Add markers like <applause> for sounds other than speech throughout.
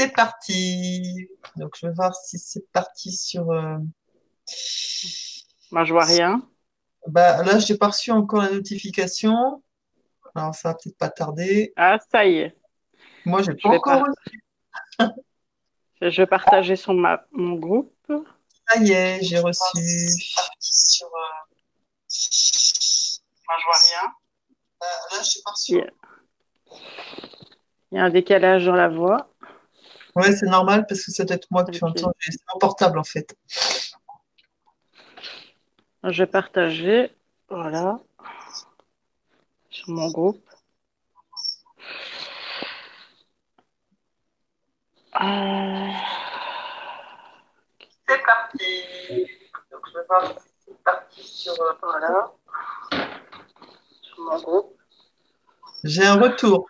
C'est parti. Donc, je vais voir si c'est parti sur. euh, Moi, je vois rien. Bah, là, j'ai pas reçu encore la notification. Alors, ça va peut-être pas tarder. Ah, ça y est. Moi, j'ai Je pas vais encore reçu. Je vais partager sur ma, mon groupe. Ça y est, j'ai reçu. Sur, euh, Moi, je vois rien. bah, là, j'ai pas reçu. Yeah. Il y a un décalage dans la voix. Ouais, c'est normal parce que ça doit être moi que tu Ok. entends. C'est mon portable, en fait. Je vais partager. Voilà. Sur mon groupe. Euh, C'est parti. Donc, je vais voir si c'est parti sur. euh, voilà. Sur mon groupe. J'ai un retour.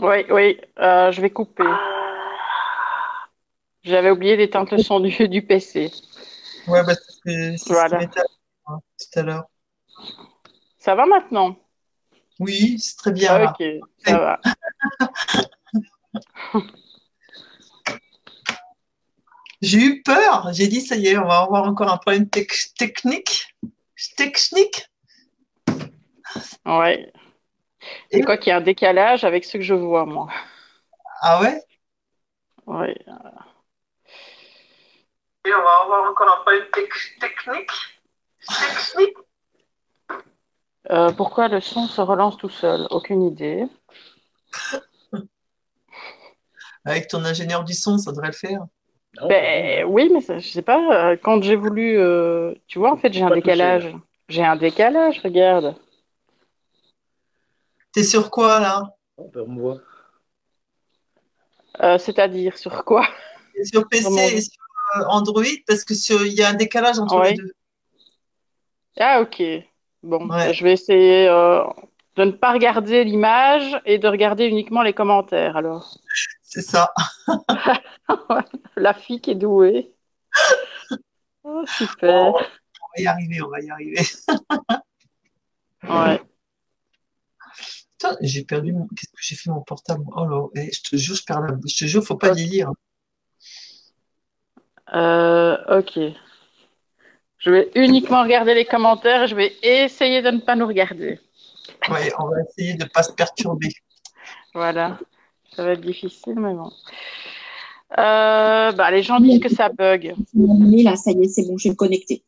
Oui, oui. euh, je vais couper. J'avais oublié d'éteindre le son du, du PC. Ouais, bah, c'est Voilà. ce hein, tout à l'heure. Ça va maintenant? Oui, c'est très bien. Ok, ça va. <laughs> J'ai eu peur. J'ai dit, ça y est, on va avoir encore un problème tec- technique. Technique. Ouais. C'est quoi qu'il y a un décalage avec ce que je vois, moi. Ah ouais? Ouais. Et on va avoir encore un problème tec- technique. Technique. Euh, pourquoi le son se relance tout seul? Aucune idée. Avec ton ingénieur du son, ça devrait le faire. Ben oui, mais ça, je sais pas. euh, Quand j'ai voulu, euh, tu vois, en fait, j'ai un décalage. J'ai un décalage, regarde. T'es sur quoi là? On peut me voir. Euh, c'est-à-dire sur quoi? Sur PC et sur Android parce que sur- il y a un décalage entre Ouais. les deux. Ah, ok. Bon, Ouais. je vais essayer euh, de ne pas regarder l'image et de regarder uniquement les commentaires. Alors, C'est ça. <laughs> <laughs> la fille qui est douée. <laughs> Oh, super. On va y arriver, on va y arriver. Ouais. J'ai perdu mon. Qu'est-ce que j'ai fait mon portable? Oh là, eh, je te jure, je perds la. Je te jure, faut pas vieillir. Euh, ok. Je vais uniquement regarder les commentaires et je vais essayer de ne pas nous regarder. Ouais, on va essayer de pas se perturber. Voilà. Ça va être difficile, mais bon. Euh, bah, les gens disent que ça bug. Là, ça y est, c'est bon, je vais me connecter.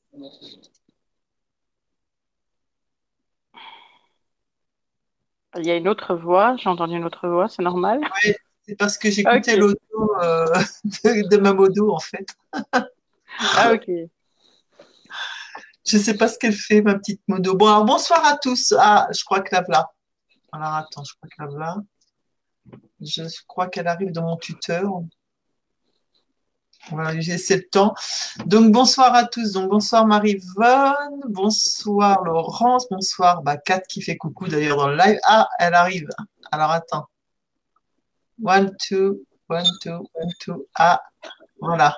Il y a une autre voix. J'ai entendu une autre voix, c'est normal. C'est parce que j'écoutais Ok. l'audio euh, <laughs> de, de ma modo, en fait. Ah, ok. Je sais pas ce qu'elle fait, ma petite modo. Bon, alors, bonsoir à tous. Ah, je crois que la voilà. Alors, attends, je crois que la voilà. Je crois qu'elle arrive dans mon tuteur. Voilà, j'ai le temps. Donc, bonsoir à tous. Donc, bonsoir Marie-Vonne. Bonsoir Laurence. Bonsoir bah, Kat qui fait coucou d'ailleurs dans le live. Ah, elle arrive. Alors, attends. One, two, one, two, one, two. Ah, voilà.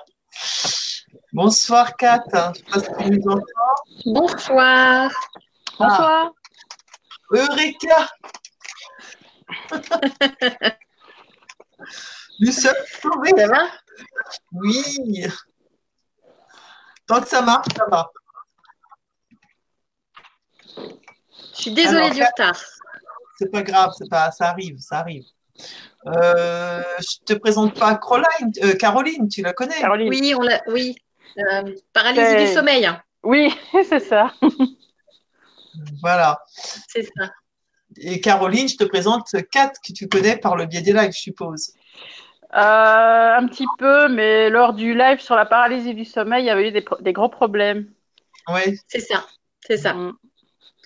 Bonsoir Kat. Je tu nous. Bonsoir. Bonsoir. Eureka <laughs> Nous sommes sauvés. Ça va? Oui. Tant que ça marche, ça va. Je suis désolée Alors, du retard. C'est pas grave, c'est pas, ça arrive, ça arrive. Euh, je te présente pas Caroline, euh, Caroline, tu la connais Caroline. Oui, on l'a. Oui. Euh, paralysie C'est- du sommeil, Oui, <laughs> c'est ça. Voilà. c'est ça. Et Caroline, je te présente Kat, que tu connais par le biais des lives, je suppose. Euh, un petit peu, mais lors du live sur la paralysie du sommeil, il y avait eu des, pro- des gros problèmes. Oui, C'est ça. C'est ça. Mm,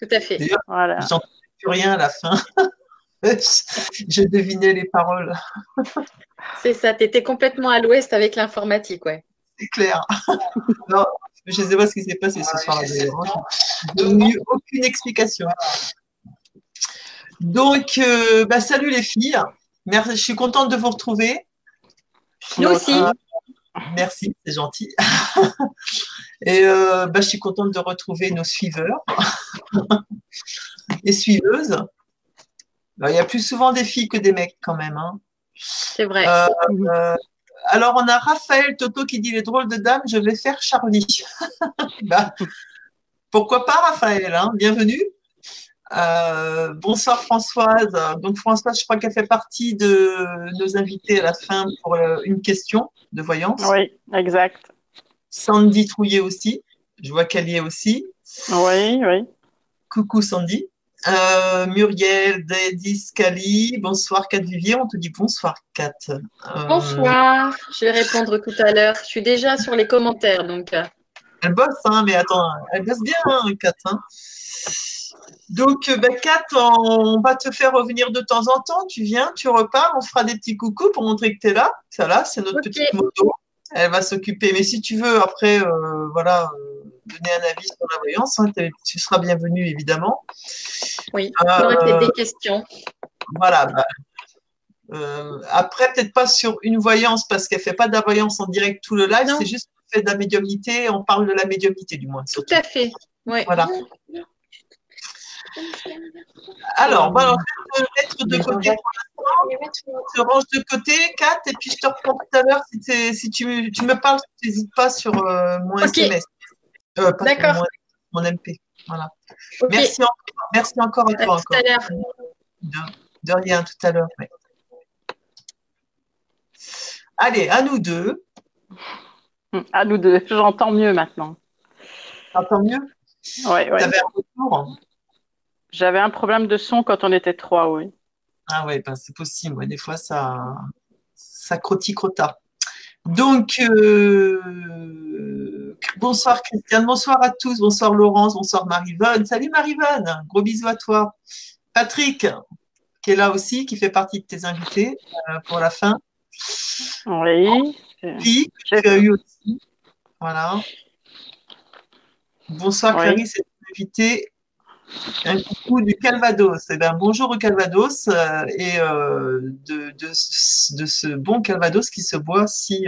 Tout à fait. Voilà. j'entendais plus rien à la fin. <laughs> <laughs> je devinais les paroles, C'est ça. Tu étais complètement à l'ouest avec l'informatique, ouais. c'est clair. <laughs> non, je ne sais pas ce qui s'est passé ce soir. d'ailleurs. Je n'ai eu aucune explication. Donc, euh, bah, salut les filles. Merci, je suis contente de vous retrouver. Nous aussi. Euh, merci, c'est gentil. <laughs> Et euh, bah, je suis contente de retrouver nos suiveurs et suiveuses. Bah, Il y a plus souvent des filles que des mecs quand même. hein. C'est vrai. Euh, euh, alors, on a Raphaël Toto qui dit les drôles de dames, je vais faire Charlie. <laughs> Bah, pourquoi pas, Raphaël hein Bienvenue. Euh, bonsoir Françoise. Donc Françoise, je crois qu'elle fait partie de nos invités à la fin pour euh, une question de voyance. Oui, exact. Sandy Trouillet aussi. Je vois qu'elle y est aussi. Oui, oui. Coucou Sandy. Euh, Muriel Scali. Bonsoir Kat Vivier. On te dit bonsoir Kat. Euh, bonsoir. Je vais répondre tout à l'heure. Je suis déjà sur les commentaires donc. Euh. Elle bosse, hein, mais attends, elle bosse bien, hein, Kat. Hein. Donc, ben, Kat, on va te faire revenir de temps en temps. Tu viens, tu repars, on fera des petits coucous pour montrer que tu es là. Ça là, c'est notre petite moto. Elle va s'occuper. Mais si tu veux, après, euh, voilà, donner un avis sur la voyance, hein, tu seras bienvenue, évidemment. Oui, j'aurais peut-être des questions. Voilà. Bah, après, peut-être pas sur une voyance parce qu'elle fait pas de la voyance en direct tout le live, c'est juste fait de la médiumnité, on parle de la médiumnité du moins. Tout à fait. Oui. Voilà. Alors, voilà, je vais te mettre de côté pour l'instant. Je range de côté, Kat, et puis je te reprends tout à l'heure si, si tu, me parles, n'hésite pas sur euh, mon SMS. Euh, D'accord. Mon, MP. Voilà. Merci, encore, merci encore à toi. Tout à l'heure. De, rien, tout à l'heure. Allez, à nous deux. À nous deux. J'entends mieux maintenant. J'entends mieux? Oui, oui. Un retour? J'avais un problème de son quand on était trois, oui. Ah oui, ben c'est possible. Des fois, ça, ça crota. Donc, euh, bonsoir Christiane, bonsoir à tous, bonsoir Laurence, bonsoir Marivonne. Salut Marivonne, gros bisous à toi. Patrick, qui est là aussi, qui fait partie de tes invités euh, pour la fin. Oui. Puis, tu as eu aussi. Voilà. Bonsoir Clarisse, c'est invité un coucou du Calvados. Eh bien, bonjour au Calvados euh, et euh, de, de, ce bon Calvados qui se boit si.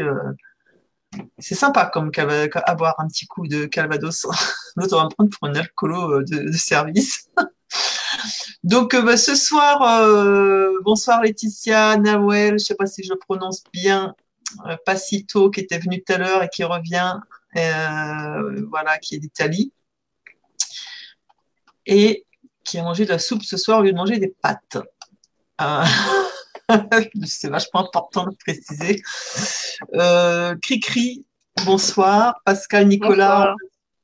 Euh, c'est sympa comme à boire un petit coup de Calvados. L'autre va me prendre pour un alcoolo de, service. <laughs> Donc bah, ce soir, bonsoir Laetitia, Nawel, je ne sais pas si je prononce bien, Passito qui était venu tout à l'heure et qui revient, voilà, qui est d'Italie et qui a mangé de la soupe ce soir au lieu de manger des pâtes. <laughs> Euh, c'est vachement important de préciser. Euh, Cri-cri, bonsoir. Pascal Nicolas,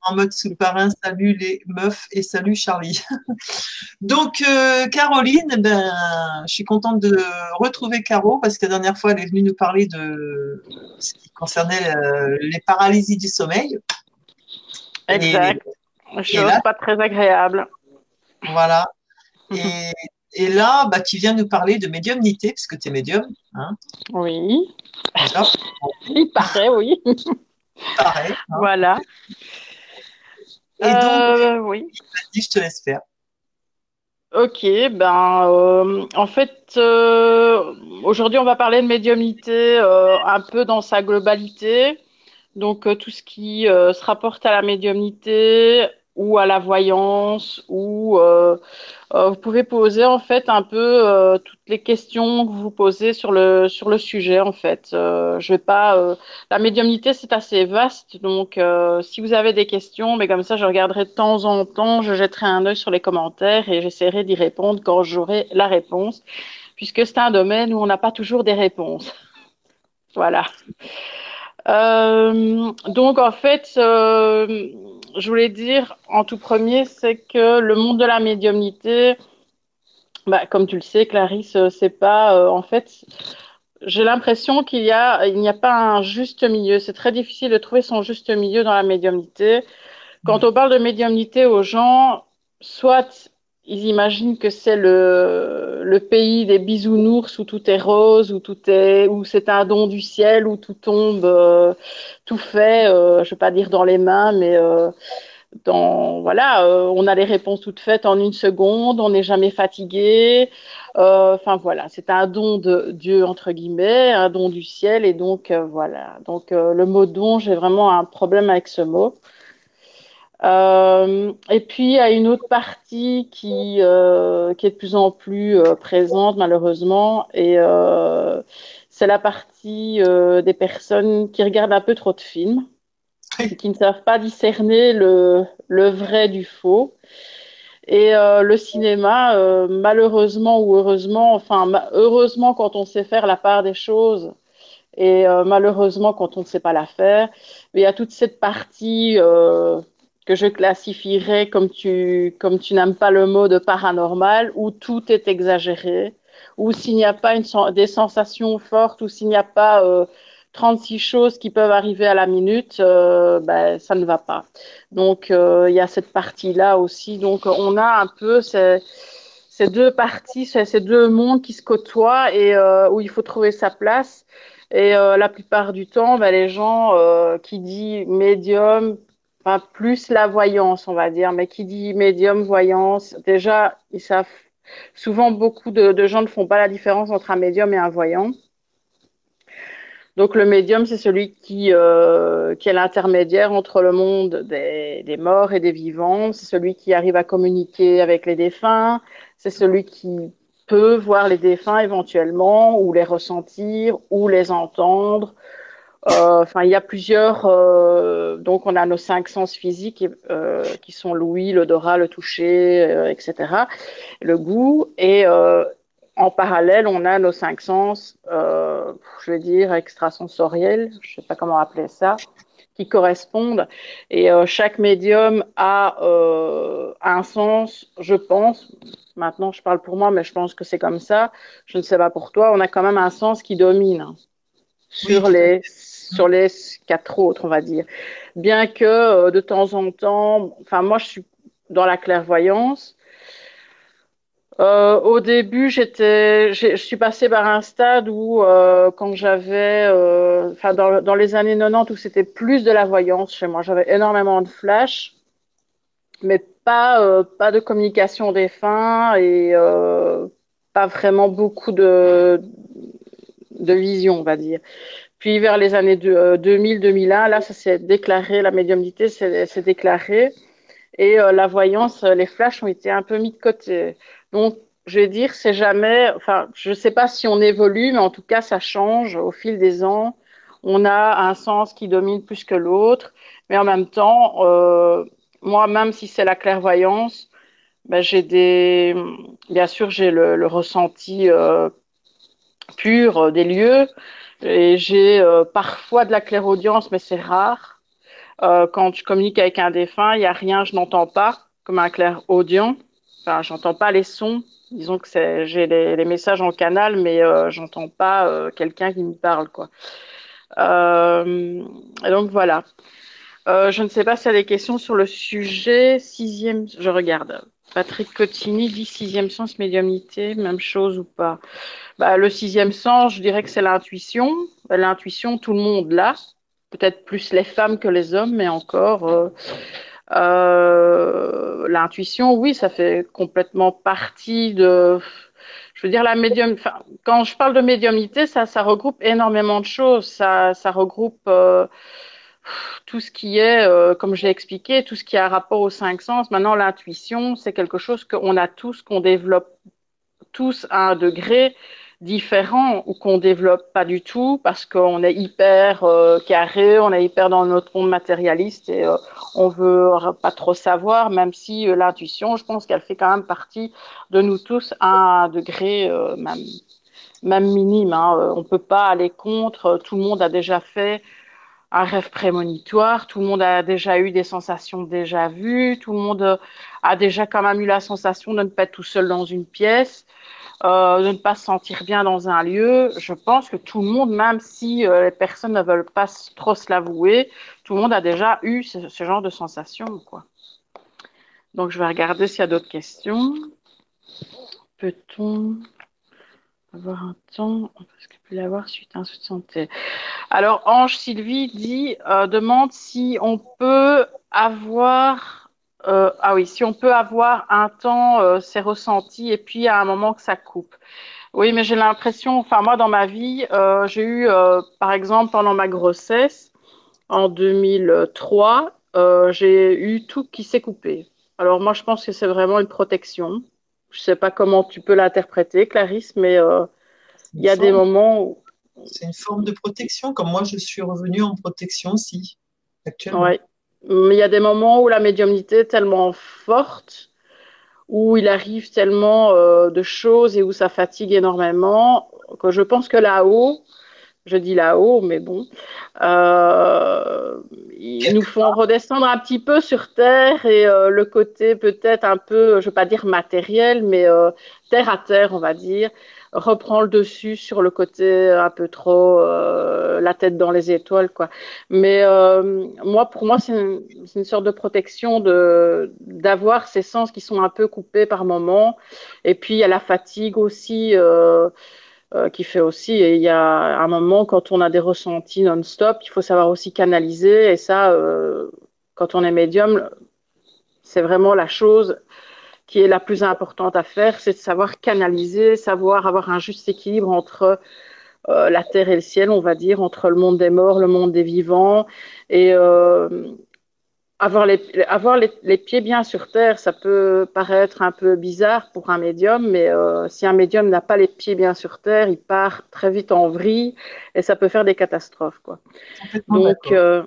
en mode sous-parrain, salut les meufs et salut Charlie. Donc, euh, Caroline, ben, je suis contente de retrouver Caro parce que la dernière fois, elle est venue nous parler de ce qui concernait les paralysies du sommeil. Exact. Chose pas très agréable. Voilà. Et, <laughs> là, bah, tu viens nous parler de médiumnité, puisque tu es médium. Hein oui. Il paraît, oui. Il <laughs> paraît. Hein. Voilà. Et donc, euh, oui. je te laisse faire. Ok, ben euh, en fait, euh, aujourd'hui on va parler de médiumnité un peu dans sa globalité. Donc tout ce qui se rapporte à la médiumnité, ou à la voyance, ou vous pouvez poser en fait un peu euh, toutes les questions que vous posez sur le sur le sujet en fait. je vais pas. la médiumnité c'est assez vaste, donc si vous avez des questions, mais comme ça je regarderai de temps en temps, je jetterai un œil sur les commentaires et j'essaierai d'y répondre quand j'aurai la réponse, puisque c'est un domaine où on n'a pas toujours des réponses. voilà. donc en fait je voulais dire en tout premier, c'est que le monde de la médiumnité, bah, comme tu le sais, Clarisse, euh, c'est pas euh, en fait. J'ai l'impression qu'il y a, il n'y a pas un juste milieu. C'est très difficile de trouver son juste milieu dans la médiumnité. Quand on parle de médiumnité aux gens, soit ils imaginent que c'est le, le pays des bisounours où tout est rose, où tout est, où c'est un don du ciel, où tout tombe, euh, tout fait, euh, je vais pas dire dans les mains, mais euh, dans, voilà, euh, on a les réponses toutes faites en une seconde, on n'est jamais fatigué. Enfin voilà, c'est un don de Dieu entre guillemets, un don du ciel, et donc voilà. Donc le mot don, j'ai vraiment un problème avec ce mot. Euh, et puis, il y a une autre partie qui, euh, qui est de plus en plus euh, présente, malheureusement, et c'est la partie des personnes qui regardent un peu trop de films, et qui ne savent pas discerner le, le vrai du faux. Et le cinéma, malheureusement ou heureusement, enfin, heureusement quand on sait faire la part des choses, et malheureusement quand on ne sait pas la faire, mais il y a toute cette partie que je classifierais comme tu, comme tu n'aimes pas le mot de paranormal, où tout est exagéré, où s'il n'y a pas une, des sensations fortes, ou s'il n'y a pas euh, 36 choses qui peuvent arriver à la minute, euh, ben, ça ne va pas. Donc, euh, il y a cette partie-là aussi. Donc, on a un peu ces, ces deux parties, ces, ces, deux mondes qui se côtoient et euh, où il faut trouver sa place. Et la plupart du temps, ben, les gens qui disent médium, enfin plus la voyance, on va dire, mais qui dit médium, voyance, déjà, ils savent, souvent beaucoup de, gens ne font pas la différence entre un médium et un voyant. Donc le médium, c'est celui qui, euh, qui est l'intermédiaire entre le monde des, des, morts et des vivants, c'est celui qui arrive à communiquer avec les défunts, c'est celui qui peut voir les défunts éventuellement, ou les ressentir, ou les entendre, enfin, il y a plusieurs. Euh, donc, on a nos cinq sens physiques euh, qui sont l'ouïe, l'odorat, le toucher, etc. Le goût. Et en parallèle, on a nos cinq sens, je vais dire extrasensoriels, je ne sais pas comment appeler ça, qui correspondent. Et chaque médium a un sens, je pense. Maintenant, je parle pour moi, mais je pense que c'est comme ça. Je ne sais pas pour toi. On a quand même un sens qui domine sur les sur les quatre autres, on va dire. Bien que euh, de temps en temps, enfin moi je suis dans la clairvoyance. Euh, au début, j'étais, je suis passée par un stade où, euh, quand j'avais, enfin dans, les années 90, où c'était plus de la voyance chez moi, j'avais énormément de flash, mais pas, pas de communication des fins et pas vraiment beaucoup de, de vision, on va dire. Puis vers les années 2000-2001, euh, là, ça s'est déclaré, la médiumnité s'est déclarée et euh, la voyance, euh, les flashs ont été un peu mis de côté. Donc, je vais dire, c'est jamais, enfin, je ne sais pas si on évolue, mais en tout cas, ça change au fil des ans. On a un sens qui domine plus que l'autre, mais en même temps, euh, moi, même si c'est la clairvoyance, ben, j'ai des, bien sûr, j'ai le, le, ressenti euh, pur des lieux, et j'ai euh, parfois de la clairaudience, mais c'est rare. Euh, quand je communique avec un défunt, il n'y a rien, je n'entends pas, comme un clairaudient. Enfin, j'entends pas les sons. Disons que j'ai les, messages en canal, mais euh, j'entends pas quelqu'un qui me parle, quoi. Donc voilà. je ne sais pas s'il y a des questions sur le sujet. Sixième, je regarde. Patrick Cottini dit sixième sens, médiumnité, même chose ou pas bah, Le sixième sens, je dirais que c'est l'intuition. L'intuition, tout le monde l'a. Peut-être plus les femmes que les hommes, mais encore. Euh, euh, l'intuition, oui, ça fait complètement partie de. Je veux dire, la médium. Quand je parle de médiumnité, ça, regroupe énormément de choses. Ça, regroupe. Euh, tout ce qui est, comme je l'ai expliqué, tout ce qui a rapport aux cinq sens. Maintenant, l'intuition, c'est quelque chose qu'on a tous, qu'on développe tous à un degré différent ou qu'on développe pas du tout parce qu'on est hyper euh, carré, on est hyper dans notre monde matérialiste et euh, on veut pas trop savoir, même si euh, l'intuition, je pense qu'elle fait quand même partie de nous tous à un degré même, même minime. Hein. On peut pas aller contre, tout le monde a déjà fait un rêve prémonitoire, tout le monde a déjà eu des sensations déjà vues, tout le monde a déjà quand même eu la sensation de ne pas être tout seul dans une pièce, euh, de ne pas se sentir bien dans un lieu. Je pense que tout le monde, même si euh, les personnes ne veulent pas trop se l'avouer, tout le monde a déjà eu ce, genre de sensation. Quoi. Donc je vais regarder s'il y a d'autres questions. Peut-on avoir un temps? Parce que peut l'avoir suite à un souci de santé. Alors Ange Sylvie dit euh, demande si on peut avoir euh, ah oui si on peut avoir un temps euh, c'est ressenti et puis à un moment que ça coupe. Oui mais j'ai l'impression enfin moi dans ma vie euh, j'ai eu euh, par exemple pendant ma grossesse en 2003 euh, j'ai eu tout qui s'est coupé. Alors moi, je pense que c'est vraiment une protection. Je ne sais pas comment tu peux l'interpréter, Clarisse, mais euh, il y a des moments où... C'est une forme de protection, comme moi, je suis revenue en protection aussi, actuellement. Mais il y a des moments où la médiumnité est tellement forte, où il arrive tellement euh, de choses et où ça fatigue énormément, que je pense que là-haut, je dis là-haut, mais bon, euh, ils nous font redescendre un petit peu sur Terre et euh, le côté peut-être un peu, je ne veux pas dire matériel, mais terre à terre, on va dire, reprend le dessus sur le côté un peu trop la tête dans les étoiles, quoi. Mais moi, pour moi, c'est une, sorte de protection de d'avoir ces sens qui sont un peu coupés par moment. Et puis il y a la fatigue aussi. Euh, qui fait aussi. Et il y a un moment, quand on a des ressentis non-stop, il faut savoir aussi canaliser. Et ça, euh, quand on est médium, c'est vraiment la chose qui est la plus importante à faire, c'est de savoir canaliser, savoir avoir un juste équilibre entre euh, la terre et le ciel, on va dire, entre le monde des morts, le monde des vivants. Et avoir les, avoir les, pieds bien sur terre, ça peut paraître un peu bizarre pour un médium, mais euh, si un médium n'a pas les pieds bien sur terre, il part très vite en vrille et ça peut faire des catastrophes. Quoi. Donc, euh,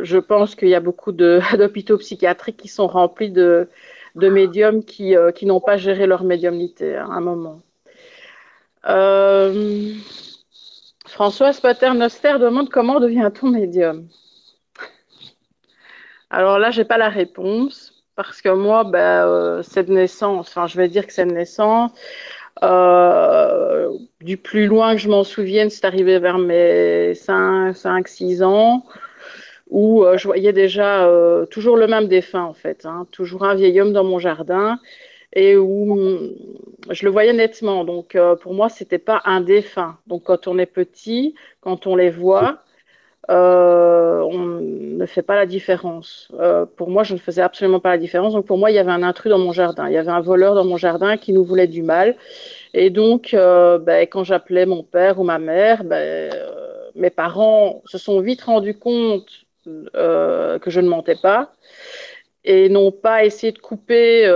je pense qu'il y a beaucoup <laughs> d'hôpitaux psychiatriques qui sont remplis de, de médiums qui, euh, qui n'ont pas géré leur médiumnité à un moment. Françoise Paternoster demande comment devient-on médium alors là, j'ai pas la réponse parce que moi, ben, euh, c'est de naissance. Enfin, je vais dire que c'est de naissance. Euh, du plus loin que je m'en souvienne, c'est arrivé vers mes 5, 5 6 ans, où euh, je voyais déjà toujours le même défunt, en fait. Hein, toujours un vieil homme dans mon jardin, et où je le voyais nettement. Donc, pour moi, c'était pas un défunt. Donc, quand on est petit, quand on les voit, euh, on ne fait pas la différence. Euh, pour moi, je ne faisais absolument pas la différence. Donc pour moi, il y avait un intrus dans mon jardin. Il y avait un voleur dans mon jardin qui nous voulait du mal. Et donc, euh, ben, quand j'appelais mon père ou ma mère, ben, mes parents se sont vite rendus compte que je ne mentais pas et n'ont pas essayé de couper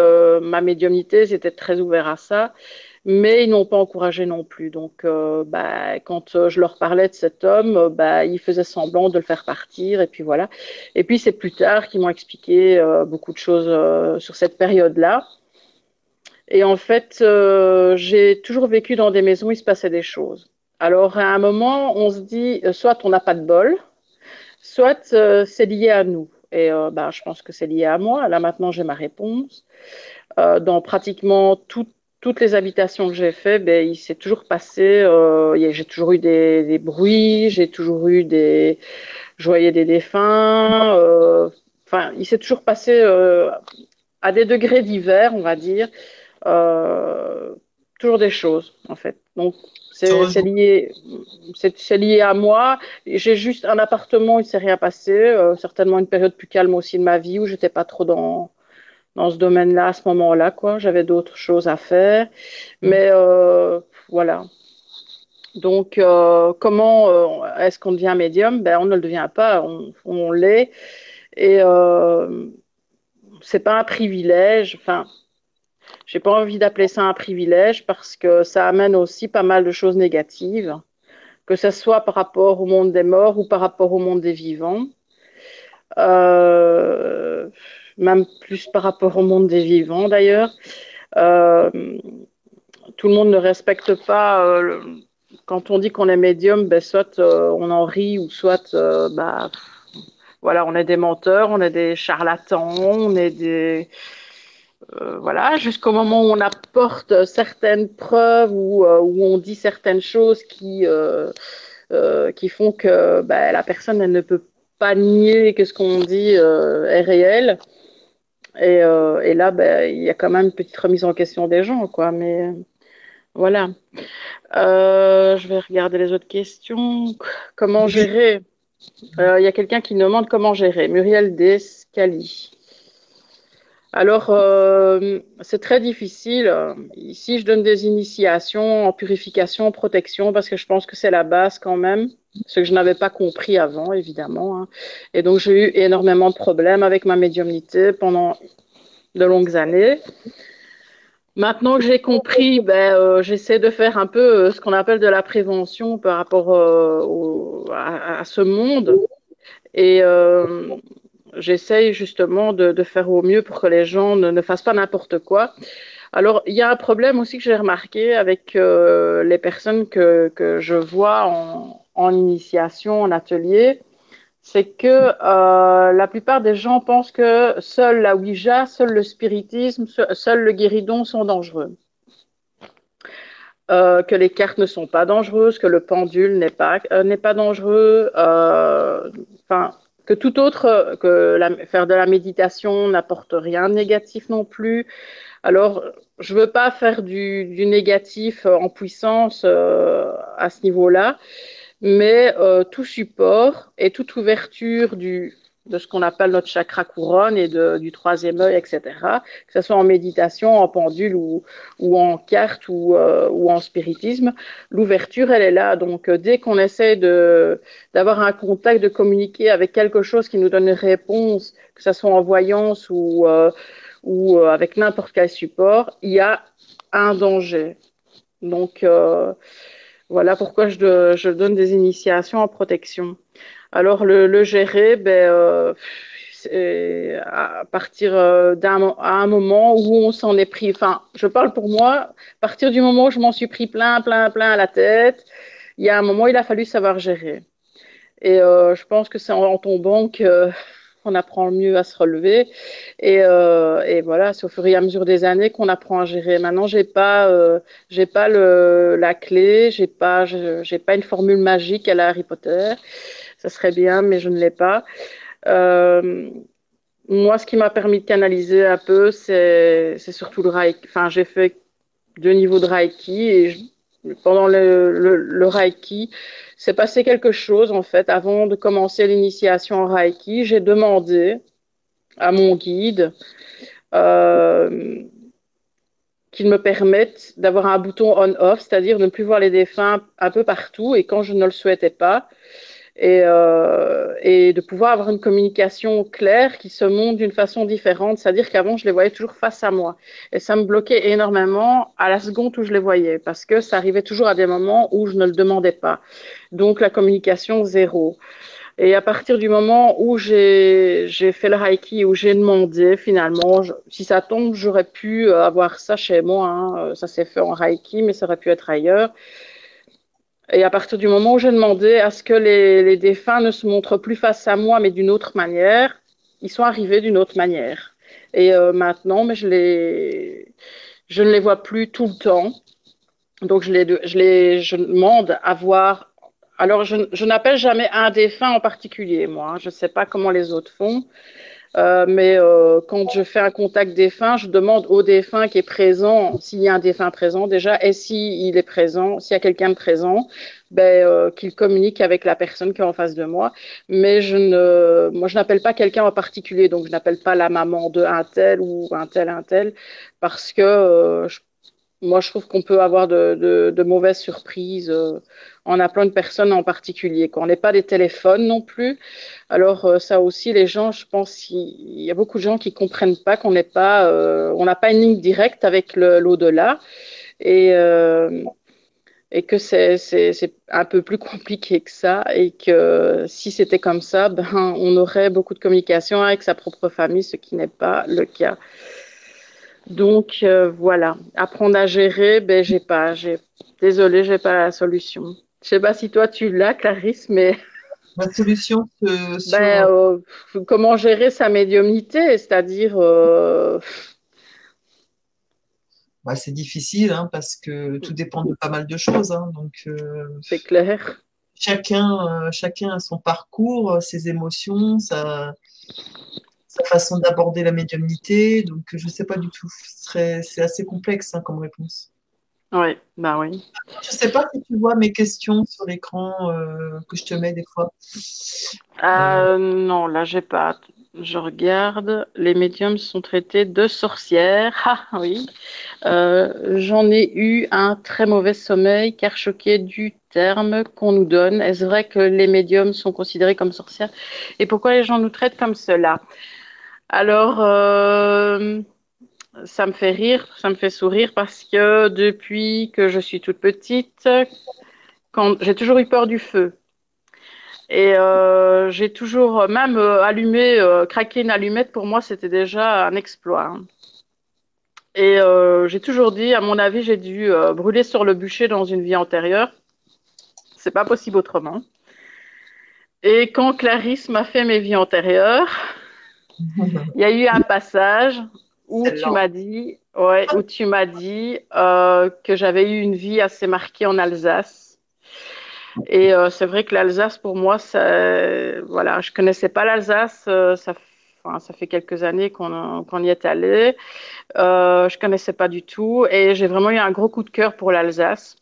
ma médiumnité. Ils étaient très ouverts à ça mais ils n'ont pas encouragé non plus. Donc, euh, bah, quand euh, je leur parlais de cet homme, euh, bah, ils faisaient semblant de le faire partir, et puis voilà. Et puis, c'est plus tard qu'ils m'ont expliqué beaucoup de choses sur cette période-là. Et en fait, j'ai toujours vécu dans des maisons où il se passait des choses. Alors, à un moment, on se dit, soit on n'a pas de bol, soit c'est lié à nous. Et bah, je pense que c'est lié à moi. Là, maintenant, j'ai ma réponse. dans pratiquement toutes les habitations que j'ai fait, ben, il s'est toujours passé, euh, j'ai toujours eu des, bruits, j'ai toujours eu des, je voyais des défunts, euh, enfin, il s'est toujours passé euh, à des degrés divers, on va dire, toujours des choses, en fait. Donc, c'est lié, c'est lié à moi. J'ai juste un appartement, il s'est rien passé. certainement une période plus calme aussi de ma vie où j'étais pas trop dans dans ce domaine-là à ce moment-là, quoi. J'avais d'autres choses à faire, mm. mais euh, voilà. Donc, euh, comment euh, est-ce qu'on devient médium? Ben, on ne le devient pas, on, on l'est, et c'est pas un privilège. Enfin, j'ai pas envie d'appeler ça un privilège parce que ça amène aussi pas mal de choses négatives, que ce soit par rapport au monde des morts ou par rapport au monde des vivants. Euh, même plus par rapport au monde des vivants d'ailleurs. Euh, tout le monde ne respecte pas. Euh, quand on dit qu'on est médium, ben, soit on en rit ou soit bah, voilà, on est des menteurs, on est des charlatans, on est des voilà, jusqu'au moment où on apporte certaines preuves ou où on dit certaines choses qui qui font que ben, la personne elle ne peut pas nier que ce qu'on dit est réel. Et, euh, et là, ben, il y a quand même une petite remise en question des gens, quoi. Mais voilà. Euh, je vais regarder les autres questions. Comment gérer? Euh, Il y a quelqu'un qui nous demande comment gérer. Muriel Descali. Alors, euh, c'est très difficile. Ici, je donne des initiations en purification, en protection, parce que je pense que c'est la base quand même, ce que je n'avais pas compris avant, évidemment. Hein. Et donc, j'ai eu énormément de problèmes avec ma médiumnité pendant de longues années. Maintenant que j'ai compris, ben, euh, j'essaie de faire un peu euh, ce qu'on appelle de la prévention par rapport à, ce monde. Et j'essaye justement de, faire au mieux pour que les gens ne, fassent pas n'importe quoi. Alors, il y a un problème aussi que j'ai remarqué avec euh, les personnes que, je vois en, initiation, en atelier, c'est que euh, la plupart des gens pensent que seul la Ouija, seul le spiritisme, seul le guéridon sont dangereux. Euh, que les cartes ne sont pas dangereuses, que le pendule n'est pas, pas dangereux. Enfin, que tout autre, que faire de la méditation n'apporte rien de négatif non plus. Alors, je ne veux pas faire du, négatif en puissance euh, à ce niveau-là, mais euh, tout support et toute ouverture du, de ce qu'on appelle notre chakra couronne et de, du troisième œil, etc. Que ce soit en méditation, en pendule ou, ou en carte ou, euh, ou en spiritisme, l'ouverture, elle est là. Donc, euh, dès qu'on essaie de, d'avoir un contact, de communiquer avec quelque chose qui nous donne une réponse, que ce soit en voyance ou, euh, ou avec n'importe quel support, il y a un danger. Donc, voilà pourquoi je, je donne des initiations en protection. Alors le, gérer, ben, euh, à partir euh, d'un à un moment où on s'en est pris. Enfin, je parle pour moi. À partir du moment où je m'en suis pris plein, plein, plein à la tête, il y a un moment où il a fallu savoir gérer. Et euh, je pense que c'est en, tombant qu'on <laughs> apprend mieux à se relever. Et, voilà, c'est au fur et à mesure des années qu'on apprend à gérer. Maintenant, j'ai pas, j'ai pas le, la clé, j'ai pas, j'ai pas une formule magique à la Harry Potter ça serait bien, mais je ne l'ai pas. Euh, moi, ce qui m'a permis de canaliser un peu, c'est surtout le Reiki. Enfin, j'ai fait deux niveaux de Reiki et pendant le, le, Reiki, c'est passé quelque chose en fait. Avant de commencer l'initiation en Reiki, j'ai demandé à mon guide euh, qu'il me permette d'avoir un bouton on-off, c'est-à-dire de ne plus voir les défunts un peu partout et quand je ne le souhaitais pas, et, euh, et, de pouvoir avoir une communication claire qui se montre d'une façon différente. C'est-à-dire qu'avant, je les voyais toujours face à moi. Et ça me bloquait énormément à la seconde où je les voyais, parce que ça arrivait toujours à des moments où je ne le demandais pas. Donc la communication zéro. Et à partir du moment où j'ai fait le Reiki, où j'ai demandé finalement, si ça tombe, j'aurais pu avoir ça chez moi. Hein. Ça s'est fait en Reiki, mais ça aurait pu être ailleurs. Et à partir du moment où j'ai demandé à ce que les, défunts ne se montrent plus face à moi, mais d'une autre manière, ils sont arrivés d'une autre manière. Et euh, maintenant, mais je, les, je ne les vois plus tout le temps. Donc, je, les, je, les, je demande à voir. Alors, je, je n'appelle jamais un défunt en particulier, moi. Je ne sais pas comment les autres font. Euh, mais euh, quand je fais un contact défunt, je demande au défunt qui est présent, s'il y a un défunt présent déjà, et s'il est présent, s'il y a quelqu'un de présent, ben, euh, qu'il communique avec la personne qui est en face de moi. Mais je ne, moi, je n'appelle pas quelqu'un en particulier, donc je n'appelle pas la maman de un tel ou un tel, un tel, parce que je moi, je trouve qu'on peut avoir de, de, mauvaises surprises euh, en appelant une personne en particulier. On n'est pas des téléphones non plus. Alors, euh, ça aussi, les gens, je pense, il y a beaucoup de gens qui comprennent pas qu'on n'est pas, euh, on n'a pas une ligne directe avec l'au-delà. Et, et que c'est un peu plus compliqué que ça et que si c'était comme ça, ben, on aurait beaucoup de communication avec sa propre famille, ce qui n'est pas le cas. Donc euh, voilà, apprendre à gérer, ben j'ai pas, j'ai, désolé, j'ai pas la solution. Je sais pas si toi tu l'as, Clarisse, mais la solution, <laughs> ben, euh, comment gérer sa médiumnité, c'est-à-dire. Euh, bah, c'est difficile hein, parce que tout dépend de pas mal de choses. Hein, donc. c'est clair. Chacun, chacun a son parcours, ses émotions, sa sa façon d'aborder la médiumnité. Donc, je ne sais pas du tout. C'est assez complexe hein, comme réponse. Oui, bah oui. Je ne sais pas si tu vois mes questions sur l'écran euh, que je te mets des fois. Euh, non, là, j'ai pas. Je regarde, les médiums sont traités de sorcières. <laughs> Ah oui, euh, j'en ai eu un très mauvais sommeil car choqué du terme qu'on nous donne. Est-ce vrai que les médiums sont considérés comme sorcières? Et pourquoi les gens nous traitent comme cela? Alors, euh, ça me fait rire, ça me fait sourire parce que depuis que je suis toute petite, quand j'ai toujours eu peur du feu. Et euh, j'ai toujours, même euh, allumé, craqué une allumette, pour moi, c'était déjà un exploit. Hein. Et j'ai toujours dit, à mon avis, j'ai dû brûler sur le bûcher dans une vie antérieure. C'est pas possible autrement. Et quand Clarisse m'a fait mes vies antérieures, il y a eu un passage où tu m'as dit, ouais, où tu m'as dit que j'avais eu une vie assez marquée en Alsace et euh, c'est vrai que l'Alsace, pour moi, ça, voilà, je connaissais pas l'Alsace. Euh, ça, fait quelques années qu'on y est allé. Euh, je connaissais pas du tout, et j'ai vraiment eu un gros coup de cœur pour l'Alsace,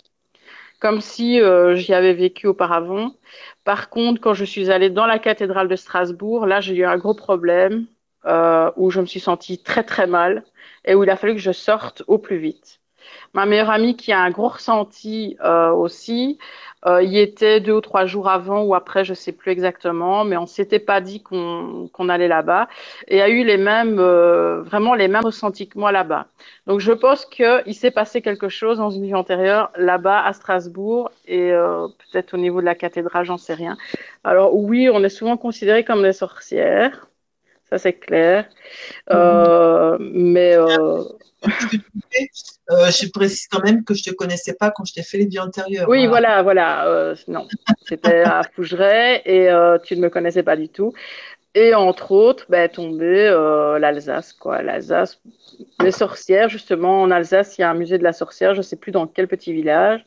comme si euh, j'y avais vécu auparavant. Par contre, quand je suis allée dans la cathédrale de Strasbourg, là, j'ai eu un gros problème euh, où je me suis sentie très très mal et où il a fallu que je sorte au plus vite. Ma meilleure amie qui a un gros ressenti euh, aussi, euh, y était deux ou trois jours avant ou après, je sais plus exactement, mais on s'était pas dit qu'on allait là-bas et a eu les mêmes, euh, vraiment les mêmes ressentis que moi là-bas. Donc je pense qu'il s'est passé quelque chose dans une vie antérieure là-bas à Strasbourg et euh, peut-être au niveau de la cathédrale, j'en sais rien. Alors oui, on est souvent considérés comme des sorcières, ça c'est clair, euh, mais euh, euh, je précise quand même que je te connaissais pas quand je t'ai fait les vies antérieures. Oui, voilà, voilà. Non, c'était à <laughs> Fougeray et tu ne me connaissais pas du tout. Et entre autres, ben, tombé l'Alsace, quoi. L'Alsace, les sorcières, justement. En Alsace, il y a un musée de la sorcière, je sais plus dans quel petit village.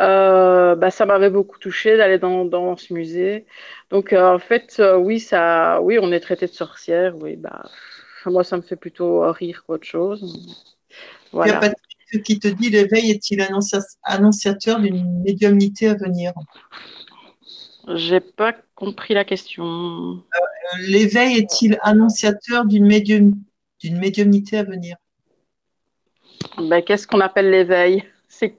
Euh, bah, ça m'avait beaucoup touché d'aller dans, dans ce musée. Donc, euh, en fait, euh, oui, ça, oui, on est traité de sorcière. Oui, bah, moi, ça me fait plutôt rire qu'autre chose. Voilà. Il y a Patrick qui te dit l'éveil est-il annonciateur d'une médiumnité à venir? J'ai pas compris la question. L'éveil est-il annonciateur d'une médium, d'une médiumnité à venir? Ben, Qu'est-ce qu'on appelle l'éveil? C'est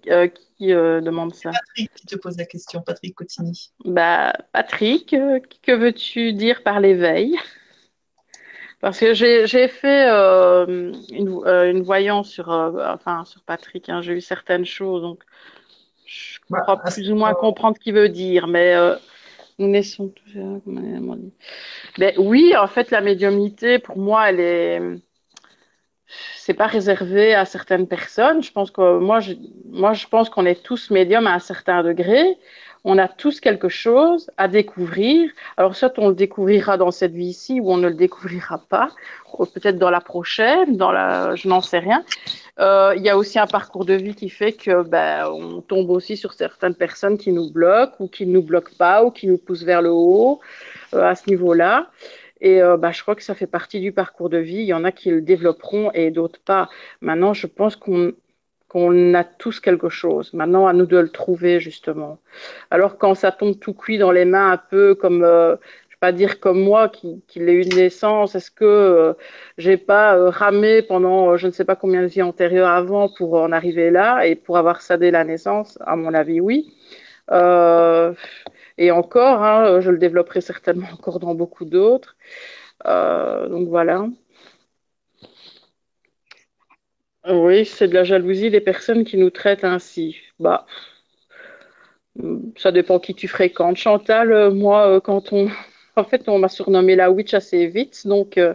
qui euh, demande ça Patrick qui te pose la question, Patrick Cottini. Bah, Patrick, euh, que veux-tu dire par l'éveil? Parce que j'ai fait euh, une, une, voyance sur, enfin, sur Patrick, hein, j'ai eu certaines choses, donc je bah, crois plus ou moins comprendre ce qu'il veut dire, mais nous naissons tous. Ben, oui, en fait, la médiumnité, pour moi, elle est c'est pas réservé à certaines personnes. Je pense que moi, je, moi, je pense qu'on est tous médiums à un certain degré. On a tous quelque chose à découvrir. Alors, soit on le découvrira dans cette vie-ci ou on ne le découvrira pas. Peut-être dans la prochaine, dans la, je n'en sais rien. Euh, il y a aussi un parcours de vie qui fait que ben, on tombe aussi sur certaines personnes qui nous bloquent ou qui ne nous bloquent pas ou qui nous poussent vers le haut euh, à ce niveau-là. Et euh, bah, je crois que ça fait partie du parcours de vie. Il y en a qui le développeront et d'autres pas. Maintenant, je pense qu'on qu'on a tous quelque chose. Maintenant, à nous de le trouver, justement. Alors, quand ça tombe tout cuit dans les mains, un peu comme, euh, je vais pas dire comme moi, qui, qui eu de naissance, est-ce que euh, j'ai pas euh, ramé pendant euh, je ne sais pas combien de vies antérieures avant pour en arriver là? Et pour avoir ça dès la naissance À mon avis, oui. Euh, et encore, hein, je le développerai certainement encore dans beaucoup d'autres. Euh, donc voilà. Oui, c'est de la jalousie des personnes qui nous traitent ainsi. Bah, ça dépend qui tu fréquentes. Chantal, euh, moi, euh, quand on, <laughs> en fait, on m'a surnommé la witch assez vite, donc euh,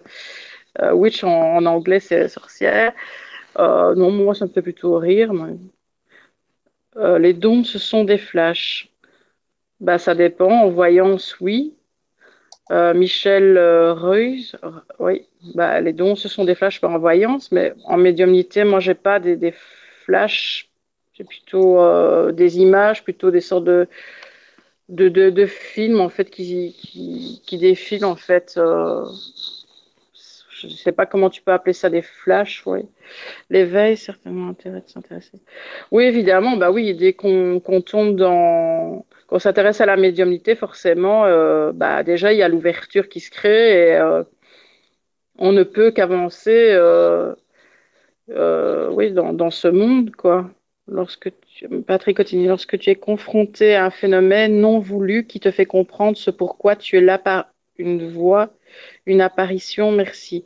witch en, anglais c'est sorcière. non, moi, ça me fait plutôt rire. Les dons, ce sont des flashs. Bah, ça dépend. En voyance, oui. Euh, Michel euh, oui. Bah, les dons, ce sont des flashs en voyance, mais en médiumnité, moi, j'ai pas des, flashs. J'ai plutôt euh, des images, plutôt des sortes de, de, de, films, en fait, qui, qui, qui défilent, en fait. Euh, je ne sais pas comment tu peux appeler ça des flashs, oui. L'éveil, certainement intérêt de s'intéresser. Oui, évidemment, bah oui, dès qu'on qu tombe dans quand on s'intéresse à la médiumnité, forcément, euh, bah, déjà, il y a l'ouverture qui se crée et euh, on ne peut qu'avancer oui, dans, ce monde, quoi. Lorsque Patrick continue, lorsque tu es confronté à un phénomène non voulu qui te fait comprendre ce pourquoi tu es là par une voix, une apparition, merci.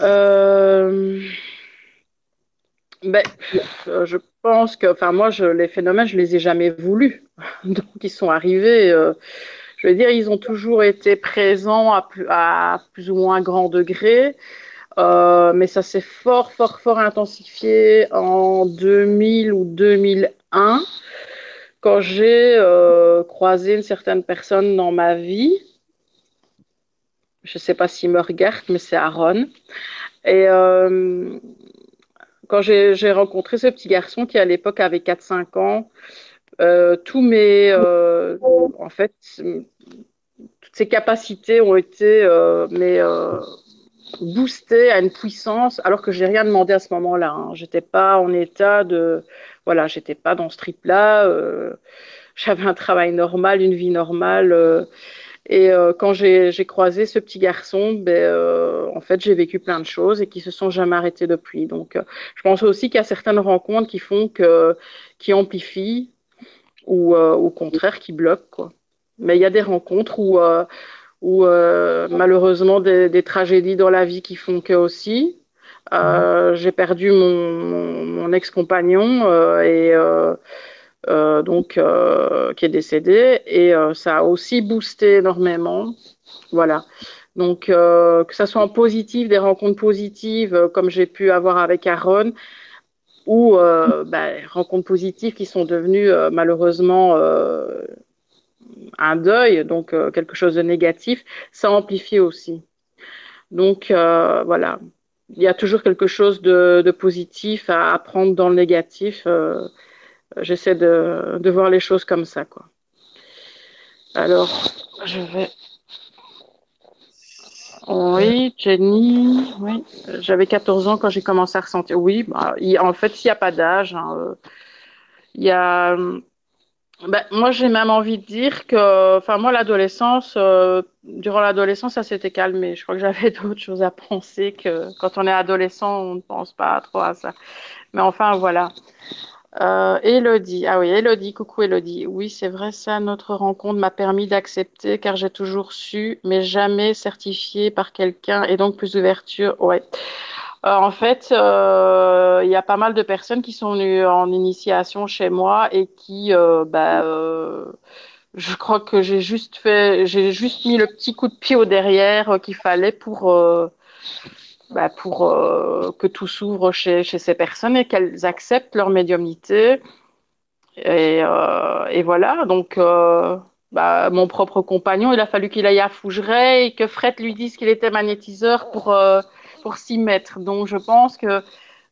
Euh, ben, je pense que, enfin, moi, les phénomènes, je les ai jamais voulus. <laughs> Donc, ils sont arrivés. Euh, je veux dire, ils ont toujours été présents à plus, ou moins grand degré. Euh, mais ça s'est fort, fort, fort intensifié en 2000 ou 2001, quand j'ai euh, croisé une certaine personne dans ma vie. Je ne sais pas s'il me mais c'est Aaron. Et euh, quand j'ai rencontré ce petit garçon qui à l'époque avait 4-5 ans, tous mes, en fait, toutes ses capacités ont été, mais boosté à une puissance alors que j'ai rien demandé à ce moment-là. Hein. J'étais pas en état de, voilà, j'étais pas dans ce trip-là. Euh, j'avais un travail normal, une vie normale. Euh, et euh, quand j'ai croisé ce petit garçon, ben, en fait, j'ai vécu plein de choses et qui se sont jamais arrêtées depuis. Donc, je pense aussi qu'il y a certaines rencontres qui font que, qui amplifient ou au contraire qui bloquent, quoi. Mais il y a des rencontres où euh, malheureusement des, tragédies dans la vie qui font que aussi. Euh, j'ai perdu mon, ex-compagnon euh, et donc qui est décédé et ça a aussi boosté énormément. Voilà. Donc que ça soit en positif, des rencontres positives comme j'ai pu avoir avec Aaron, ou ben, rencontres positives qui sont devenues malheureusement un deuil, donc euh, quelque chose de négatif, ça amplifie aussi. Donc euh, voilà, il y a toujours quelque chose de, positif à apprendre dans le négatif. Euh, j'essaie de, de, voir les choses comme ça, quoi. Alors, je vais. Oui, Jenny, oui. J'avais 14 ans quand j'ai commencé à ressentir. Oui, bah, en fait, il n'y a pas d'âge. Hein, il y a ben, moi, j'ai même envie de dire que, enfin, moi, l'adolescence, euh, durant l'adolescence, ça s'était calmé. Je crois que j'avais <laughs> d'autres choses à penser que quand on est adolescent, on ne pense pas trop à ça. Mais enfin, voilà. Euh, Elodie, ah oui, Elodie, coucou Elodie. Oui, c'est vrai, ça, notre rencontre m'a permis d'accepter car j'ai toujours su, mais jamais certifié par quelqu'un et donc plus d'ouverture. Ouais. Euh, en fait, euh, il y a pas mal de personnes qui sont venues en initiation chez moi et qui, euh, bah, je crois que j'ai juste fait, j'ai juste mis le petit coup de pied au derrière qu'il fallait pour, bah, pour que tout s'ouvre chez, ces personnes et qu'elles acceptent leur médiumnité. Et, et voilà, donc bah, mon propre compagnon, il a fallu qu'il aille à Fougeray et que Fred lui dise qu'il était magnétiseur pour pour s'y mettre. Donc, je pense que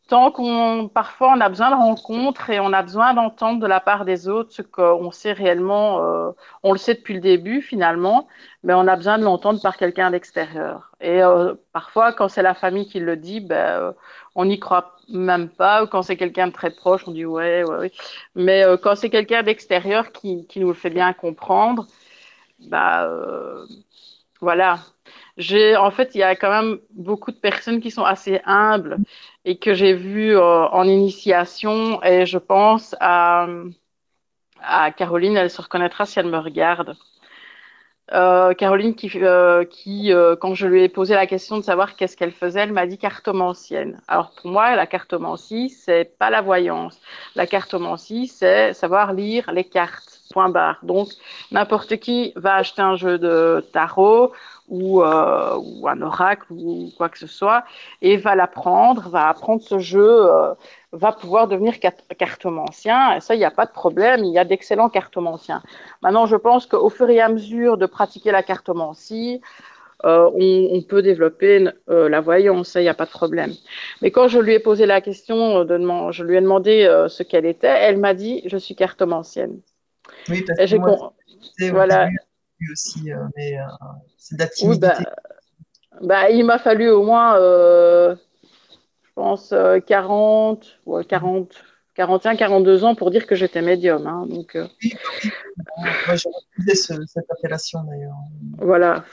tant qu'on, parfois, on a besoin de rencontres et on a besoin d'entendre de la part des autres ce qu'on sait réellement, euh, on le sait depuis le début finalement, mais on a besoin de l'entendre par quelqu'un d'extérieur. Et euh, parfois, quand c'est la famille qui le dit, ben, euh, on n'y croit même pas. Ou quand c'est quelqu'un de très proche, on dit ouais, ouais, ouais. Mais quand c'est quelqu'un d'extérieur qui, qui, nous le fait bien comprendre, bah, voilà, j'ai, en fait, il y a quand même beaucoup de personnes qui sont assez humbles et que j'ai vues euh, en initiation. Et je pense à, Caroline, elle se reconnaîtra si elle me regarde. Euh, Caroline qui, euh, qui quand je lui ai posé la question de savoir qu'est-ce qu'elle faisait, elle m'a dit cartomancienne. Alors pour moi, la cartomancie, c'est pas la voyance. La cartomancie, c'est savoir lire les cartes. Donc n'importe qui va acheter un jeu de tarot ou, euh, ou, un oracle ou quoi que ce soit, et va l'apprendre, va apprendre ce jeu, euh, va pouvoir devenir cartomancien. Et ça, il n'y a pas de problème, il y a d'excellents cartomanciens. Maintenant, je pense qu'au fur et à mesure de pratiquer la cartomancie, euh, on, peut développer la voyance, ça, il n'y a pas de problème. Mais quand je lui ai posé la question, je lui ai demandé ce qu'elle était, elle m'a dit, je suis cartomancienne. Oui, parce que moi, voilà aussi, euh, mais euh, c'est de bah, bah, il m'a fallu au moins, euh, je pense, 40, ou 40, 41, 42 ans pour dire que j'étais médium. Hein, donc, euh, Moi, j'ai refusé ce- cette appellation d'ailleurs. Voilà.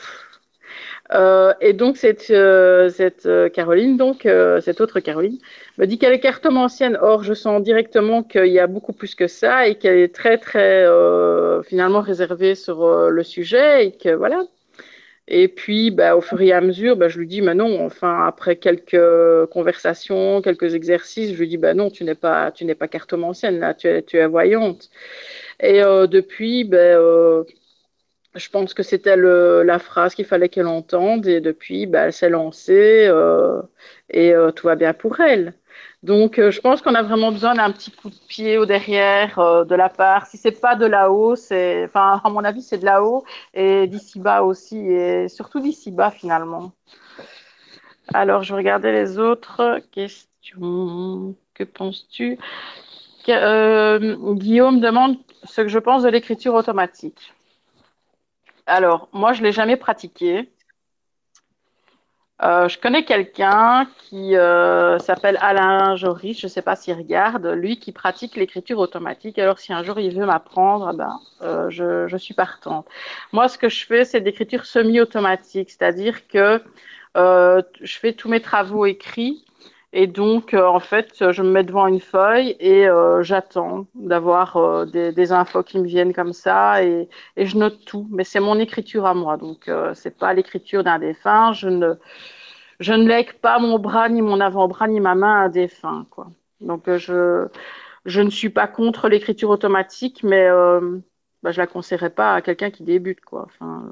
Euh, et donc cette, euh, cette euh, Caroline, donc euh, cette autre Caroline, me dit qu'elle est cartomancienne. Or, je sens directement qu'il y a beaucoup plus que ça et qu'elle est très très euh, finalement réservée sur euh, le sujet et que voilà. Et puis, bah, au fur et à mesure, bah, je lui dis, mais non, enfin, après quelques conversations, quelques exercices, je lui dis, bah non, tu n'es pas, tu n'es pas cartomancienne, là, tu es, tu es voyante. Et euh, depuis, ben, euh, je pense que c'était la phrase qu'il fallait qu'elle entende et depuis, bah, elle s'est lancée euh, et euh, tout va bien pour elle. Donc, euh, je pense qu'on a vraiment besoin d'un petit coup de pied au derrière de la part. Si c'est pas de là-haut, c'est, enfin, à mon avis, c'est de là-haut et d'ici bas aussi et surtout d'ici bas finalement. Alors, je regarder les autres questions. Que penses-tu? Guillaume demande ce que je pense de l'écriture automatique. Alors, moi, je l'ai jamais pratiqué. Euh, je connais quelqu'un qui euh, s'appelle Alain Joris, je ne sais pas s'il regarde, lui qui pratique l'écriture automatique. Alors, si un jour il veut m'apprendre, ben, euh, je, je suis partante. Moi, ce que je fais, c'est d'écriture semi-automatique, c'est-à-dire que je fais tous mes travaux écrits et donc, euh, en fait, je me mets devant une feuille et euh, j'attends d'avoir euh, des, infos qui me viennent comme ça et, je note tout. Mais c'est mon écriture à moi, donc c'est pas l'écriture d'un défunt. Je ne, je ne lègue pas mon bras, ni mon avant-bras, ni ma main à un défunt, quoi. Donc, je, je ne suis pas contre l'écriture automatique, mais bah, je la conseillerais pas à quelqu'un qui débute, quoi. Enfin,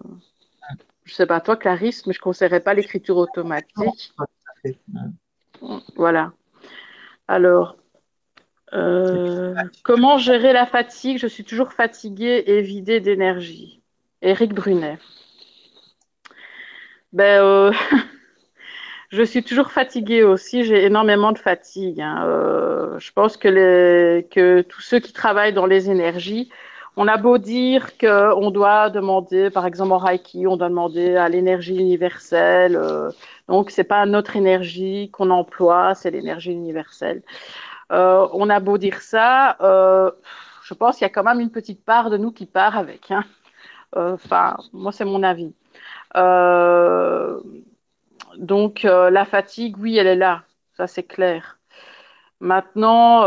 je sais pas toi, Clarisse, mais je conseillerais pas l'écriture automatique. Voilà. Alors, euh, comment gérer la fatigue? Je suis toujours fatiguée et vidée d'énergie. Éric Brunet. Ben, euh, <laughs> je suis toujours fatiguée aussi. J'ai énormément de fatigue. hein. Euh, je pense que, tous ceux qui travaillent dans les énergies, on a beau dire qu'on doit demander, par exemple en Reiki, on doit demander à l'énergie universelle. euh, donc, c'est pas notre énergie qu'on emploie, c'est l'énergie universelle. Euh, on a beau dire ça, euh, je pense qu'il y a quand même une petite part de nous qui part avec. hein. Euh, Enfin, moi, c'est mon avis. Donc, la fatigue, oui, elle est là, ça c'est clair. Maintenant,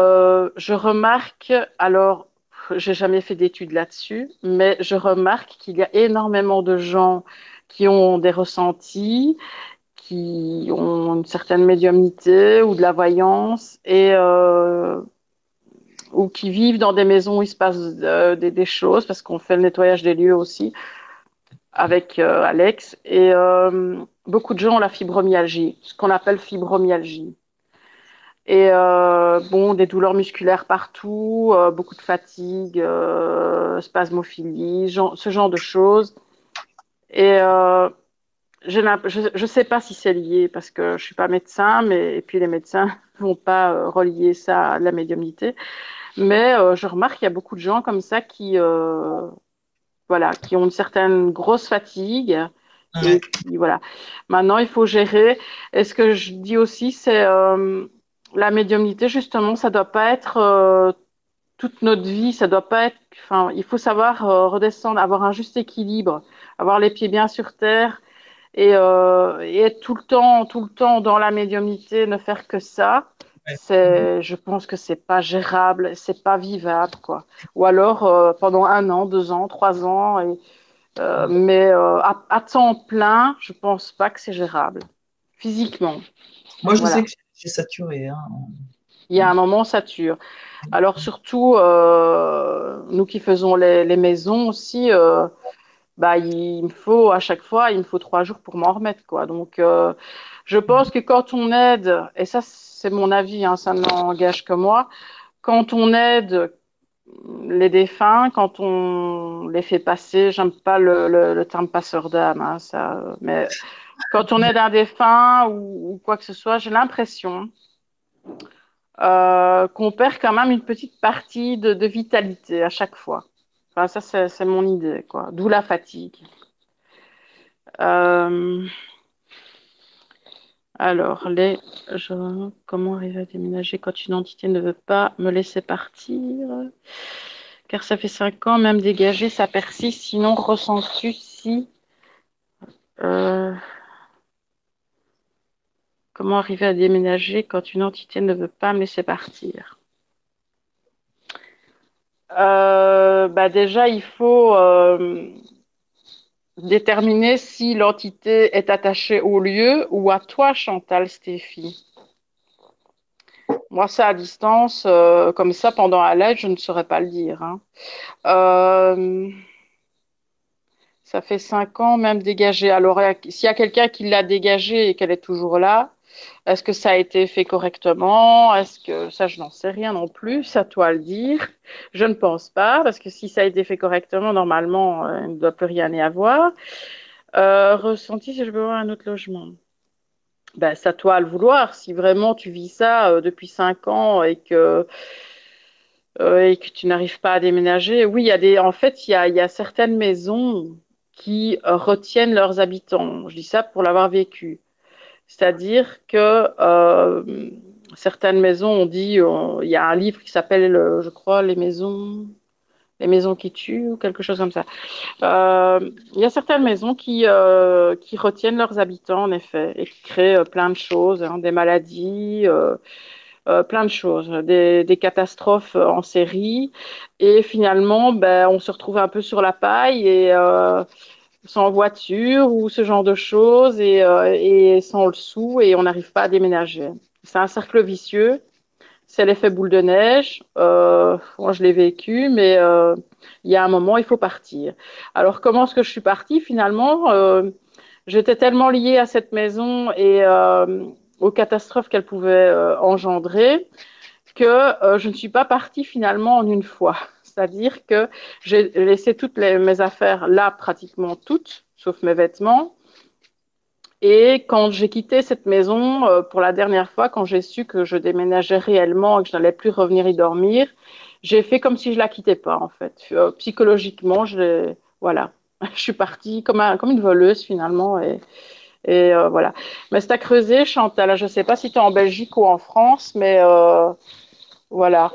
je remarque, alors, j'ai jamais fait d'études là-dessus, mais je remarque qu'il y a énormément de gens qui ont des ressentis, qui ont une certaine médiumnité ou de la voyance et euh, ou qui vivent dans des maisons où il se passe euh, des, choses parce qu'on fait le nettoyage des lieux aussi avec euh, Alex et beaucoup de gens ont la fibromyalgie, ce qu'on appelle fibromyalgie. Et euh, bon, des douleurs musculaires partout, euh, beaucoup de fatigue, euh, spasmophilie, genre- ce genre de choses. Et je ne sais pas si c'est lié parce que je suis pas médecin, mais et puis les médecins <laughs> vont pas euh, relier ça à la médiumnité. Mais euh, je remarque qu'il y a beaucoup de gens comme ça qui, euh, voilà, qui ont une certaine grosse fatigue. Et voilà. Maintenant, il faut gérer. Et ce que je dis aussi, c'est la médiumnité, justement, ça doit pas être euh, toute notre vie, ça doit pas être. Enfin, il faut savoir euh, redescendre, avoir un juste équilibre, avoir les pieds bien sur terre et, euh, et être tout le temps, tout le temps dans la médiumnité, ne faire que ça. C'est, je pense que c'est pas gérable, c'est pas vivable, quoi. Ou alors pendant un an, deux ans, trois ans, et, mais à, à temps plein, je pense pas que c'est gérable physiquement. Moi, je Voilà. sais que saturé. hein. Il y a un moment, ça tue. Alors surtout, euh, nous qui faisons les, maisons aussi, euh, bah, il me faut à chaque fois, il me faut trois jours pour m'en remettre, quoi. Donc, euh, je pense que quand on aide, et ça c'est mon avis, hein, ça n'engage que moi, quand on aide les défunts, quand on les fait passer, j'aime pas le, terme passeur d'âme, hein, ça, mais quand on aide un défunt ou, quoi que ce soit, j'ai l'impression euh, qu'on perd quand même une petite partie de, vitalité à chaque fois. Enfin, ça, c'est mon idée, quoi. D'où la fatigue. Euh, Alors, les, comment arriver à déménager quand une entité ne veut pas me laisser partir? Car ça fait cinq ans, même dégagé, ça persiste. Sinon, ressens-tu si. Euh, comment arriver à déménager quand une entité ne veut pas me laisser partir? Euh, bah Déjà, il faut. Euh, déterminer si l'entité est attachée au lieu ou à toi, Chantal Stéphie. Moi, ça à distance, euh, comme ça, pendant à l'aide, je ne saurais pas le dire. Hein. Ça fait cinq ans, même dégagé. Alors, s'il y a quelqu'un qui l'a dégagé et qu'elle est toujours là, est-ce que ça a été fait correctement? Est-ce que ça, je n'en sais rien non plus. C'est à toi le dire. Je ne pense pas, parce que si ça a été fait correctement, normalement, euh, il ne doit plus rien y avoir. Euh, ressenti si je veux avoir un autre logement. Ben, c'est à toi le vouloir. Si vraiment tu vis ça euh, depuis cinq ans et que et tu n'arrives pas à déménager, oui, y a des. En fait, il y a certaines maisons qui retiennent leurs habitants. Je dis ça pour l'avoir vécu. C'est-à-dire que euh, certaines maisons, on dit, il y a un livre qui s'appelle, je crois, Les maisons, les maisons qui tuent ou quelque chose comme ça. Euh, il y a certaines maisons qui, euh, qui retiennent leurs habitants, en effet, et qui créent plein de choses, hein, des maladies. plein de choses, des, des, catastrophes en série, et finalement, ben, on se retrouve un peu sur la paille et sans voiture ou ce genre de choses et, euh, et sans le sou et on n'arrive pas à déménager. C'est un cercle vicieux. C'est l'effet boule de neige. Euh, moi, je l'ai vécu, mais euh, il y a un moment, il faut partir. Alors, comment est-ce que je suis partie? Finalement euh, J'étais tellement liée à cette maison et euh, aux catastrophes qu'elle pouvait euh, engendrer que je ne suis pas partie finalement en une fois. C'est-à-dire que j'ai laissé toutes mes affaires là, pratiquement toutes, sauf mes vêtements. Et quand j'ai quitté cette maison euh, pour la dernière fois, quand j'ai su que je déménageais réellement et que je n'allais plus revenir y dormir, j'ai fait comme si je la quittais pas en fait. Euh, psychologiquement, je voilà, <laughs> je suis partie comme comme une voleuse finalement et euh, voilà. Mais c'est à creuser, Chantal. Je sais pas si tu es en Belgique ou en France, mais voilà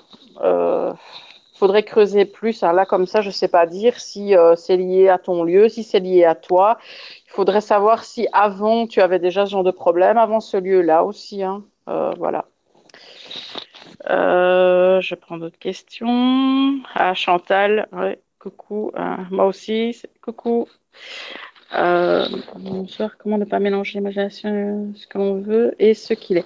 faudrait creuser plus. Hein. Là, comme ça, je ne sais pas dire si euh, c'est lié à ton lieu, si c'est lié à toi. Il faudrait savoir si avant, tu avais déjà ce genre de problème, avant ce lieu-là aussi. Hein. Euh, voilà. Euh, je prends d'autres questions. Ah, Chantal, coucou. moi aussi, coucou. bonsoir, comment ne pas mélanger l'imagination, ce que l'on veut et ce qu'il est.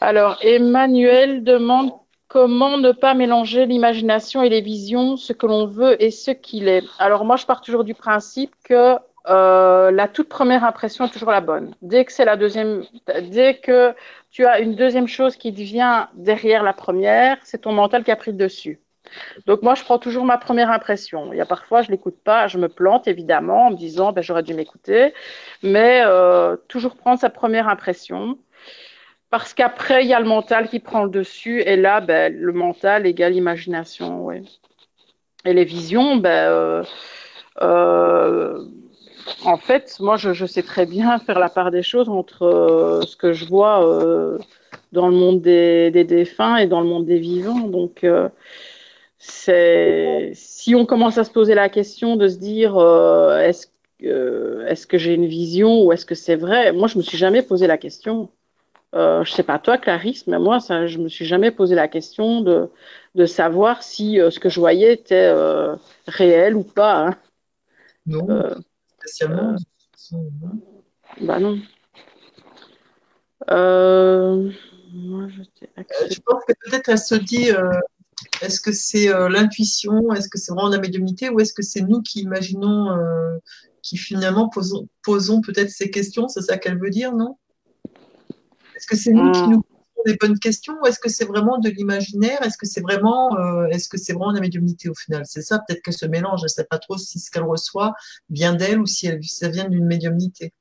Alors, Emmanuel demande Comment ne pas mélanger l'imagination et les visions, ce que l'on veut et ce qu'il est? Alors moi, je pars toujours du principe que euh, la toute première impression est toujours la bonne. Dès que c'est la deuxième, dès que tu as une deuxième chose qui vient derrière la première, c'est ton mental qui a pris le dessus. Donc moi, je prends toujours ma première impression. Il y a parfois, je l'écoute pas, je me plante évidemment en me disant, ben, j'aurais dû m'écouter, mais euh, toujours prendre sa première impression. Parce qu'après, il y a le mental qui prend le dessus, et là, ben, le mental égale l'imagination. Et les visions, ben, euh, euh, en fait, moi, je, sais très bien faire la part des choses entre euh, ce que je vois dans le monde des, défunts et dans le monde des vivants. Donc, si on commence à se poser la question de se dire est-ce est-ce que j'ai une vision ou est-ce que c'est vrai Moi, je me suis jamais posé la question. Euh, je sais pas toi, Clarisse, mais moi, ça, je me suis jamais posé la question de, de savoir si euh, ce que je voyais était euh, réel ou pas. Hein. Non, euh, spécialement. bah non. moi, je, pense que peut-être elle se dit est-ce que c'est l'intuition, est-ce que c'est vraiment la médiumnité ou est-ce que c'est nous qui imaginons, qui finalement posons, posons peut-être ces questions C'est ça qu'elle veut dire, non? Est-ce que c'est nous qui hmm. nous posons des bonnes questions ou est-ce que c'est vraiment de l'imaginaire? Est-ce que c'est vraiment, euh, est-ce que c'est vraiment la médiumnité au final? C'est ça, peut-être qu'elle se mélange. Je ne sais pas trop si ce qu'elle reçoit vient d'elle ou si ça vient d'une médiumnité.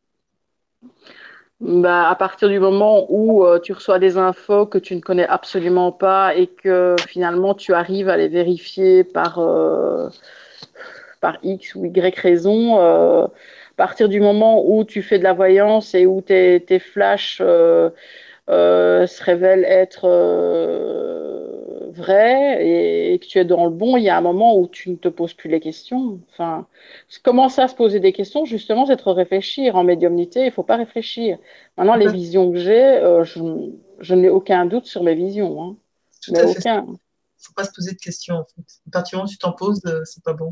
Bah, à partir du moment où euh, tu reçois des infos que tu ne connais absolument pas et que finalement tu arrives à les vérifier par, euh, par X ou Y raison, partir du moment où tu fais de la voyance et où tes, tes flashs euh, euh, se révèlent être euh, vrais et, et que tu es dans le bon, il y a un moment où tu ne te poses plus les questions. Enfin, commencer à se poser des questions, justement, c'est de réfléchir. En médiumnité, il ne faut pas réfléchir. Maintenant, les visions que j'ai, euh, je, je n'ai aucun doute sur mes visions. Hein. Tout Mais à fait. aucun. faut pas se poser de questions. En fait. À partir du moment où tu t'en poses, c'est pas bon.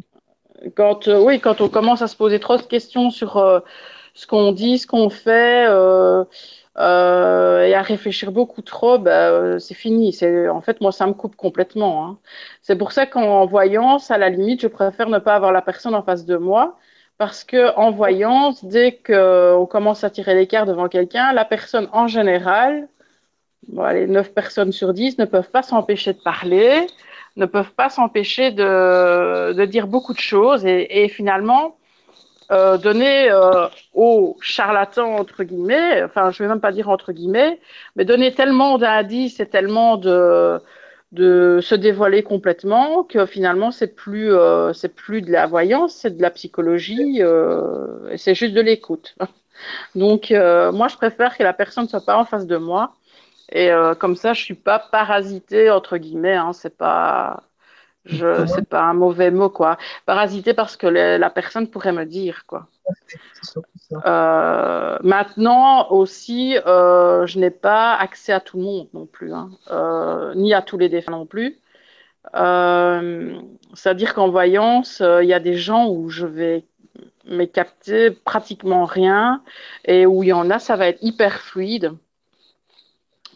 Quand, euh, oui, quand on commence à se poser trop de questions sur euh, ce qu'on dit, ce qu'on fait, euh, euh, et à réfléchir beaucoup trop, bah, euh, c'est fini. C'est, en fait, moi, ça me coupe complètement. hein. C'est pour ça qu'en voyance, à la limite, je préfère ne pas avoir la personne en face de moi. Parce que en voyance, dès qu'on commence à tirer l'écart devant quelqu'un, la personne en général, bon, les 9 personnes sur 10 ne peuvent pas s'empêcher de parler, ne peuvent pas s'empêcher de, de dire beaucoup de choses et, et finalement euh, donner euh, aux charlatans, entre guillemets, enfin je ne vais même pas dire entre guillemets, mais donner tellement d'indices et tellement de, de se dévoiler complètement que finalement c'est plus, euh, c'est plus de la voyance, c'est de la psychologie, euh, c'est juste de l'écoute. Donc euh, moi je préfère que la personne ne soit pas en face de moi et euh, comme ça, je suis pas parasitée entre guillemets. Hein, c'est pas, je, c'est pas un mauvais mot quoi. Parasitée parce que le- la personne pourrait me dire quoi. Euh, maintenant aussi, euh, je n'ai pas accès à tout le monde non plus, hein, ni à tous les défunts non plus. C'est-à-dire qu'en voyance, il y a des gens où je vais mais capter pratiquement rien et où il y en a, ça va être hyper fluide.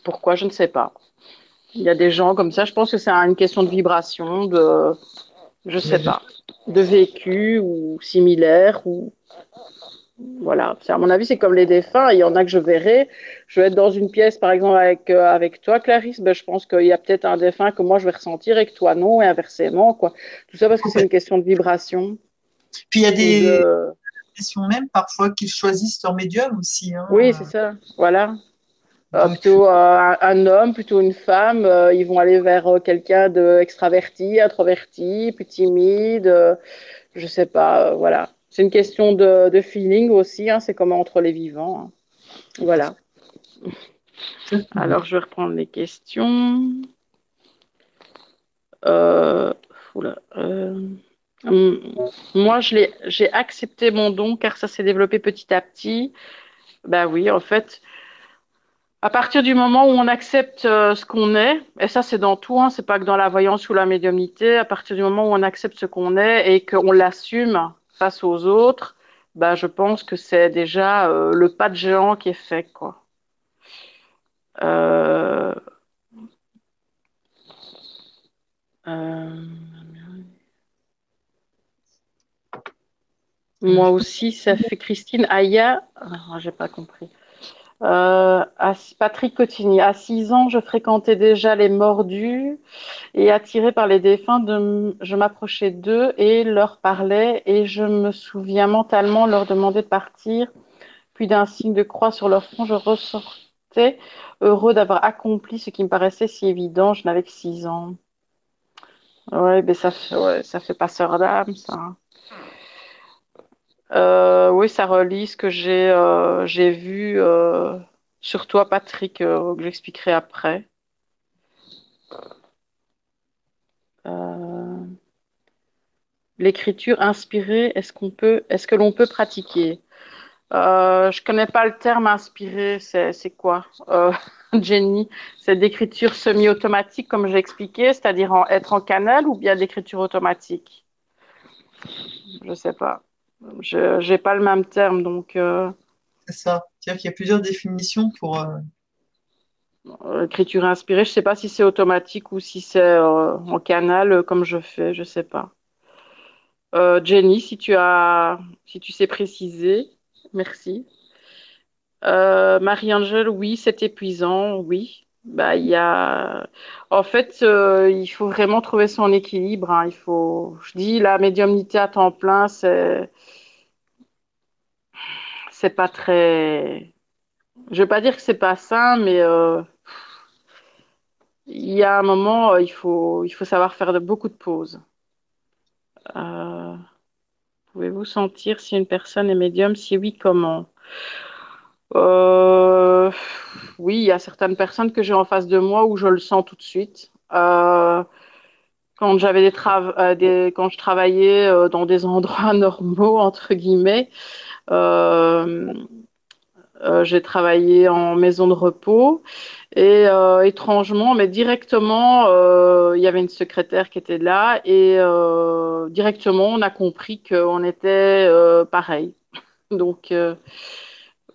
Pourquoi, je ne sais pas. Il y a des gens comme ça, je pense que c'est une question de vibration, de, je sais pas, de vécu ou similaire ou voilà. À mon avis, c'est comme les défunts. Il y en a que je verrai. Je vais être dans une pièce, par exemple, avec, euh, avec toi, Clarisse. Ben, je pense qu'il y a peut-être un défunt que moi je vais ressentir et que toi non, et inversement, quoi. Tout ça parce que c'est une question de vibration. Puis il y a des de- questions même parfois qu'ils choisissent leur médium aussi. hein. Oui, c'est ça. Voilà. Euh, plutôt euh, un, homme, plutôt une femme, euh, ils vont aller vers quelqu'un d'extraverti, introverti, plus timide, je sais pas, voilà. C'est une question de, feeling aussi, hein, c'est comme entre les vivants. hein. Voilà. Alors, je vais reprendre les questions. Euh, oula, euh, hum, moi, j'ai accepté mon don car ça s'est développé petit à petit. Ben oui, en fait, à partir du moment où on accepte euh, ce qu'on est, et ça c'est dans tout, hein, c'est pas que dans la voyance ou la médiumnité, à partir du moment où on accepte ce qu'on est et qu'on l'assume face aux autres, ben, je pense que c'est déjà euh, le pas de géant qui est fait, euh, Moi aussi, ça fait Christine Aya. Ah, j'ai pas compris. Euh, à- Patrick Cotigny, à 6 ans, je fréquentais déjà les mordus et attiré par les défunts, de, je m'approchais d'eux et leur parlais et je me souviens mentalement leur demander de partir. Puis d'un signe de croix sur leur front, je ressortais heureux d'avoir accompli ce qui me paraissait si évident. Je n'avais que 6 ans. Ouais, ben ça ouais, ça fait passeur d'âme, ça. Euh, oui, ça relie ce que j'ai euh, vu euh, sur toi, Patrick, que j'expliquerai après. Euh, l'écriture inspirée, est-ce qu'on peut, est-ce que l'on peut pratiquer? Euh, je connais pas le terme inspiré, c'est quoi? Euh, <laughs> Jenny, c'est d'écriture semi-automatique, comme j'ai expliqué, c'est-à-dire être en canal ou bien d'écriture automatique? Je sais pas. Je j'ai pas le même terme, donc euh, c'est ça. C'est-à-dire qu'il y a plusieurs définitions pour. euh, euh, écriture inspirée. Je sais pas si c'est automatique ou si c'est euh, en canal, euh, comme je fais, je sais pas. Euh, Jenny, si tu as, si tu sais préciser, merci. Euh, Marie-Angèle, oui, c'est épuisant, oui. Bah, y a, en fait, euh, il faut vraiment trouver son équilibre. hein. Il faut, je dis, la médiumnité à temps plein, c'est, c'est pas très. Je vais pas dire que c'est pas sain, mais euh, il y a un moment, euh, il faut, il faut savoir faire beaucoup de pauses. Vous Pouvez-vous sentir si une personne est médium? Si oui, comment? Euh, Oui, il y a certaines personnes que j'ai en face de moi où je le sens tout de suite. Euh, quand j'avais des, euh, des, quand je travaillais dans des <laughs> endroits normaux entre guillemets, j'ai travaillé en maison de repos et étrangement, mais directement, il y avait une secrétaire qui était là et directement, on a compris qu'on était pareil. <laughs> Donc,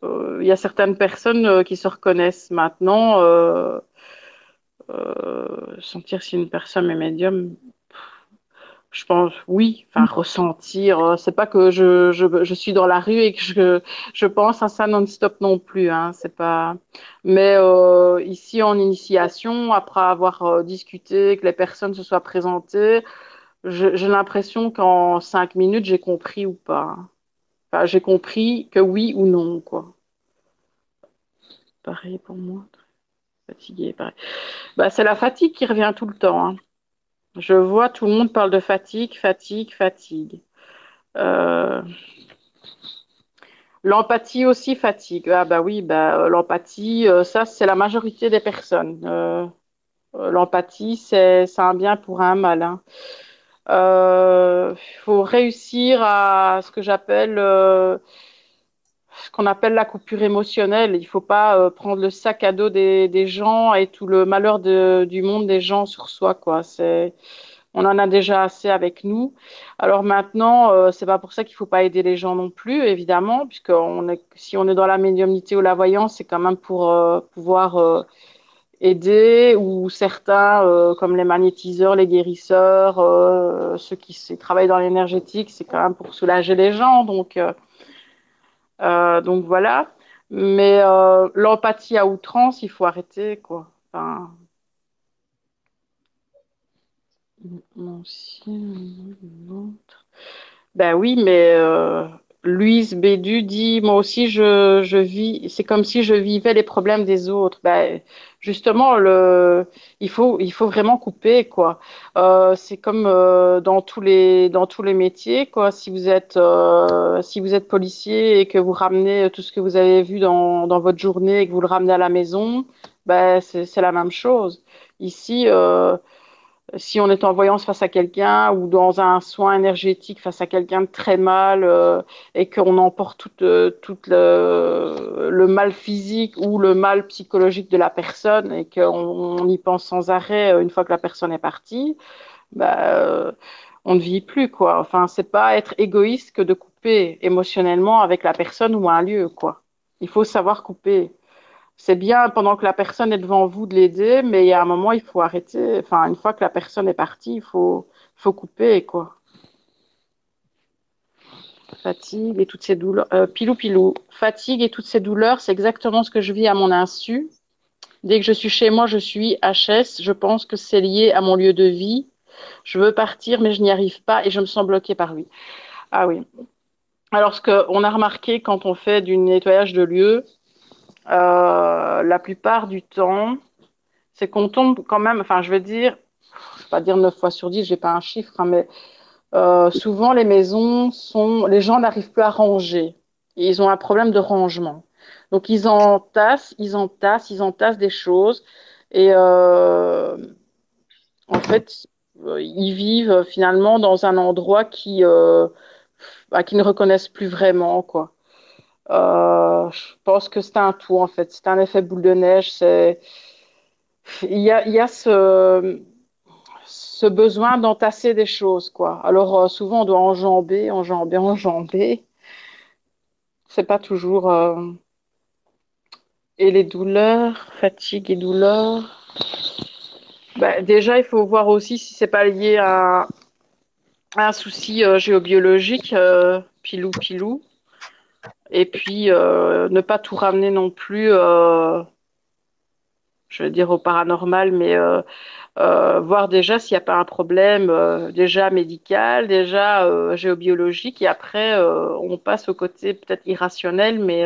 il y a certaines personnes qui se reconnaissent maintenant euh, sentir si une personne est médium, je pense oui, enfin ressentir. Euh, c'est pas que je, je, je, suis dans la rue et que je, je pense à ça non-stop non plus. Hein, c'est pas. Mais euh, ici en initiation, après avoir euh, discuté, que les personnes se soient présentées, j'ai l'impression qu'en cinq minutes j'ai compris ou pas. Enfin, j'ai compris que oui ou non quoi. Pareil pour moi fatigué. Bah, c'est la fatigue qui revient tout le temps. Hein. Je vois tout le monde parle de fatigue, fatigue, fatigue. Euh, l'empathie aussi fatigue. Ah bah oui, bah, l'empathie, euh, ça c'est la majorité des personnes. Euh, l'empathie, c'est un bien pour un mal. Il hein. faut réussir à ce que j'appelle ce qu'on appelle la coupure émotionnelle. Il ne faut pas euh, prendre le sac à dos des, gens et tout le malheur du monde des gens sur soi. On en a déjà assez avec nous. Alors maintenant, euh, c'est pas pour ça qu'il faut pas aider les gens non plus, évidemment, puisque si on est dans la médiumnité ou la voyance, c'est quand même pour euh, pouvoir euh, aider ou certains, comme les magnétiseurs, les guérisseurs, ceux qui travaillent dans l'énergétique, c'est quand même pour soulager les gens. Donc euh, donc voilà. Mais euh, l'empathie à outrance, il faut arrêter, quoi. Ben oui, mais euh, Louise Bédu dit, moi aussi, je, je vis, c'est comme si je vivais les problèmes des autres. Ben, justement, le, il faut, il faut vraiment couper, quoi. Euh, c'est comme euh, dans tous les, dans tous les métiers, quoi. Si vous êtes, euh, si vous êtes policier et que vous ramenez tout ce que vous avez vu dans, dans votre journée et que vous le ramenez à la maison, ben, c'est la même chose. Ici, euh, si on est en voyance face à quelqu'un ou dans un soin énergétique face à quelqu'un de très mal euh, et qu'on emporte tout, euh, le, le, mal physique ou le mal psychologique de la personne et qu'on on y pense sans arrêt euh, une fois que la personne est partie, bah, on ne vit plus quoi. Enfin, c'est pas être égoïste que de couper émotionnellement avec la personne ou un lieu quoi. Il faut savoir couper c'est bien pendant que la personne est devant vous de l'aider, mais il y a un moment, il faut arrêter. Enfin, une fois que la personne est partie, il faut, faut couper, quoi. Fatigue et toutes ces douleurs. Euh, pilou, pilou. Fatigue et toutes ces douleurs, c'est exactement ce que je vis à mon insu. Dès que je suis chez moi, je suis HS. Je pense que c'est lié à mon lieu de vie. Je veux partir, mais je n'y arrive pas et je me sens bloquée par lui. Ah oui. Alors, ce qu'on a remarqué quand on fait du nettoyage de lieu, euh, la plupart du temps, c'est qu'on tombe quand même, enfin, je veux dire, je vais pas dire 9 fois sur 10, j'ai pas un chiffre, hein, mais euh, souvent les maisons sont, les gens n'arrivent plus à ranger. ils ont un problème de rangement. Donc ils entassent, ils entassent, ils entassent des choses. Et euh, en fait, ils vivent finalement dans un endroit qui, bah, qui ne reconnaissent plus vraiment, quoi. Euh, je pense que c'est un tout en fait. C'est un effet boule de neige. C'est il y a, il y a ce, besoin d'entasser des choses quoi. Alors euh, souvent on doit enjamber, enjamber, enjamber. C'est pas toujours. Euh, et les douleurs, fatigue et douleurs. Ben, déjà, il faut voir aussi si c'est pas lié à, un souci géobiologique, pilou pilou. Et puis, euh, ne pas tout ramener non plus, euh, je veux dire, au paranormal, mais euh, voir déjà s'il n'y a pas un problème déjà médical, déjà géobiologique, et après, on passe au côté peut-être irrationnel, mais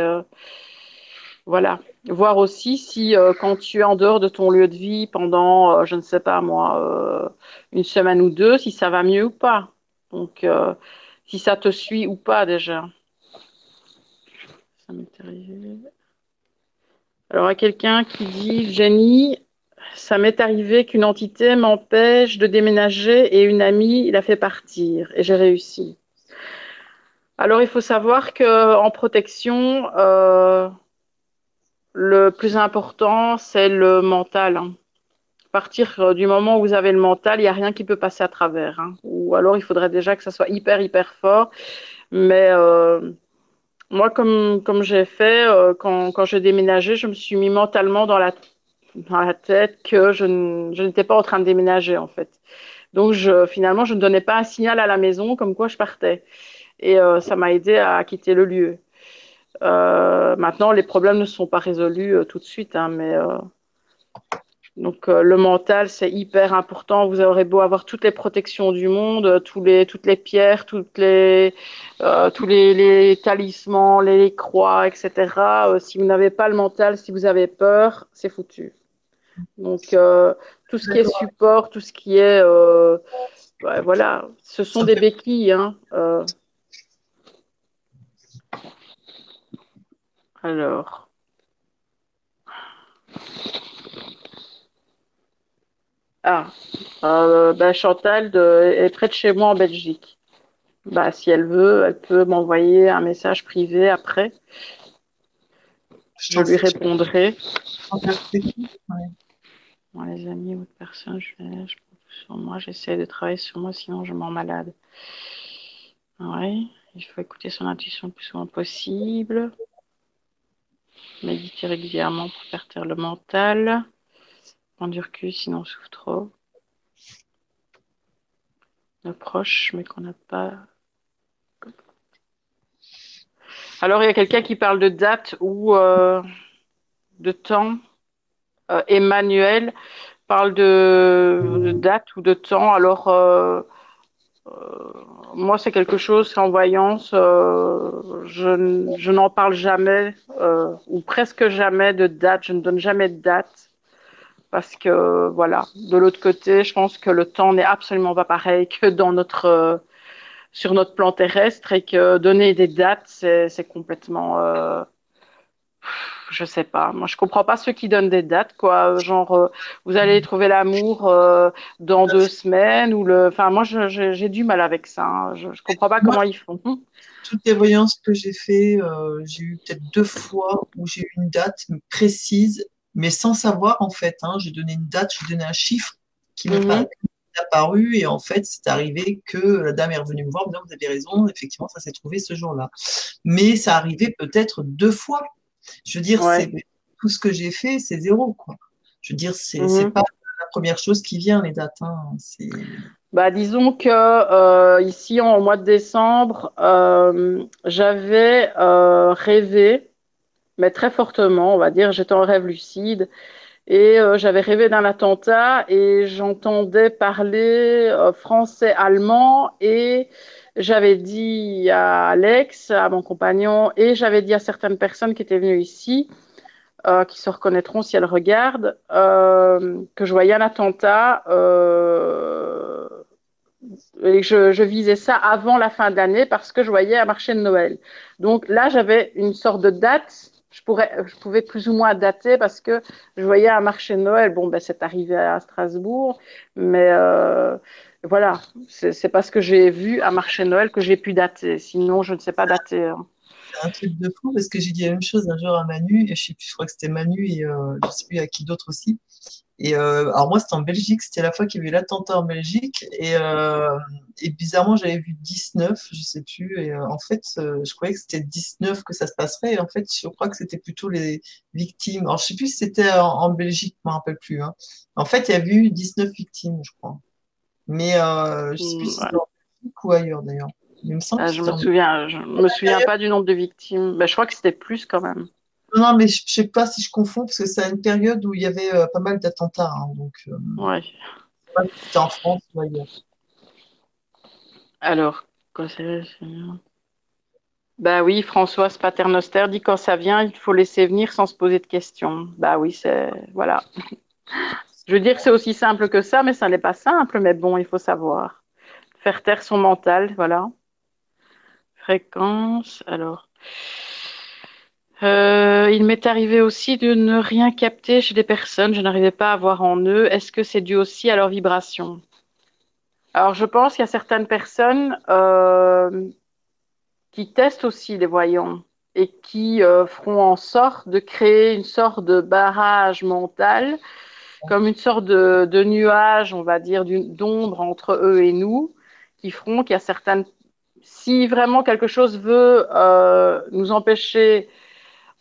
voilà. Voir aussi si quand tu es en dehors de ton lieu de vie pendant, je ne sais pas moi, une semaine ou deux, si ça va mieux ou pas. Donc, si ça te suit ou pas déjà. Alors, à quelqu'un qui dit Jenny, ça m'est arrivé qu'une entité m'empêche de déménager et une amie l'a fait partir et j'ai réussi. Alors, il faut savoir qu'en protection, euh, le plus important, c'est le mental. Hein. À partir euh, du moment où vous avez le mental, il n'y a rien qui peut passer à travers. Hein. Ou alors, il faudrait déjà que ça soit hyper, hyper fort. Mais euh, moi, comme, comme j'ai fait, euh, quand, quand j'ai déménagé, je me suis mis mentalement dans la, dans la tête que je, n'étais pas en train de déménager, en fait. Donc, je, finalement, je ne donnais pas un signal à la maison comme quoi je partais. Et euh, ça m'a aidé à quitter le lieu. Euh, maintenant, les problèmes ne sont pas résolus tout de suite, hein, mais donc euh, le mental, c'est hyper important. Vous aurez beau avoir toutes les protections du monde, euh, tous les, toutes les pierres, toutes les, euh, tous les, les, talismans, les croix, etc. Euh, si vous n'avez pas le mental, si vous avez peur, c'est foutu. Donc tout ce qui est support, tout ce qui est, voilà, ce sont des béquilles. Hein, alors. Ah, euh, bah, Chantal est près de chez moi en Belgique. Bah, si elle veut, elle peut m'envoyer un message privé après. Je, lui répondrai. les amis, autres personnes, je, je sur moi, j'essaie de travailler sur moi, sinon je m'en malade. Oui, il faut écouter son intuition le plus souvent possible. Méditer régulièrement pour faire taire le mental. Prendre du sinon on souffre trop. Nos proches, mais qu'on n'a pas. Alors, il y a quelqu'un qui parle de date ou euh, de temps. Euh, Emmanuel parle de, date ou de temps. Alors, euh, moi, c'est quelque chose en voyance, je, je n'en parle jamais ou presque jamais de date. Je ne donne jamais de date parce que voilà, de l'autre côté, je pense que le temps n'est absolument pas pareil que dans notre euh, sur notre plan terrestre et que donner des dates, c'est complètement euh, je sais pas. Moi, je comprends pas ceux qui donnent des dates, quoi. Genre, euh, vous allez trouver l'amour euh, dans deux semaines ou le. Enfin, moi, j'ai du mal avec ça. Hein. Je, je comprends pas comment ils font. Toutes les voyances que j'ai fait, j'ai eu peut-être deux fois où j'ai eu une date précise mais sans savoir en fait. Hein, j'ai donné une date, j'ai donné un chiffre qui m'est mhm. apparu et en fait c'est arrivé que la dame est revenue me voir, vous avez raison, effectivement ça s'est trouvé ce jour-là. Mais ça arrivait peut-être deux fois. Je veux dire, tout ce que j'ai fait, c'est zéro quoi. Je veux dire, c'est mhm. pas la première chose qui vient les dates. Hein. Bah, disons que euh, ici en mois de décembre, euh, j'avais euh, rêvé mais très fortement, on va dire. J'étais en rêve lucide et euh, j'avais rêvé d'un attentat et j'entendais parler euh, français, allemand et j'avais dit à Alex, à mon compagnon, et j'avais dit à certaines personnes qui étaient venues ici, euh, qui se reconnaîtront si elles regardent, que je voyais un attentat et je, je, visais ça avant la fin d'année parce que je voyais un marché de Noël. Donc là, j'avais une sorte de date je, pouvais plus ou moins dater parce que je voyais un marché Noël. Bon, ben, c'est arrivé à Strasbourg, mais euh, voilà, c'est parce que j'ai vu un marché Noël que j'ai pu dater. Sinon, je ne sais pas dater. Hein. C'est un truc de fou parce que j'ai dit la même chose un jour à Manu, et je crois que c'était Manu et euh, je sais plus à qui d'autre aussi. Et euh, alors moi, c'était en Belgique, c'était la fois qu'il y avait eu l'attentat en Belgique. Et, euh, et bizarrement, j'avais vu 19, je sais plus. Et euh, en fait, euh, je croyais que c'était 19 que ça se passerait. Et en fait, je crois que c'était plutôt les victimes. Alors, je sais plus si c'était en, en, Belgique, je me rappelle plus. Hein. En fait, il y a eu 19 victimes, je crois. Mais euh, je sais plus si c'était en Belgique ou ailleurs d'ailleurs. Ah, je me souviens, je me souviens pas du nombre de victimes. Ben, je crois que c'était plus quand même. Non, mais je ne sais pas si je confonds, parce que c'est une période où il y avait euh, pas mal d'attentats. Hein, donc, euh, ouais. C'était en France ou ailleurs. Alors, quoi c'est Bah oui, Françoise Paternoster dit quand ça vient, il faut laisser venir sans se poser de questions. Bah oui, c'est. Voilà. Je veux dire, c'est aussi simple que ça, mais ça n'est pas simple. Mais bon, il faut savoir. Faire taire son mental, voilà. fréquence. Alors, euh, il m'est arrivé aussi de ne rien capter chez des personnes. Je n'arrivais pas à voir en eux. Est-ce que c'est dû aussi à leur vibration? Alors, je pense qu'il y a certaines personnes euh, qui testent aussi les voyants et qui euh, feront en sorte de créer une sorte de barrage mental, comme une sorte de, de nuage, on va dire, d'ombre entre eux et nous, qui feront qu'il y a certaines... Si vraiment quelque chose veut euh, nous empêcher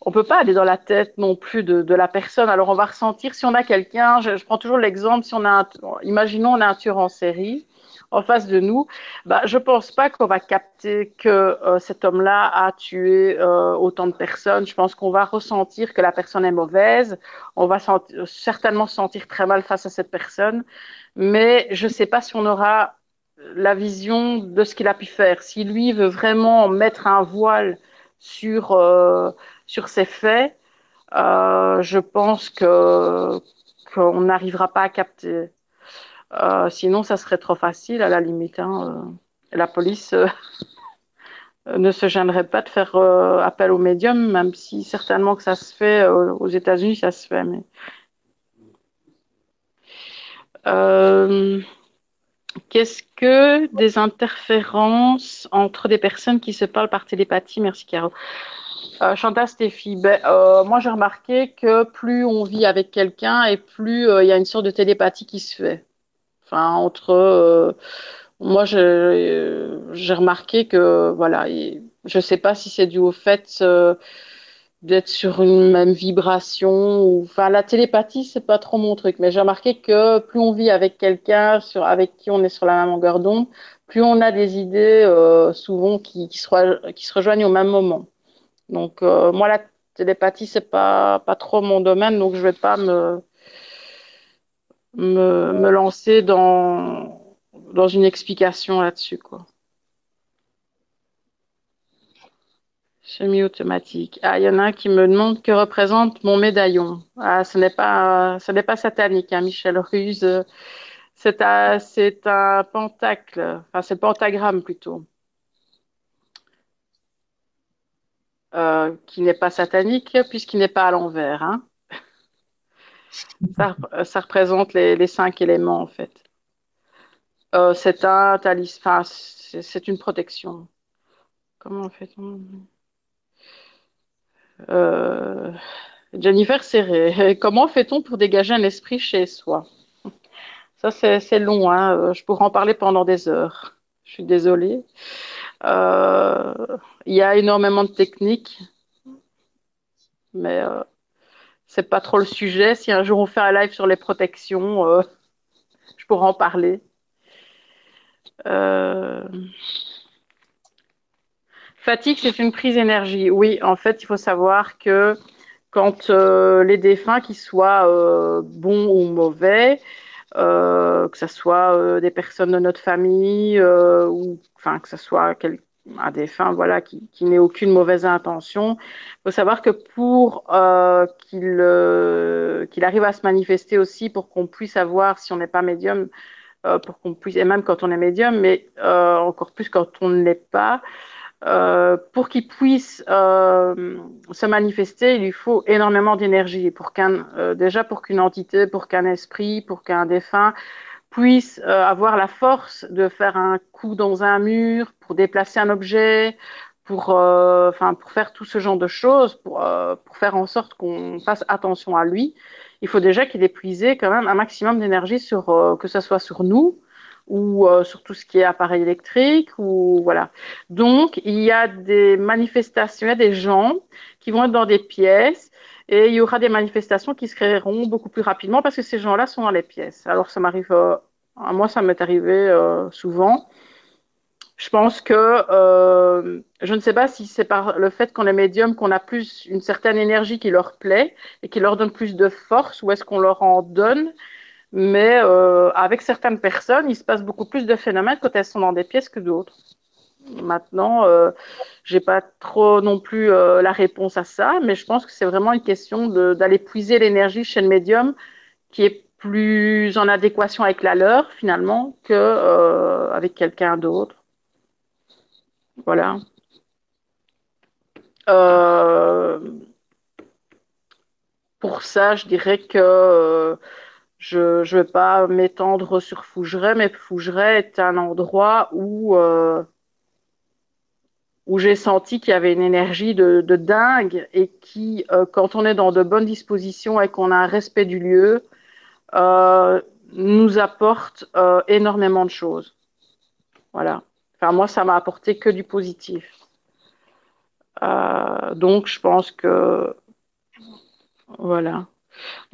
on peut pas aller dans la tête non plus de, la personne. Alors on va ressentir si on a quelqu'un. Je, prends toujours l'exemple si on a, un, imaginons on a un tueur en série en face de nous. Bah, je pense pas qu'on va capter que euh, cet homme-là a tué euh, autant de personnes. Je pense qu'on va ressentir que la personne est mauvaise. On va certainement se sentir très mal face à cette personne, mais je sais pas si on aura la vision de ce qu'il a pu faire. Si lui veut vraiment mettre un voile sur euh, sur ces faits, euh, je pense que qu'on n'arrivera pas à capter. Euh, sinon, ça serait trop facile à la limite. Hein. Euh, la police <laughs> ne se gênerait pas de faire appel aux médiums, même si certainement que ça se fait aux États-Unis, ça se fait. Mais... Qu'est-ce que des interférences entre des personnes qui se parlent par télépathie? Merci Caro. Euh, Chantal Stéphie, ben, euh, moi j'ai remarqué que plus on vit avec quelqu'un et plus euh, il y a une sorte de télépathie qui se fait. Enfin, entre. Euh, moi j'ai remarqué que, voilà, je ne sais pas si c'est dû au fait d'être sur une même vibration. Ou, enfin, la télépathie, c'est pas trop mon truc, mais j'ai remarqué que plus on vit avec quelqu'un avec qui on est sur la même longueur d'onde, plus on a des idées souvent qui, qui, se, qui se rejoignent au même moment. Donc, euh, moi, la télépathie, c'est pas, pas trop mon domaine, donc je vais pas me, me, me lancer dans, dans une explication là-dessus, quoi. Semi-automatique. Ah, il y en a un qui me demande que représente mon médaillon. Ah, ce n'est pas, ce n'est pas satanique, hein, Michel Ruse. C'est un, c'est un pentacle, enfin, c'est pentagramme plutôt. Euh, qui n'est pas satanique puisqu'il n'est pas à l'envers. Hein. Ça, représente les, cinq éléments en fait. Euh, c'est un talisman, c'est une protection. Comment fait-on euh, Jennifer Serré, <laughs> comment fait-on pour dégager un esprit chez soi? Ça, c'est long, hein. je pourrais en parler pendant des heures. Je suis désolée. Euh, il y a énormément de techniques, mais euh, c'est pas trop le sujet. Si un jour on fait un live sur les protections, euh, <laughs> je pourrais en parler. Fatigue, c'est une prise d'énergie. Oui, en fait, il faut savoir que quand les défunts, qu'ils soient bons ou mauvais, euh, que ce soit euh, des personnes de notre famille euh, ou enfin que ce soit quel, un défunt voilà qui, qui n'ait aucune mauvaise intention. Il faut savoir que pour qu'il qu'il arrive à se manifester aussi, pour qu'on puisse savoir si on n'est pas médium, pour qu'on puisse et même quand on est médium, mais encore plus quand on ne l'est pas. Euh, pour qu'il puisse euh, se manifester, il lui faut énormément d'énergie. Pour qu'un, euh, déjà pour qu'une entité, pour qu'un esprit, pour qu'un défunt puisse avoir la force de faire un coup dans un mur, pour déplacer un objet, pour, enfin, pour faire tout ce genre de choses, pour, pour faire en sorte qu'on fasse attention à lui. Il faut déjà qu'il ait puisé quand même un maximum d'énergie sur que ce soit sur nous, ou euh, sur tout ce qui est appareil électrique ou voilà. Donc il y a des manifestations, il y a des gens qui vont être dans des pièces et il y aura des manifestations qui se créeront beaucoup plus rapidement parce que ces gens-là sont dans les pièces. Alors ça m'arrive, euh, moi ça m'est arrivé euh, souvent. Je pense que euh, je ne sais pas si c'est par le fait qu'on est médium qu'on a plus une certaine énergie qui leur plaît et qui leur donne plus de force ou est-ce qu'on leur en donne mais euh, avec certaines personnes, il se passe beaucoup plus de phénomènes quand elles sont dans des pièces que d'autres. Maintenant, euh, j'ai pas trop non plus euh, la réponse à ça, mais je pense que c'est vraiment une question d'aller puiser l'énergie chez le médium qui est plus en adéquation avec la leur finalement que euh, avec quelqu'un d'autre. Voilà. pour ça, je dirais que je ne vais pas m'étendre sur Fougeray, mais Fougeray est un endroit où, où j'ai senti qu'il y avait une énergie de, dingue et qui, quand on est dans de bonnes dispositions et qu'on a un respect du lieu, nous apporte énormément de choses. Voilà. Enfin, moi, ça m'a apporté que du positif. Euh, donc, je pense que voilà.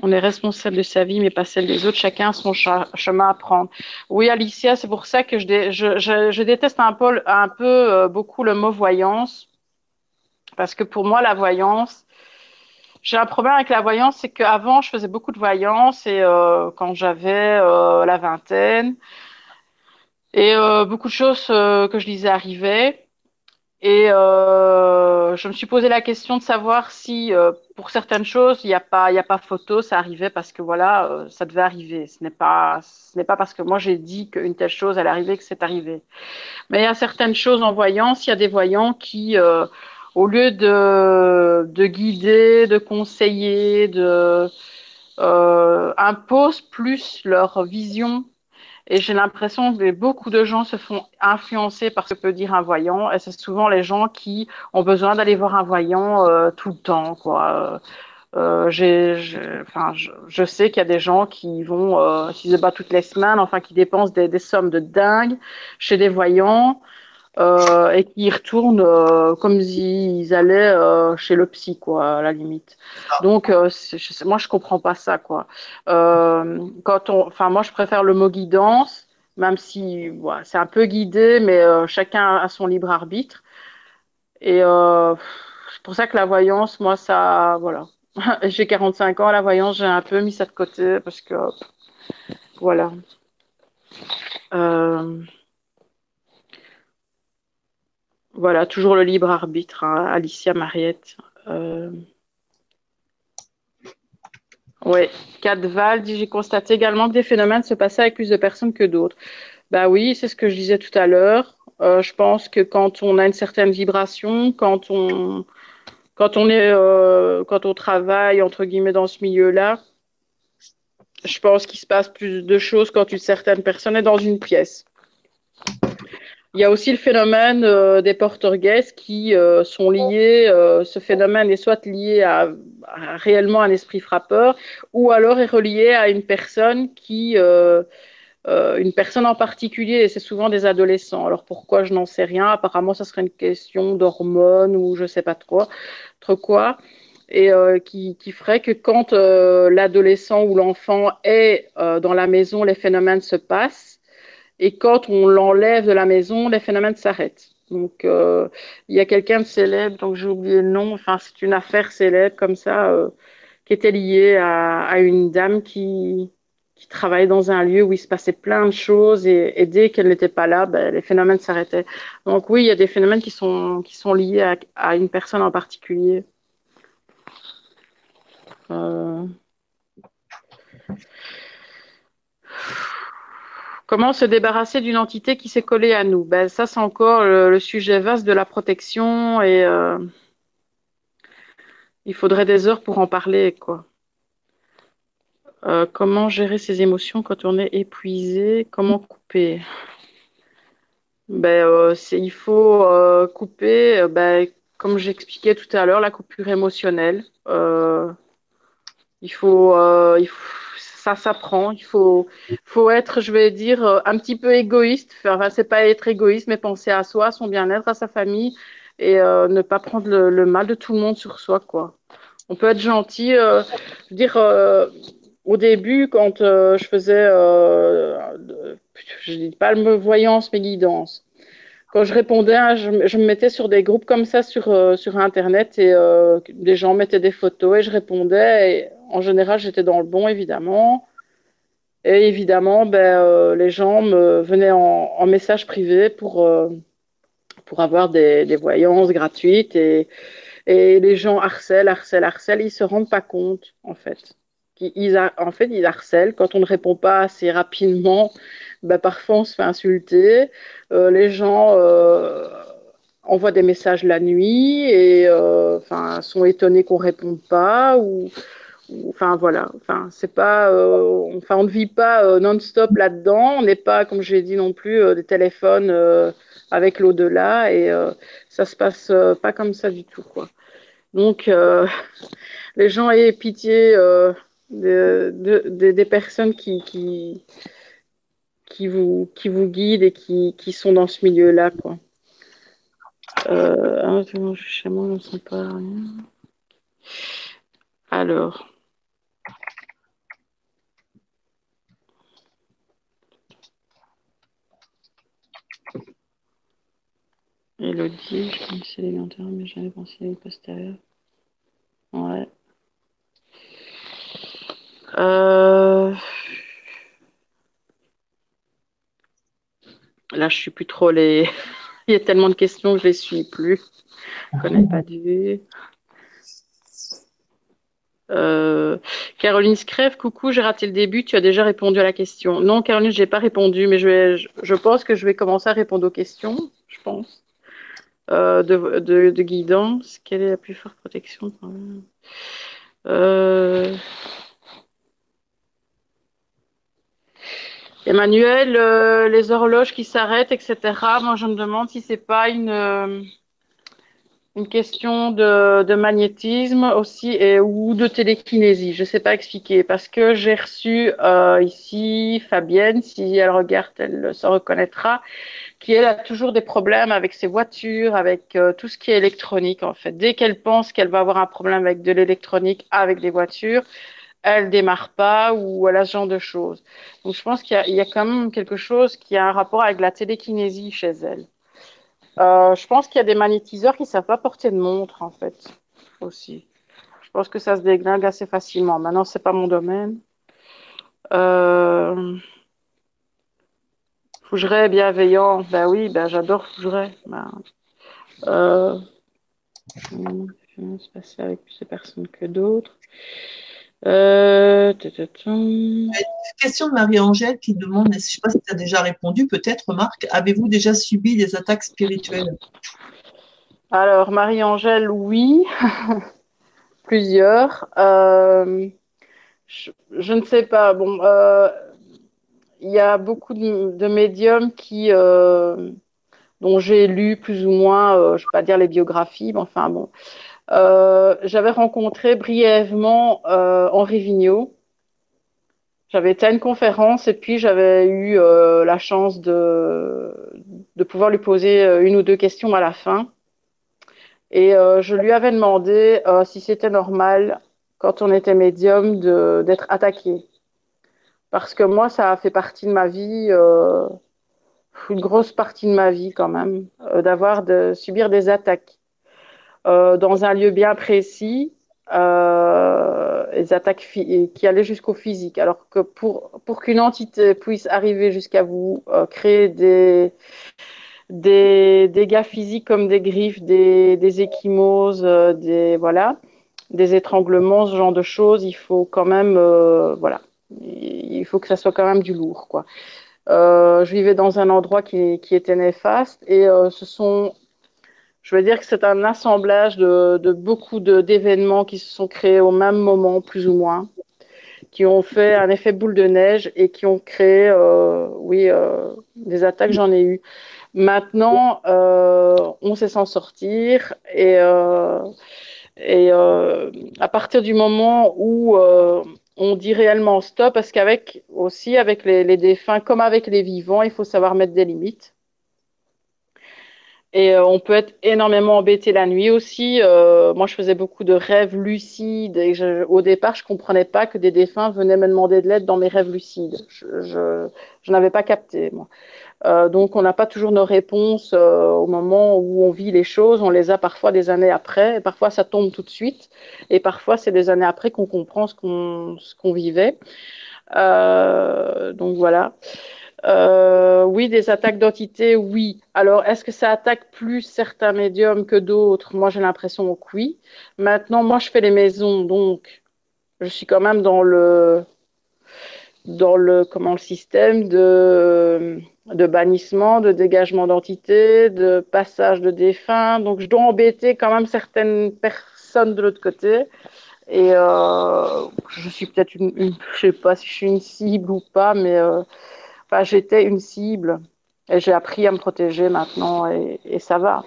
On est responsable de sa vie, mais pas celle des autres. Chacun a son chemin à prendre. Oui, Alicia, c'est pour ça que je, déteste un peu, euh, beaucoup le mot voyance. Parce que pour moi, la voyance, j'ai un problème avec la voyance, c'est qu'avant, je faisais beaucoup de voyance et euh, quand j'avais la vingtaine, et beaucoup de choses que je lisais arrivaient. Et euh, je me suis posé la question de savoir si, euh, pour certaines choses, il n'y a pas, a pas photo, ça arrivait parce que voilà, euh, ça devait arriver. Ce n'est pas, ce n'est pas parce que moi j'ai dit qu'une telle chose allait arriver que c'est arrivé. Mais il y a certaines choses en voyance, il y a des voyants qui, au lieu de, de guider, de conseiller, de imposent plus leur vision et j'ai l'impression que beaucoup de gens se font influencer par ce que peut dire un voyant. Et c'est souvent les gens qui ont besoin d'aller voir un voyant euh, tout le temps. Quoi. Euh, j'ai, enfin, je, sais qu'il y a des gens qui vont, euh, s'ils se battent toutes les semaines, enfin, qui dépensent des, des sommes de dingue chez des voyants euh, et qui retournent euh, comme s'ils allaient euh, chez le psy, quoi, à la limite. Ah. Donc, je, moi, je comprends pas ça, quoi. quand on, enfin, moi, je préfère le mot guidance, même si c'est un peu guidé, mais chacun a son libre arbitre. Et c'est pour ça que la voyance, moi, ça, voilà. <laughs> j'ai 45 ans, la voyance, j'ai un peu mis ça de côté parce que, voilà. Euh, voilà, toujours le libre arbitre, hein, Alicia Mariette. Euh... Oui, Cadval dit J'ai constaté également que des phénomènes se passaient avec plus de personnes que d'autres. Bah oui, c'est ce que je disais tout à l'heure. Euh, je pense que quand on a une certaine vibration, quand on, est, euh, quand on travaille entre guillemets dans ce milieu-là, je pense qu'il se passe plus de choses quand une certaine personne est dans une pièce. Il y a aussi le phénomène euh, des portugaises qui euh, sont liés, euh, ce phénomène est soit lié à, réellement un esprit frappeur, ou alors est relié à une personne qui, une personne en particulier, et c'est souvent des adolescents. Alors pourquoi je n'en sais rien? Apparemment, ça serait une question d'hormones ou je sais pas trop, trop quoi. Et qui, qui, ferait que quand l'adolescent ou l'enfant est dans la maison, les phénomènes se passent et quand on l'enlève de la maison, les phénomènes s'arrêtent. Donc, euh, il y a quelqu'un de célèbre, donc j'ai oublié le nom, enfin, c'est une affaire célèbre comme ça, euh, qui était liée à, une dame qui, travaillait dans un lieu où il se passait plein de choses et, dès qu'elle n'était pas là, ben, les phénomènes s'arrêtaient. Donc, oui, il y a des phénomènes qui sont, qui sont liés à, à une personne en particulier. Euh... Comment se débarrasser d'une entité qui s'est collée à nous? Ben, Ça, c'est encore le, sujet vaste de la protection et euh, il faudrait des heures pour en parler. quoi. Euh, comment gérer ses émotions quand on est épuisé? Comment couper? Ben, euh, Il faut couper, ben, comme j'expliquais tout à l'heure, la coupure émotionnelle. il faut, il faut ça s'apprend. Il faut, faut être, je vais dire, euh, un petit peu égoïste. Enfin, c'est pas être égoïste, mais penser à soi, à son bien-être, à sa famille et euh, ne pas prendre le, mal de tout le monde sur soi, quoi. On peut être gentil. Euh, je veux dire, au début, quand je faisais, je dis pas le mot voyance, mais guidance. Quand je répondais, je, je, me mettais sur des groupes comme ça sur, sur Internet et des gens mettaient des photos et je répondais. En général, j'étais dans le bon, évidemment. Et évidemment, ben, euh, les gens me venaient en, message privé pour, euh, pour avoir des, voyances gratuites. Et, et les gens harcèlent, harcèlent, harcèlent. Ils ne se rendent pas compte, en fait. Ils, en fait, ils harcèlent. Quand on ne répond pas assez rapidement, ben, parfois on se fait insulter. Euh, les gens envoient des messages la nuit et sont étonnés qu'on réponde pas ou, enfin voilà. Enfin c'est pas, euh, enfin on ne vit pas non-stop là-dedans. On n'est pas, comme j'ai dit non plus, des téléphones avec l'au-delà et ça se passe pas comme ça du tout quoi. Donc <laughs> les gens aient pitié de, de, des personnes qui, qui vous, qui vous guident et qui, qui sont dans ce milieu-là. Quoi. Euh, chez moi, ne sens pas rien. Alors. Elodie, je connaissais les mais j'avais pensé les postérieurs. Ouais. Euh... Là, je suis plus trop les. <laughs> Il y a tellement de questions que je les suis plus. Je connais pas du. Euh, Caroline Scrève, coucou, j'ai raté le début, tu as déjà répondu à la question. Non, Caroline, je n'ai pas répondu, mais je, pense que je vais commencer à répondre aux questions, je pense, euh, de, guidance. Quelle est la plus forte protection euh, Emmanuel, euh, les horloges qui s'arrêtent, etc. Moi, je me demande si c'est pas une une question de, magnétisme aussi et ou de télékinésie. Je ne sais pas expliquer parce que j'ai reçu euh, ici Fabienne, si elle regarde, elle se reconnaîtra, qui elle a toujours des problèmes avec ses voitures, avec tout ce qui est électronique en fait. Dès qu'elle pense qu'elle va avoir un problème avec de l'électronique, avec des voitures, elle démarre pas ou elle a ce genre de choses. Donc je pense qu'il y, a quand même quelque chose qui a un rapport avec la télékinésie chez elle. Euh, je pense qu'il y a des magnétiseurs qui ne savent pas porter de montre en fait aussi. Je pense que ça se déglingue assez facilement. Maintenant, c'est pas mon domaine. Euh... Fougeray bienveillant, ben oui, ben j'adore Fougeray. Ben, euh... se passer avec plus de personnes que d'autres. Euh, une question de Marie-Angèle qui demande, je ne sais pas si tu as déjà répondu, peut-être Marc, avez-vous déjà subi des attaques spirituelles? Alors, Marie-Angèle, oui, <laughs> plusieurs. Euh, je, ne sais pas, bon, euh, il y a beaucoup de, médiums qui, dont j'ai lu plus ou moins, je ne vais pas dire les biographies, mais enfin bon, euh, j'avais rencontré brièvement euh, Henri Vigneault. J'avais été à une conférence et puis j'avais eu euh, la chance de, de pouvoir lui poser une ou deux questions à la fin. Et je lui avais demandé si c'était normal, quand on était médium, d'être attaqué. Parce que moi, ça a fait partie de ma vie, une grosse partie de ma vie quand même, d'avoir de subir des attaques. Euh, dans un lieu bien précis, euh, les attaques qui allaient jusqu'au physique. Alors que pour, pour qu'une entité puisse arriver jusqu'à vous, euh, créer des, des dégâts physiques comme des griffes, des, des échymoses, des, voilà, des étranglements, ce genre de choses, il faut quand même, voilà, il faut que ça soit quand même du lourd, quoi. je vivais dans un endroit qui, qui était néfaste et ce sont je veux dire que c'est un assemblage de, de beaucoup d'événements qui se sont créés au même moment, plus ou moins, qui ont fait un effet boule de neige et qui ont créé, euh, oui, euh, des attaques, j'en ai eu. Maintenant, euh, on sait s'en sortir et, euh, et euh, à partir du moment où euh, on dit réellement stop, parce qu'avec aussi avec les, les défunts, comme avec les vivants, il faut savoir mettre des limites. Et euh, on peut être énormément embêté la nuit aussi. Euh, moi, je faisais beaucoup de rêves lucides et je, au départ, je comprenais pas que des défunts venaient me demander de l'aide dans mes rêves lucides. Je, je, je n'avais pas capté, moi. Euh, donc, on n'a pas toujours nos réponses euh, au moment où on vit les choses. On les a parfois des années après. Et parfois, ça tombe tout de suite. Et parfois, c'est des années après qu'on comprend ce qu'on qu'on vivait. Euh, donc voilà. Euh, oui, des attaques d'entité, oui. Alors, est-ce que ça attaque plus certains médiums que d'autres? Moi, j'ai l'impression que oui. Maintenant, moi, je fais les maisons, donc je suis quand même dans le dans le comment le système de de bannissement, de dégagement d'entités, de passage de défunts. Donc, je dois embêter quand même certaines personnes de l'autre côté. Et euh, je suis peut-être une, une, je sais pas si je suis une cible ou pas, mais euh, j'étais une cible. Et j'ai appris à me protéger maintenant et, ça va.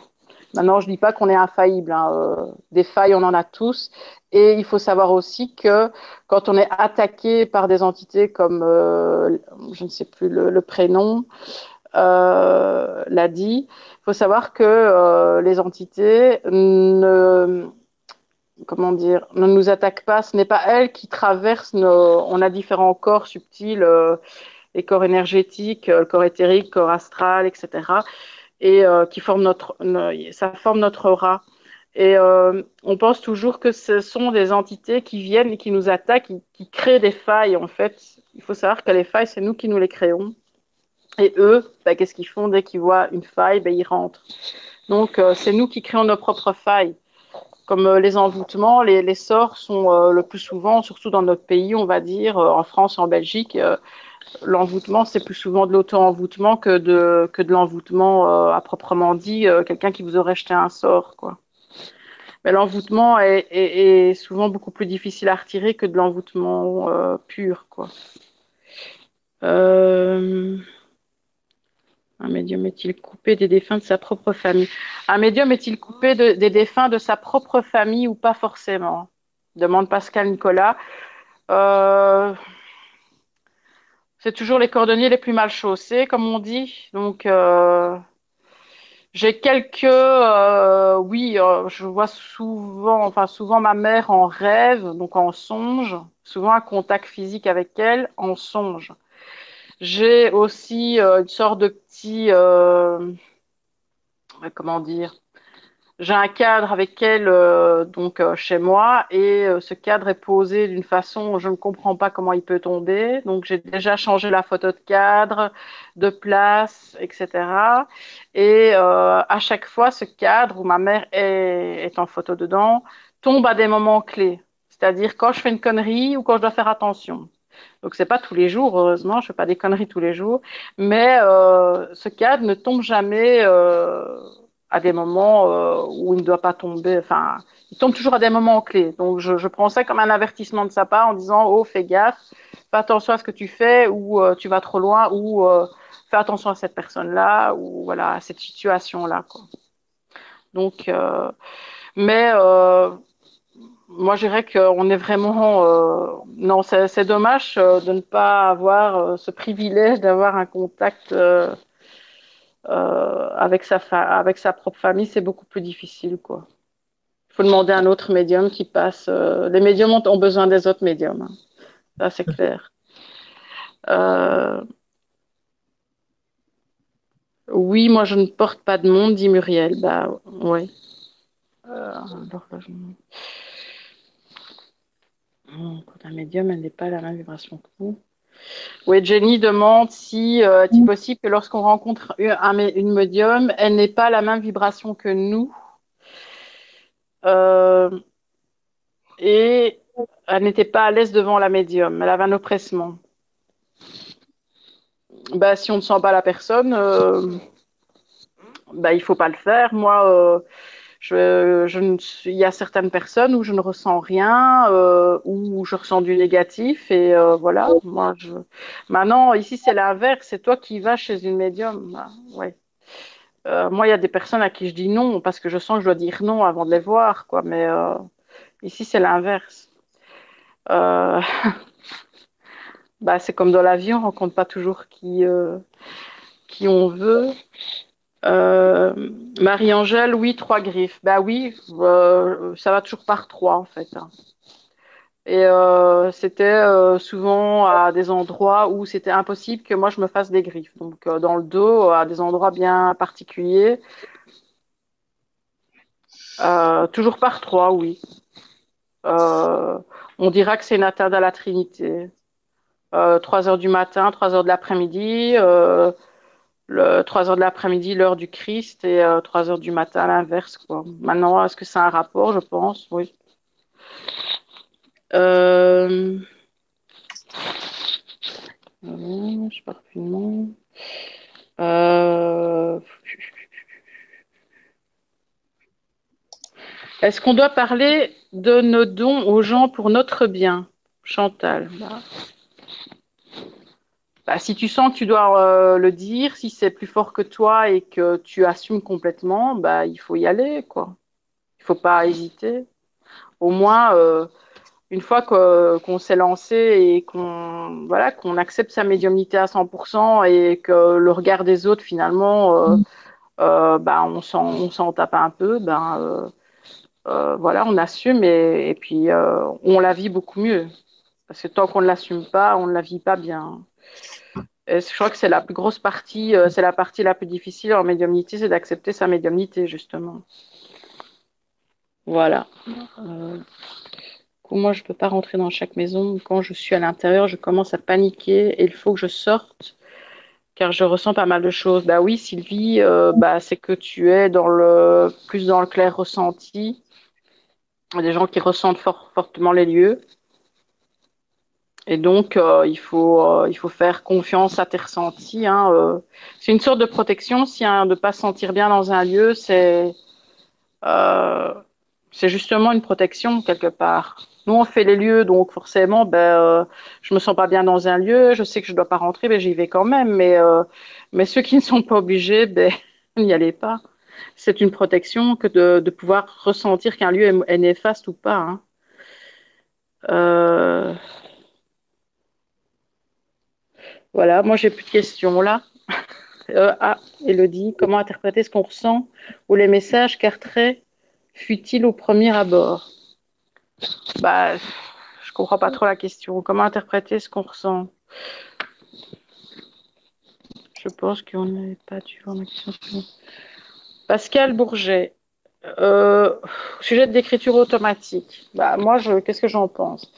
Maintenant, je dis pas qu'on est infaillible. Hein. Euh, des failles, on en a tous. Et il faut savoir aussi que quand on est attaqué par des entités comme, euh, je ne sais plus le, prénom, euh, l'a dit, il faut savoir que les entités ne, comment dire, ne nous attaquent pas. Ce n'est pas elles qui traversent nos. On a différents corps subtils, les corps énergétiques, le corps éthérique, le corps astral, etc. Et qui forment notre, ça forme notre aura. Et euh, on pense toujours que ce sont des entités qui viennent et qui nous attaquent, qui, créent des failles. En fait, il faut savoir que les failles, c'est nous qui nous les créons. Et eux, bah, qu'est-ce qu'ils font? Dès qu'ils voient une faille bah, Ils rentrent. Donc, euh, c'est nous qui créons nos propres failles. Comme euh, les envoûtements, les, sorts sont euh, le plus souvent, surtout dans notre pays, on va dire, euh, en France, en Belgique, euh, l'envoûtement, c'est plus souvent de l'auto-envoûtement que de, que de l'envoûtement à proprement dit, quelqu'un qui vous aurait jeté un sort, quoi. Mais l'envoûtement est, souvent beaucoup plus difficile à retirer que de l'envoûtement euh, pur, quoi. Euh... Un médium est-il coupé des défunts de sa propre famille? Un médium est-il coupé de, des défunts de sa propre famille ou pas forcément? Demande Pascal Nicolas. Euh... C'est toujours les cordonniers les plus mal chaussés, comme on dit. Donc, euh... J'ai quelques, euh, oui, euh, je vois souvent, enfin souvent ma mère en rêve, donc en songe, souvent un contact physique avec elle en songe. J'ai aussi euh, une sorte de petit, euh, comment dire, j'ai un cadre avec elle euh, donc euh, chez moi et euh, ce cadre est posé d'une façon je ne comprends pas comment il peut tomber. Donc j'ai déjà changé la photo de cadre de place etc et à chaque fois ce cadre où ma mère est, est en photo dedans tombe à des moments clés. C'est-à-dire quand je fais une connerie ou quand je dois faire attention. Donc c'est pas tous les jours, heureusement, je fais pas des conneries tous les jours, mais euh, ce cadre ne tombe jamais euh, à des moments euh, où il ne doit pas tomber. Enfin, il tombe toujours à des moments clés. Donc, je, je, prends ça comme un avertissement de sa part en disant Oh, fais gaffe, fais attention à ce que tu fais, ou euh, tu vas trop loin, ou euh, fais attention à cette personne-là, ou voilà, à cette situation-là. Donc, euh, mais euh, moi, je dirais qu'on est vraiment. Euh, non, c'est dommage de ne pas avoir ce privilège d'avoir un contact euh, avec, sa avec sa propre famille, c'est beaucoup plus difficile, quoi. Il faut demander à un autre médium qui passe. Euh, les médiums ont, ont, besoin des autres médiums. Hein. Ça, c'est <laughs> clair. Euh... Oui, moi, je ne porte pas de monde, dit Muriel. Bah, ouais. alors là, je... Quand un médium, elle n'est pas à la même vibration que vous. Oui, Jenny demande si euh, est-il possible que lorsqu'on rencontre un, une médium, elle n'ait pas la même vibration que nous? Euh, et elle n'était pas à l'aise devant la médium, elle avait un oppressement. Bah, si on ne sent pas la personne, euh, bah, il ne faut pas le faire. Moi, euh, ne, il y a certaines personnes où je ne ressens rien, euh, où je ressens du négatif et euh, voilà. Moi, je... Maintenant, ici, c'est l'inverse. C'est toi qui vas chez une médium. Bah, ouais. Euh, moi, il y a des personnes à qui je dis non parce que je sens que je dois dire non avant de les voir, quoi. Mais ici, c'est l'inverse. <laughs> Bah, c'est comme dans la vie, on rencontre pas toujours qui qui on veut. Euh, Marie-Angèle, oui, trois griffes. Bah oui, euh, ça va toujours par trois en fait. Hein. Et euh, c'était souvent à des endroits où c'était impossible que moi je me fasse des griffes. Donc dans le dos, à des endroits bien particuliers. Toujours par trois, oui. on dira que c'est une atteinte à la Trinité. 3 heures du matin, 3 heures de l'après-midi le 3 heures de l'après-midi, l'heure du Christ, et euh, 3 heures du matin, l'inverse. Quoi. Maintenant, est-ce que c'est un rapport Je pense, oui. Euh... Euh, je pars. Euh, Est-ce qu'on doit parler de nos dons aux gens pour notre bien? Chantal. Bah, si tu sens que tu dois euh, le dire, si c'est plus fort que toi et que tu assumes complètement, bah, il faut y aller, quoi. Il faut pas hésiter. Au moins, euh, une fois qu'on s'est lancé et qu'on voilà, qu'on accepte sa médiumnité à 100% et que le regard des autres, finalement, euh, bah, on s'en tape un peu, ben, voilà, on assume et, et puis on la vit beaucoup mieux. Parce que tant qu'on ne l'assume pas, on ne la vit pas bien. Je crois que c'est la plus grosse partie, euh, c'est la partie la plus difficile en médiumnité, c'est d'accepter sa médiumnité, justement. Voilà. Euh, moi, je ne peux pas rentrer dans chaque maison. Quand je suis à l'intérieur, je commence à paniquer et il faut que je sorte car je ressens pas mal de choses. Bah oui, Sylvie, euh, bah, c'est que tu es dans le plus dans le clair ressenti. Des gens qui ressentent fortement les lieux. Et donc, euh, il, faut, euh, il faut faire confiance à tes ressentis. Hein, euh. C'est une sorte de protection. Si de ne pas se sentir bien dans un lieu, c'est c'est justement une protection quelque part. Nous, on fait les lieux, donc forcément, ben, je me sens pas bien dans un lieu. Je sais que je dois pas rentrer, mais j'y vais quand même. Mais, mais ceux qui ne sont pas obligés, ben, <laughs> n'y allez pas. C'est une protection que de, de pouvoir ressentir qu'un lieu est, néfaste ou pas. Hein. Voilà, moi j'ai plus de questions là. <laughs> Euh, ah, Elodie, comment interpréter ce qu'on ressent ou les messages qu'Artray fut-il au premier abord? Bah, je comprends pas trop la question. Comment interpréter ce qu'on ressent? Je pense qu'on n'avait pas dû voir ma question. Pascal Bourget, euh, sujet d'écriture automatique. Bah, moi, je, qu'est-ce que j'en pense?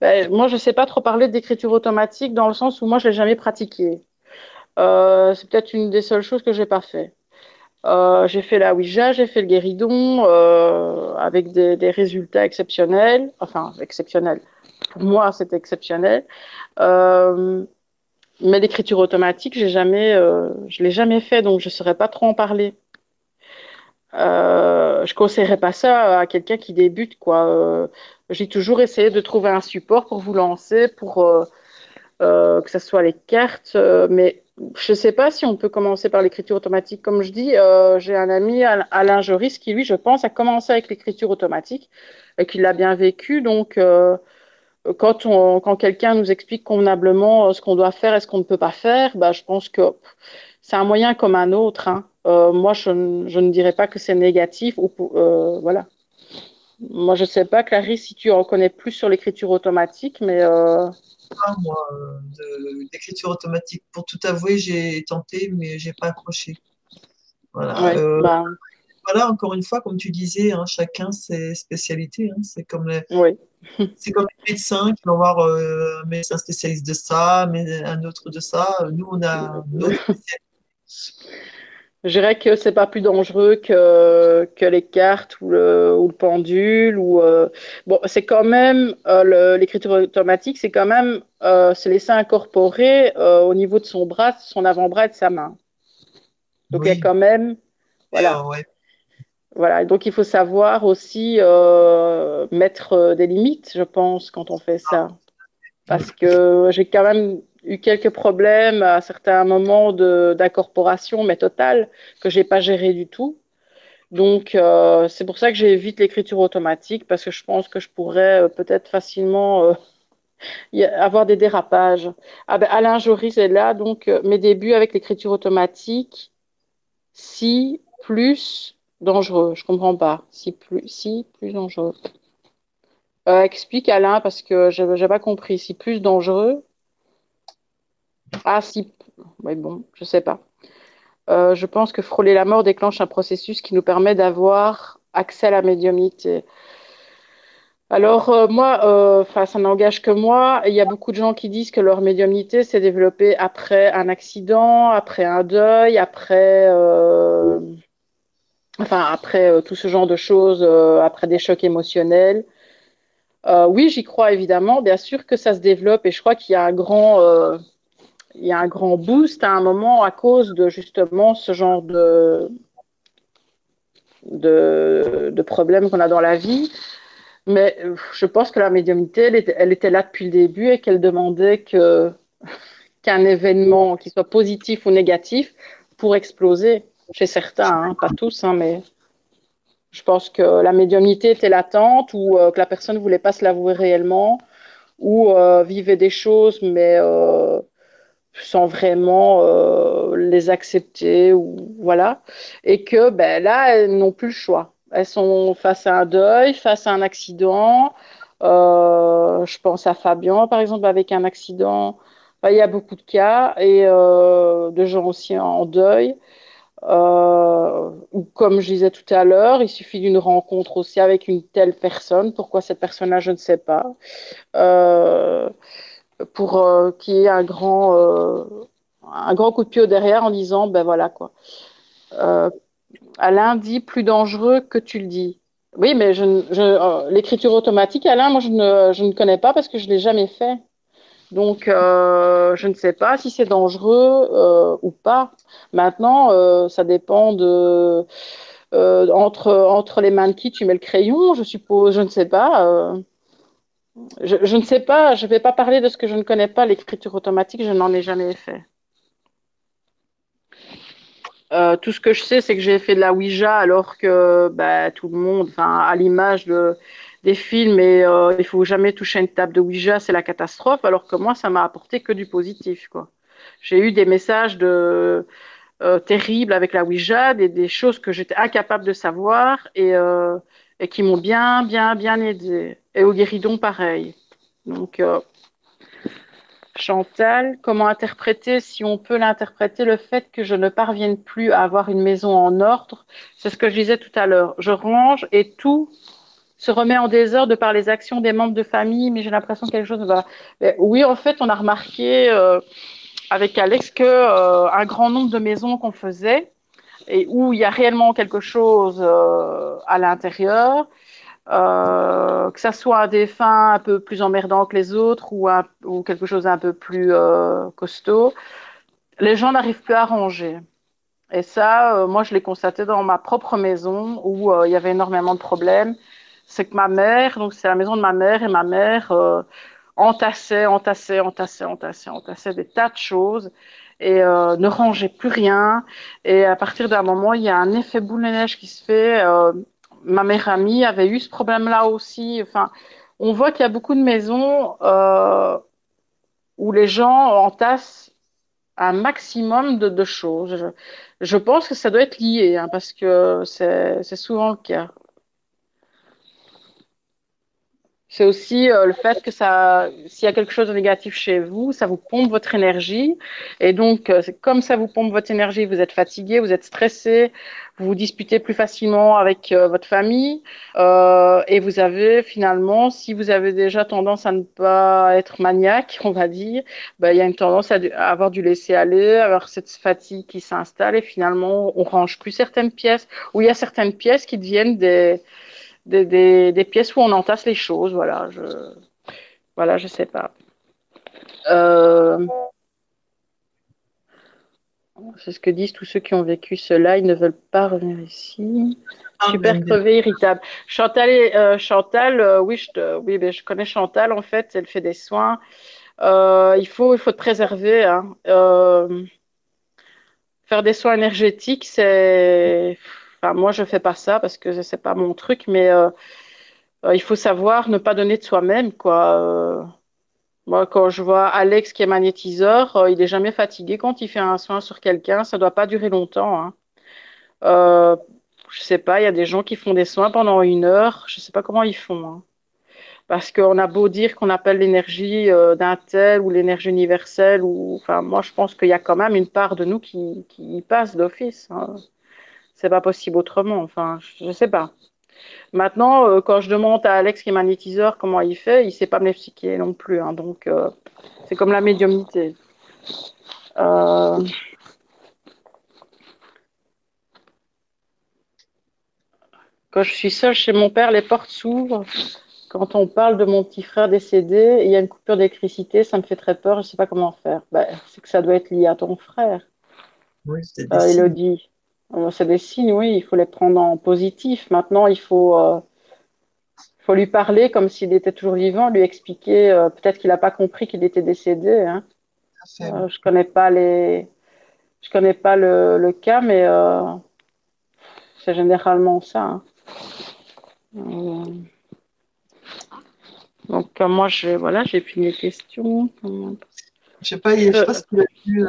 Bah, Moi, je ne sais pas trop parler d'écriture automatique dans le sens où moi, je l'ai jamais pratiqué. Euh, c'est peut-être une des seules choses que j'ai pas fait. Euh, j'ai fait la Ouija, j'ai fait le guéridon euh, avec des, des, résultats exceptionnels. Enfin, exceptionnels. Pour moi, c'est exceptionnel. Euh, mais l'écriture automatique, j'ai jamais, je l'ai jamais fait, donc je ne saurais pas trop en parler. Euh, je conseillerais pas ça à quelqu'un qui débute. Euh, j'ai toujours essayé de trouver un support pour vous lancer, pour euh, euh que ce soit les cartes, mais je sais pas si on peut commencer par l'écriture automatique. Comme je dis, j'ai un ami, Alain Joris, qui lui, je pense, a commencé avec l'écriture automatique et qui l'a bien vécu. Donc, quand, on, quand quelqu'un nous explique convenablement ce qu'on doit faire et ce qu'on ne peut pas faire, bah, je pense que c'est un moyen comme un autre. Hein. Euh, moi, je, ne dirais pas que c'est négatif. Ou, euh, voilà. Moi, je ne sais pas, Clarisse, si tu en connais plus sur l'écriture automatique, mais. Euh... Ah, moi, d'écriture automatique. Pour tout avouer, j'ai tenté, mais j'ai pas accroché. Voilà. Bah. voilà. encore une fois, comme tu disais, hein, chacun ses spécialités. Hein. C'est comme les. Oui. <laughs> C'est comme les médecins qui vont avoir un médecin spécialiste de ça, mais un autre de ça. Nous, on a <laughs> notre spécialité. Je dirais que c'est pas plus dangereux que, que les cartes ou le, ou le pendule. Ou, euh, Bon, c'est quand même, euh, l'écriture automatique, c'est quand même euh, se laisser incorporer au niveau de son bras, son avant-bras et de sa main. Donc, il y a quand même. Voilà. Voilà, donc il faut savoir aussi mettre des limites, je pense, quand on fait ça. Parce que j'ai quand même eu quelques problèmes à certains moments d'incorporation, mais totale, que j'ai pas géré du tout. Donc, euh, c'est pour ça que j'évite l'écriture automatique, parce que je pense que je pourrais euh, peut-être facilement euh, <laughs> avoir des dérapages. Ah ben, Alain Joris est là, donc mes débuts avec l'écriture automatique, si plus dangereux, je comprends pas. Si plus, si plus dangereux. explique Alain, parce que je n'ai pas compris. Si plus dangereux, ah si, oui, bon, je sais pas. Euh, je pense que frôler la mort déclenche un processus qui nous permet d'avoir accès à la médiumnité. Alors euh, moi, euh, ça n'engage que moi. Il y a beaucoup de gens qui disent que leur médiumnité s'est développée après un accident, après un deuil, après, enfin après tout ce genre de choses, après des chocs émotionnels. oui, j'y crois évidemment. Bien sûr que ça se développe et je crois qu'il y a un grand il y a un grand boost à un moment à cause de justement ce genre de, de, problèmes qu'on a dans la vie. Mais je pense que la médiumnité, elle était, là depuis le début et qu'elle demandait <laughs> qu'un événement, qui soit positif ou négatif, pour exploser chez certains, hein, pas tous, hein, mais je pense que la médiumnité était latente ou euh, que la personne ne voulait pas se l'avouer réellement ou euh, vivait des choses, mais euh, sans vraiment euh, les accepter ou voilà. Et que ben là elles n'ont plus le choix. Elles sont face à un deuil face à un accident. Euh, je pense à Fabien par exemple avec un accident. Il y a beaucoup de cas et euh, de gens aussi en deuil. Ou comme je disais tout à l'heure, il suffit d'une rencontre aussi avec une telle personne. Pourquoi cette personne-là, je ne sais pas. Pour euh, qu'il y ait un grand, euh, un grand coup de pied au derrière en disant, ben voilà quoi. Euh, Alain dit plus dangereux que tu le dis. Oui, mais je, euh, l'écriture automatique, Alain, moi je ne, je ne connais pas parce que je ne l'ai jamais fait. Donc, je ne sais pas si c'est dangereux ou pas. Maintenant, ça dépend de entre entre les mains de qui tu mets le crayon, je suppose. Je ne sais pas. Je, ne sais pas, je ne vais pas parler de ce que je ne connais pas, l'écriture automatique, je n'en ai jamais fait. Euh, tout ce que je sais, c'est que j'ai fait de la Ouija alors que bah, tout le monde, à l'image de, des films, et euh, il faut jamais toucher une table de Ouija, c'est la catastrophe, alors que moi, ça m'a apporté que du positif. J'ai eu des messages euh, terribles avec la Ouija, des, des choses que j'étais incapable de savoir et, euh, et qui m'ont bien, bien, bien aidé. Et au guéridon, pareil. Donc, euh, Chantal, comment interpréter, si on peut l'interpréter, le fait que je ne parvienne plus à avoir une maison en ordre? C'est ce que je disais tout à l'heure. Je range et tout se remet en désordre par les actions des membres de famille, mais j'ai l'impression que quelque chose va. Oui, en fait, on a remarqué euh, avec Alex que euh, un grand nombre de maisons qu'on faisait et où il y a réellement quelque chose euh, à l'intérieur, que ça soit un défunt un peu plus emmerdant que les autres ou, un, ou quelque chose un peu plus euh, costaud, les gens n'arrivent plus à ranger. Et ça, euh, moi, je l'ai constaté dans ma propre maison où euh, il y avait énormément de problèmes. C'est que ma mère, donc c'est la maison de ma mère, et ma mère euh, entassait, entassait, entassait, entassait, entassait des tas de choses et euh, ne rangeait plus rien. Et à partir d'un moment, il y a un effet boule de neige qui se fait. Ma mère amie avait eu ce problème-là aussi. Enfin, on voit qu'il y a beaucoup de maisons euh, où les gens entassent un maximum de, de choses. Je, je, pense que ça doit être lié, hein, parce que c'est souvent le cas. C'est aussi euh, le fait que ça, s'il y a quelque chose de négatif chez vous, ça vous pompe votre énergie. Et donc, euh, comme ça vous pompe votre énergie, vous êtes fatigué, vous êtes stressé, vous vous disputez plus facilement avec euh, votre famille. Euh, et vous avez finalement, si vous avez déjà tendance à ne pas être maniaque, <laughs> on va dire, ben, il y a une tendance à, à avoir du laisser-aller, avoir cette fatigue qui s'installe. Et finalement, on range plus certaines pièces, ou il y a certaines pièces qui deviennent des des, des, des, pièces où on entasse les choses. Voilà, je, voilà, je sais pas. Euh, c'est ce que disent tous ceux qui ont vécu cela. Ils ne veulent pas revenir ici. Ah, Super crevé, irritable. Chantal, euh, Chantal euh, oui, je, oui ben, je connais Chantal en fait. Elle fait des soins. Il faut, il faut te préserver. Hein. faire des soins énergétiques, c'est Enfin, moi, je fais pas ça parce que c'est pas mon truc, mais euh, euh, il faut savoir ne pas donner de soi-même, quoi. Euh, moi, quand je vois Alex qui est magnétiseur, il est jamais fatigué quand il fait un soin sur quelqu'un. Ça doit pas durer longtemps. Hein. Je sais pas, il y a des gens qui font des soins pendant une heure. Je sais pas comment ils font. Hein. Parce qu'on a beau dire qu'on appelle l'énergie d'un tel ou l'énergie universelle, ou enfin, moi, je pense qu'il y a quand même une part de nous qui, qui passe d'office. Hein c'est pas possible autrement. Enfin, je, ne sais pas. Maintenant, euh, quand je demande à Alex qui est magnétiseur comment il fait, il sait pas m'expliquer non plus. Hein, donc, euh, c'est comme la médiumnité. Euh... Quand je suis seule chez mon père, les portes s'ouvrent. quand on parle de mon petit frère décédé, il y a une coupure d'électricité, ça me fait très peur, je ne sais pas comment faire. Ben, c'est que ça doit être lié à ton frère. Oui, c'est. Elodie. C'est des signes, oui, il faut les prendre en positif. Maintenant, il faut, euh, faut lui parler comme s'il était toujours vivant, lui expliquer. euh, peut-être qu'il n'a pas compris qu'il était décédé. Hein. Euh, je connais pas les, je connais pas le, le cas, mais c'est généralement ça. hein. Donc moi, j'ai voilà, j'ai fini les questions. Je sais pas, il y a- je sais pas Euh, si tu as vu euh,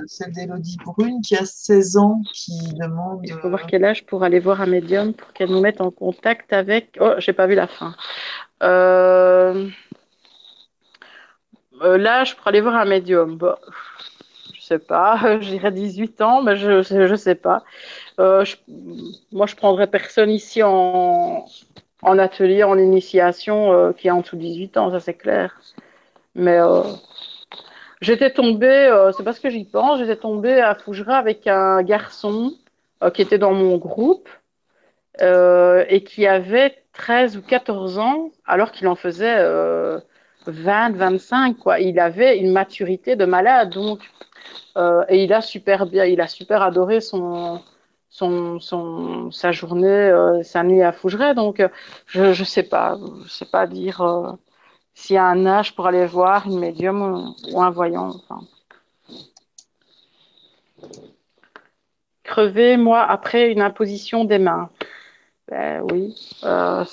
le- celle d'Élodie Brune qui a 16 ans, qui demande. Il faut euh, voir quel âge pour aller voir un médium pour qu'elle nous mette en contact avec. Oh, j'ai pas vu la fin. Euh, euh, l'âge pour aller voir un médium. Bah, je sais pas, je dirais 18 ans, mais je, je sais pas. Euh, je- moi, je prendrais personne ici en, en atelier, en initiation, euh, qui est en dessous de 18 ans, ça c'est clair. Mais euh, j'étais tombée, euh, c'est parce que j'y pense, j'étais tombée à Fougeras avec un garçon euh, qui était dans mon groupe euh, et qui avait 13 ou 14 ans, alors qu'il en faisait euh, 20, 25, quoi. Il avait une maturité de malade, donc, euh, et il a super bien, il a super adoré son, son, son, sa journée, euh, sa nuit à Fougeray, donc, euh, je, je sais pas, je sais pas dire euh, s'il y a un âge pour aller voir une médium ou, un voyant, enfin. Crever, moi, après une imposition des mains. Ben oui. Euh,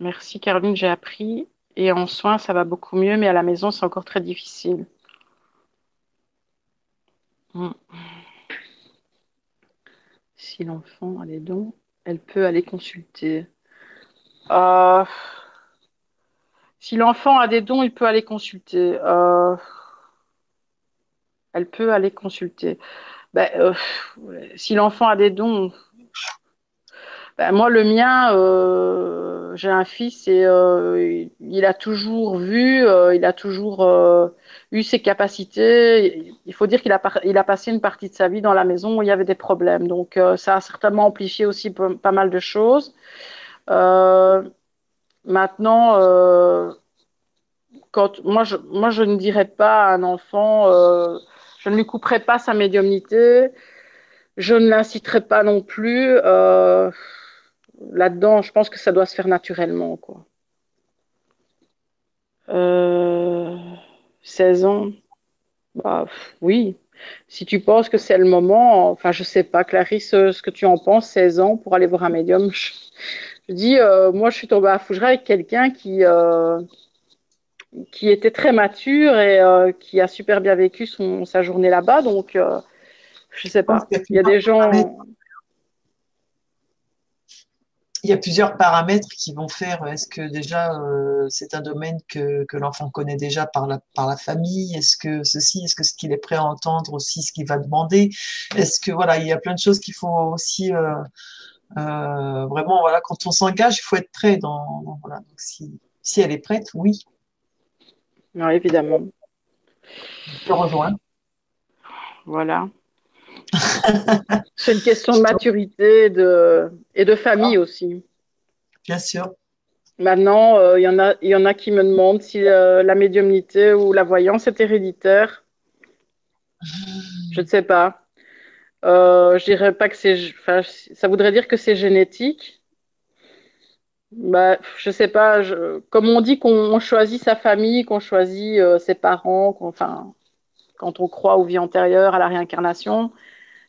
Merci Caroline, j'ai appris. Et en soins, ça va beaucoup mieux, mais à la maison, c'est encore très difficile. Mm. Si l'enfant a des dons, elle peut aller consulter. Euh, si l'enfant a des dons, il peut aller consulter. Euh, elle peut aller consulter. Ben, euh, si l'enfant a des dons, ben, moi, le mien, j'ai un fils et il a toujours vu, il a toujours eu ses capacités. Il faut dire qu'il a, passé une partie de sa vie dans la maison où il y avait des problèmes. Donc, ça a certainement amplifié aussi pas mal de choses. Euh, maintenant, euh, quand moi je, moi, je ne dirais pas à un enfant, euh, je ne lui couperai pas sa médiumnité, je ne l'inciterai pas non plus. là-dedans, je pense que ça doit se faire naturellement, quoi. Euh, 16 ans, bah, oui. Si tu penses que c'est le moment, enfin, je sais pas, Clarisse, ce que tu en penses, 16 ans pour aller voir un médium. Je dis, euh, moi, je suis tombée à Fougeray avec quelqu'un qui, euh, qui était très mature et euh, qui a super bien vécu son, sa journée là-bas. Donc, je sais Je pense pas. Il y a des gens. il y a plusieurs paramètres qui vont faire. Est-ce que déjà c'est un domaine que, que l'enfant connaît déjà par la, par la famille? Est-ce que ceci, est-ce que ce qu'il est prêt à entendre aussi ce qu'il va demander? Est-ce que voilà, il y a plein de choses qu'il faut aussi euh, vraiment voilà, quand on s'engage, il faut être prêt dans, dans- voilà. Donc si, si elle est prête, oui, Non, évidemment. je te rejoins. Voilà. <laughs> C'est une question de maturité et de, et de famille aussi. Bien sûr. Maintenant, euh, il y en a, il y en a qui me demandent si euh, la médiumnité ou la voyance est héréditaire. Je ne sais pas. Euh, je dirais pas que c'est, enfin, ça voudrait dire que c'est génétique. Bah, je sais pas. je- comme on dit qu'on on choisit sa famille, qu'on choisit euh, ses parents, qu'on- enfin, quand on croit aux vies antérieures, à la réincarnation,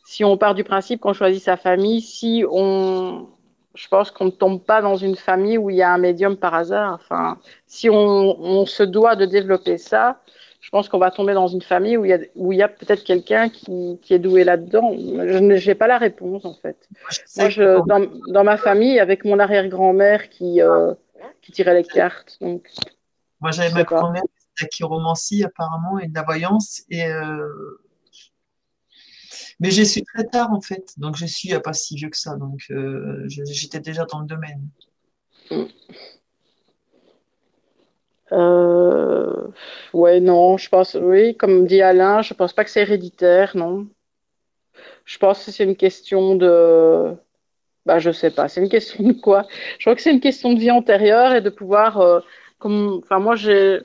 si on part du principe qu'on choisit sa famille, si on, je pense qu'on ne tombe pas dans une famille où il y a un médium par hasard. Enfin, si on, on se doit de développer ça, je pense qu'on va tomber dans une famille où il y a, où il y a peut-être quelqu'un qui, qui est doué là-dedans. Je n'ai pas la réponse en fait. Moi, je dans, dans ma famille, avec mon arrière-grand-mère qui, euh, qui tirait les cartes. Donc, moi j'avais ma grand-mère la chiromancie apparemment et de la voyance et euh, mais j'ai su très tard en fait. Donc je suis pas si vieux que ça. Donc euh, j'étais déjà dans le domaine. Euh, ouais, non, je pense, oui, comme dit Alain, je pense pas que c'est héréditaire, non. Je pense que c'est une question de, Bah, je sais pas. C'est une question de quoi? Je crois que c'est une question de vie antérieure et de pouvoir. euh, comme, enfin, moi, j'ai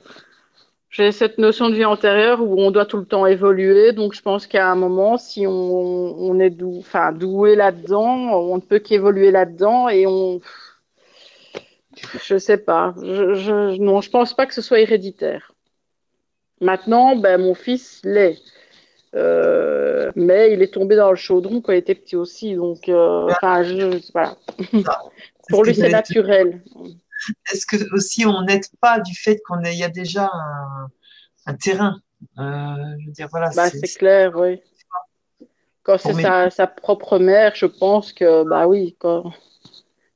j'ai cette notion de vie antérieure où on doit tout le temps évoluer. Donc, je pense qu'à un moment, si on, est dou, enfin, doué là-dedans, on ne peut qu'évoluer là-dedans et on. Je sais pas. Je, je, non, je pense pas que ce soit héréditaire. Maintenant, ben, mon fils l'est. Euh, mais il est tombé dans le chaudron quand il était petit aussi. Donc, euh, je, voilà. <laughs> Pour ce lui, c'est naturel. Est-ce que aussi on n'aide pas du fait qu'on y a déjà un, un terrain? Euh, Je veux dire, voilà. Bah, c'est- clair, oui. Quand c'est sa, sa propre mère, je pense que, bah oui, quand,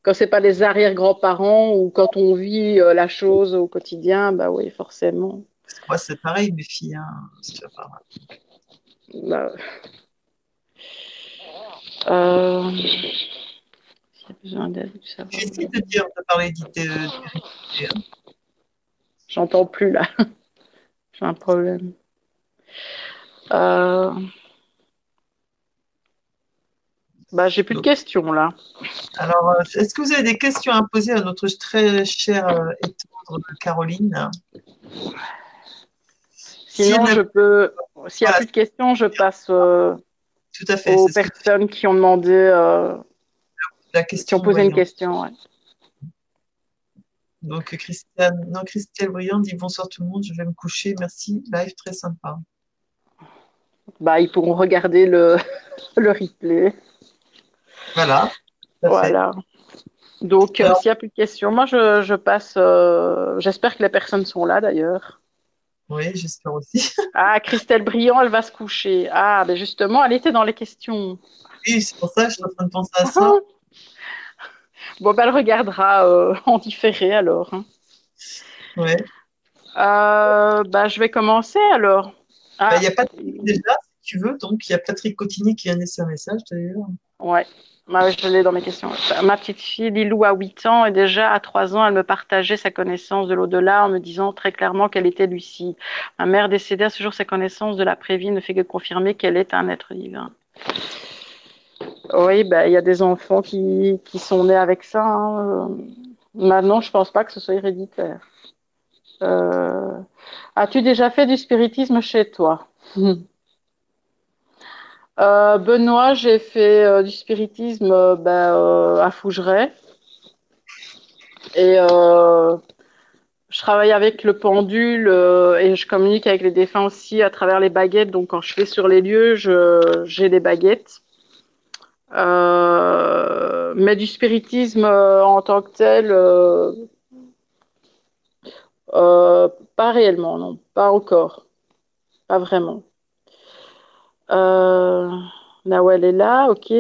quand c'est pas les arrière-grands-parents ou quand on vit la chose au quotidien, bah oui, forcément. Moi, c'est pareil, mes filles. Hein. Bah, euh, a besoin d'aide, tout ça. Je vais essayer de dire, de parler d'hérédité, hein. J'entends plus là. <laughs> J'ai un problème. Euh... Bah, j'ai plus de questions là. Alors, euh, est-ce que vous avez des questions à poser à notre très chère euh, et tendre Caroline? Sinon, Si je peux. S'il n'y a Voilà. plus de questions, je passe euh, Tout à fait. aux personnes qui ont demandé, euh, la qui question. ont posé une question. ouais. Donc, Christiane, non, Christelle Briand dit bonsoir tout le monde, je vais me coucher, merci, live très sympa. Bah, ils pourront regarder le, <laughs> le replay. Voilà. Voilà. Donc, euh, s'il n'y a plus de questions, moi, je, je passe. euh, J'espère que les personnes sont là d'ailleurs. Oui, j'espère aussi. <laughs> Ah, Christelle Briand, elle va se coucher. Ah, ben justement, elle était dans les questions. Oui, c'est pour ça que je suis en train de penser à ça. Ah. <laughs> Bon, ben, elle regardera euh, <laughs> en différé alors. hein. Ouais. Euh, bah, je vais commencer alors. Ah, Bah, Il y a Patrick déjà, si tu veux. Donc, il y a Patrick Cotigny qui a laissé un message d'ailleurs. Ouais, Je l'ai dans mes questions. Ma petite fille Lilou a 8 ans et déjà à 3 ans, elle me partageait sa connaissance de l'au-delà en me disant très clairement qu'elle était lucide. Ma mère décédée à ce jour, sa connaissance de l'après-vie ne fait que confirmer qu'elle est un être divin. Oui, bah, il y a des enfants qui, sont nés avec ça. hein. Maintenant, je pense pas que ce soit héréditaire. Euh, As-tu déjà fait du spiritisme chez toi? Euh, Benoît, j'ai fait euh, du spiritisme euh, ben, à Fougeray. Et je travaille avec le pendule et je communique avec les défunts aussi à travers les baguettes. Donc, quand je vais sur les lieux, j'ai des baguettes. Mais du spiritisme en tant que tel, pas réellement, non, pas encore, pas vraiment. Euh, est là, ok,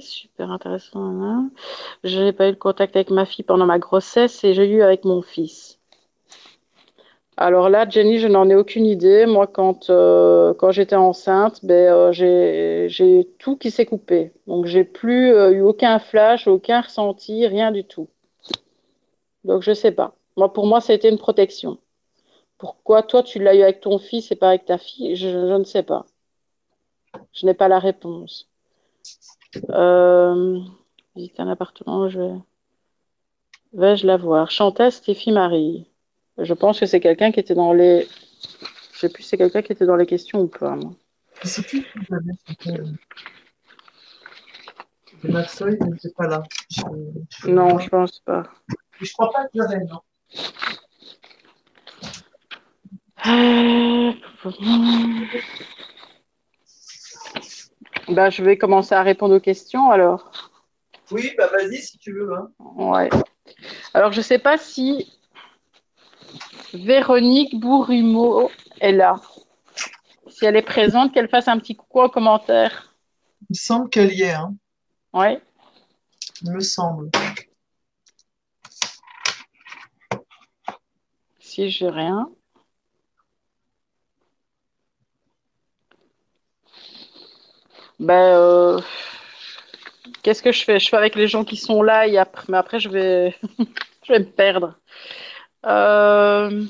super intéressant. Je n'ai pas eu le contact avec ma fille pendant ma grossesse et j'ai eu avec mon fils. Alors là, Jenny, je n'en ai aucune idée. Moi, quand, euh, quand j'étais enceinte, ben, euh, j'ai, tout qui s'est coupé. Donc, j'ai plus euh, eu aucun flash, aucun ressenti, rien du tout. Donc, je sais pas. Moi, pour moi, été une protection. Pourquoi toi, tu l'as eu avec ton fils et pas avec ta fille? Je, je ne sais pas. Je n'ai pas la réponse. Euh, visiter un appartement, je vais... Vais-je la voir? Chantal Stéphie Marie. Je pense que c'est quelqu'un qui était dans les. Je sais plus si c'est quelqu'un qui était dans les questions ou pas. moi. Je sais plus si j'avais c'était, euh, c'était ma feuille, mais c'est pas là. Je, je- Non, je pense pas. je crois pas que j'avais, non. Bah, je vais commencer à répondre aux questions alors. Oui, bah vas-y si tu veux. Hein. Ouais. Alors, je sais pas si Véronique Bourrumeau est là. Si elle est présente, qu'elle fasse un petit coucou en commentaire. Il me semble qu'elle y est, hein. Ouais. il me semble. Si j'ai rien. Ben, euh, qu'est-ce que je fais? Je fais avec les gens qui sont là et après, mais après je vais, <laughs> je vais me perdre. Euh,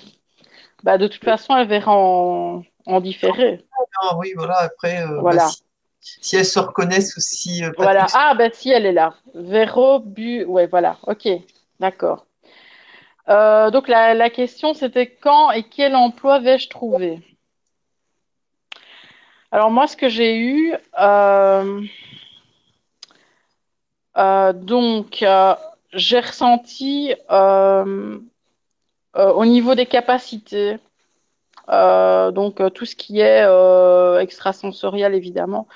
bah, de toute façon, elle verra en, en différé. Ah oui, voilà, après, euh, Voilà. bah, si, si elles se reconnaissent ou si. Voilà. Ah, ben si, elle est là. Véro, bu. Ouais, voilà. Ok, d'accord. Donc la, question, c'était quand et quel emploi vais-je trouver? Alors moi, ce que j'ai eu, euh, donc j'ai ressenti au niveau des capacités, donc tout ce qui est extrasensoriel évidemment,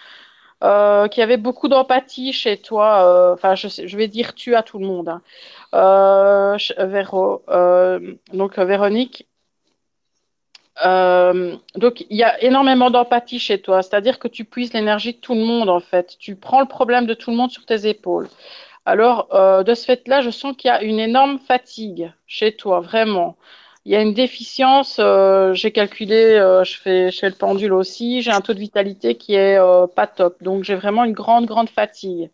euh, qui avait beaucoup d'empathie chez toi. Euh, enfin, je, je, vais dire tu à tout le monde. Hein. Euh, Véro, euh, donc Véronique. Donc, il y a énormément d'empathie chez toi, c'est-à-dire que tu puises l'énergie de tout le monde en fait. Tu prends le problème de tout le monde sur tes épaules. Alors, de ce fait-là, je sens qu'il y a une énorme fatigue chez toi, vraiment il y a une déficience. Euh, j'ai calculé, euh, je fais chez le pendule aussi, j'ai un taux de vitalité qui est euh, pas top. Donc j'ai vraiment une grande, grande fatigue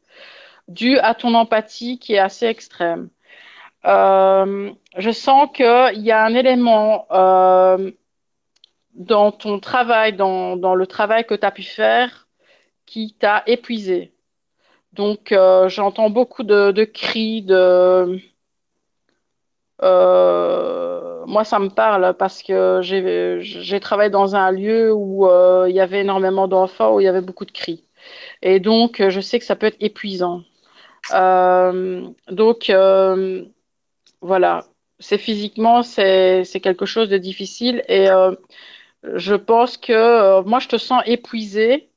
due à ton empathie qui est assez extrême. je sens qu'il y a un élément dans ton travail, dans, dans le travail que tu as pu faire, qui t'a épuisé. Donc j'entends beaucoup de, de cris, de euh, moi, ça me parle parce que j'ai travaillé dans un lieu où euh, il y avait énormément d'enfants, où il y avait beaucoup de cris. Et donc, je sais que ça peut être épuisant. Euh, donc, voilà, c'est physiquement, c'est quelque chose de difficile. Et je pense que moi, je te sens épuisé,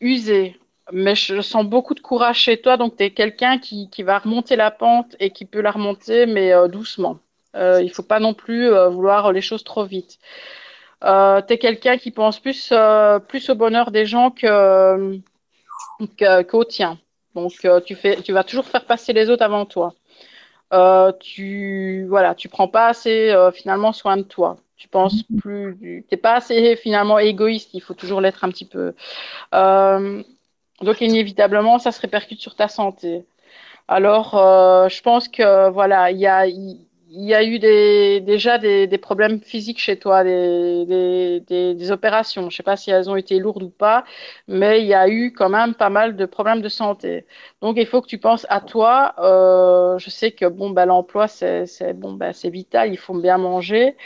usé mais je sens beaucoup de courage chez toi, donc tu es quelqu'un qui, qui, va remonter la pente et qui peut la remonter, mais euh, doucement. Euh, il faut pas non plus euh, vouloir les choses trop vite. Euh, tu es quelqu'un qui pense plus, euh, plus au bonheur des gens que, qu'au tien. Donc tu, fais, tu vas toujours faire passer les autres avant toi. Tu voilà, tu prends pas assez finalement soin de toi. Tu penses plus, t'es pas assez finalement égoïste. Il faut toujours l'être un petit peu. Euh, donc inévitablement, ça se répercute sur ta santé. Alors, euh, je pense que voilà, il y a, il y a eu des, déjà des, des problèmes physiques chez toi, des, des, opérations. Je ne sais pas si elles ont été lourdes ou pas, mais il y a eu quand même pas mal de problèmes de santé. Donc, il faut que tu penses à toi. Euh, je sais que bon, bah, l'emploi, c'est bon, bah, vital, il faut bien manger,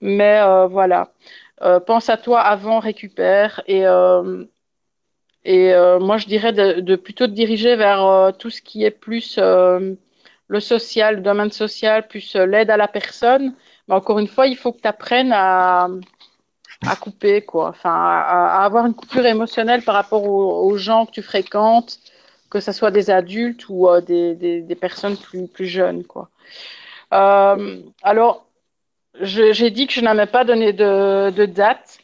mais euh, voilà. Euh, pense à toi avant, récupère et euh, et euh, moi, je dirais de, plutôt te diriger vers euh, tout ce qui est plus le social, le domaine social, plus l'aide à la personne. Mais encore une fois, il faut que tu apprennes à, à couper, quoi. Enfin, à, avoir une coupure émotionnelle par rapport aux, gens que tu fréquentes, que ce soit des adultes ou des, des, personnes plus, plus jeunes, quoi. alors, j'ai dit que je n'avais pas donné de, date.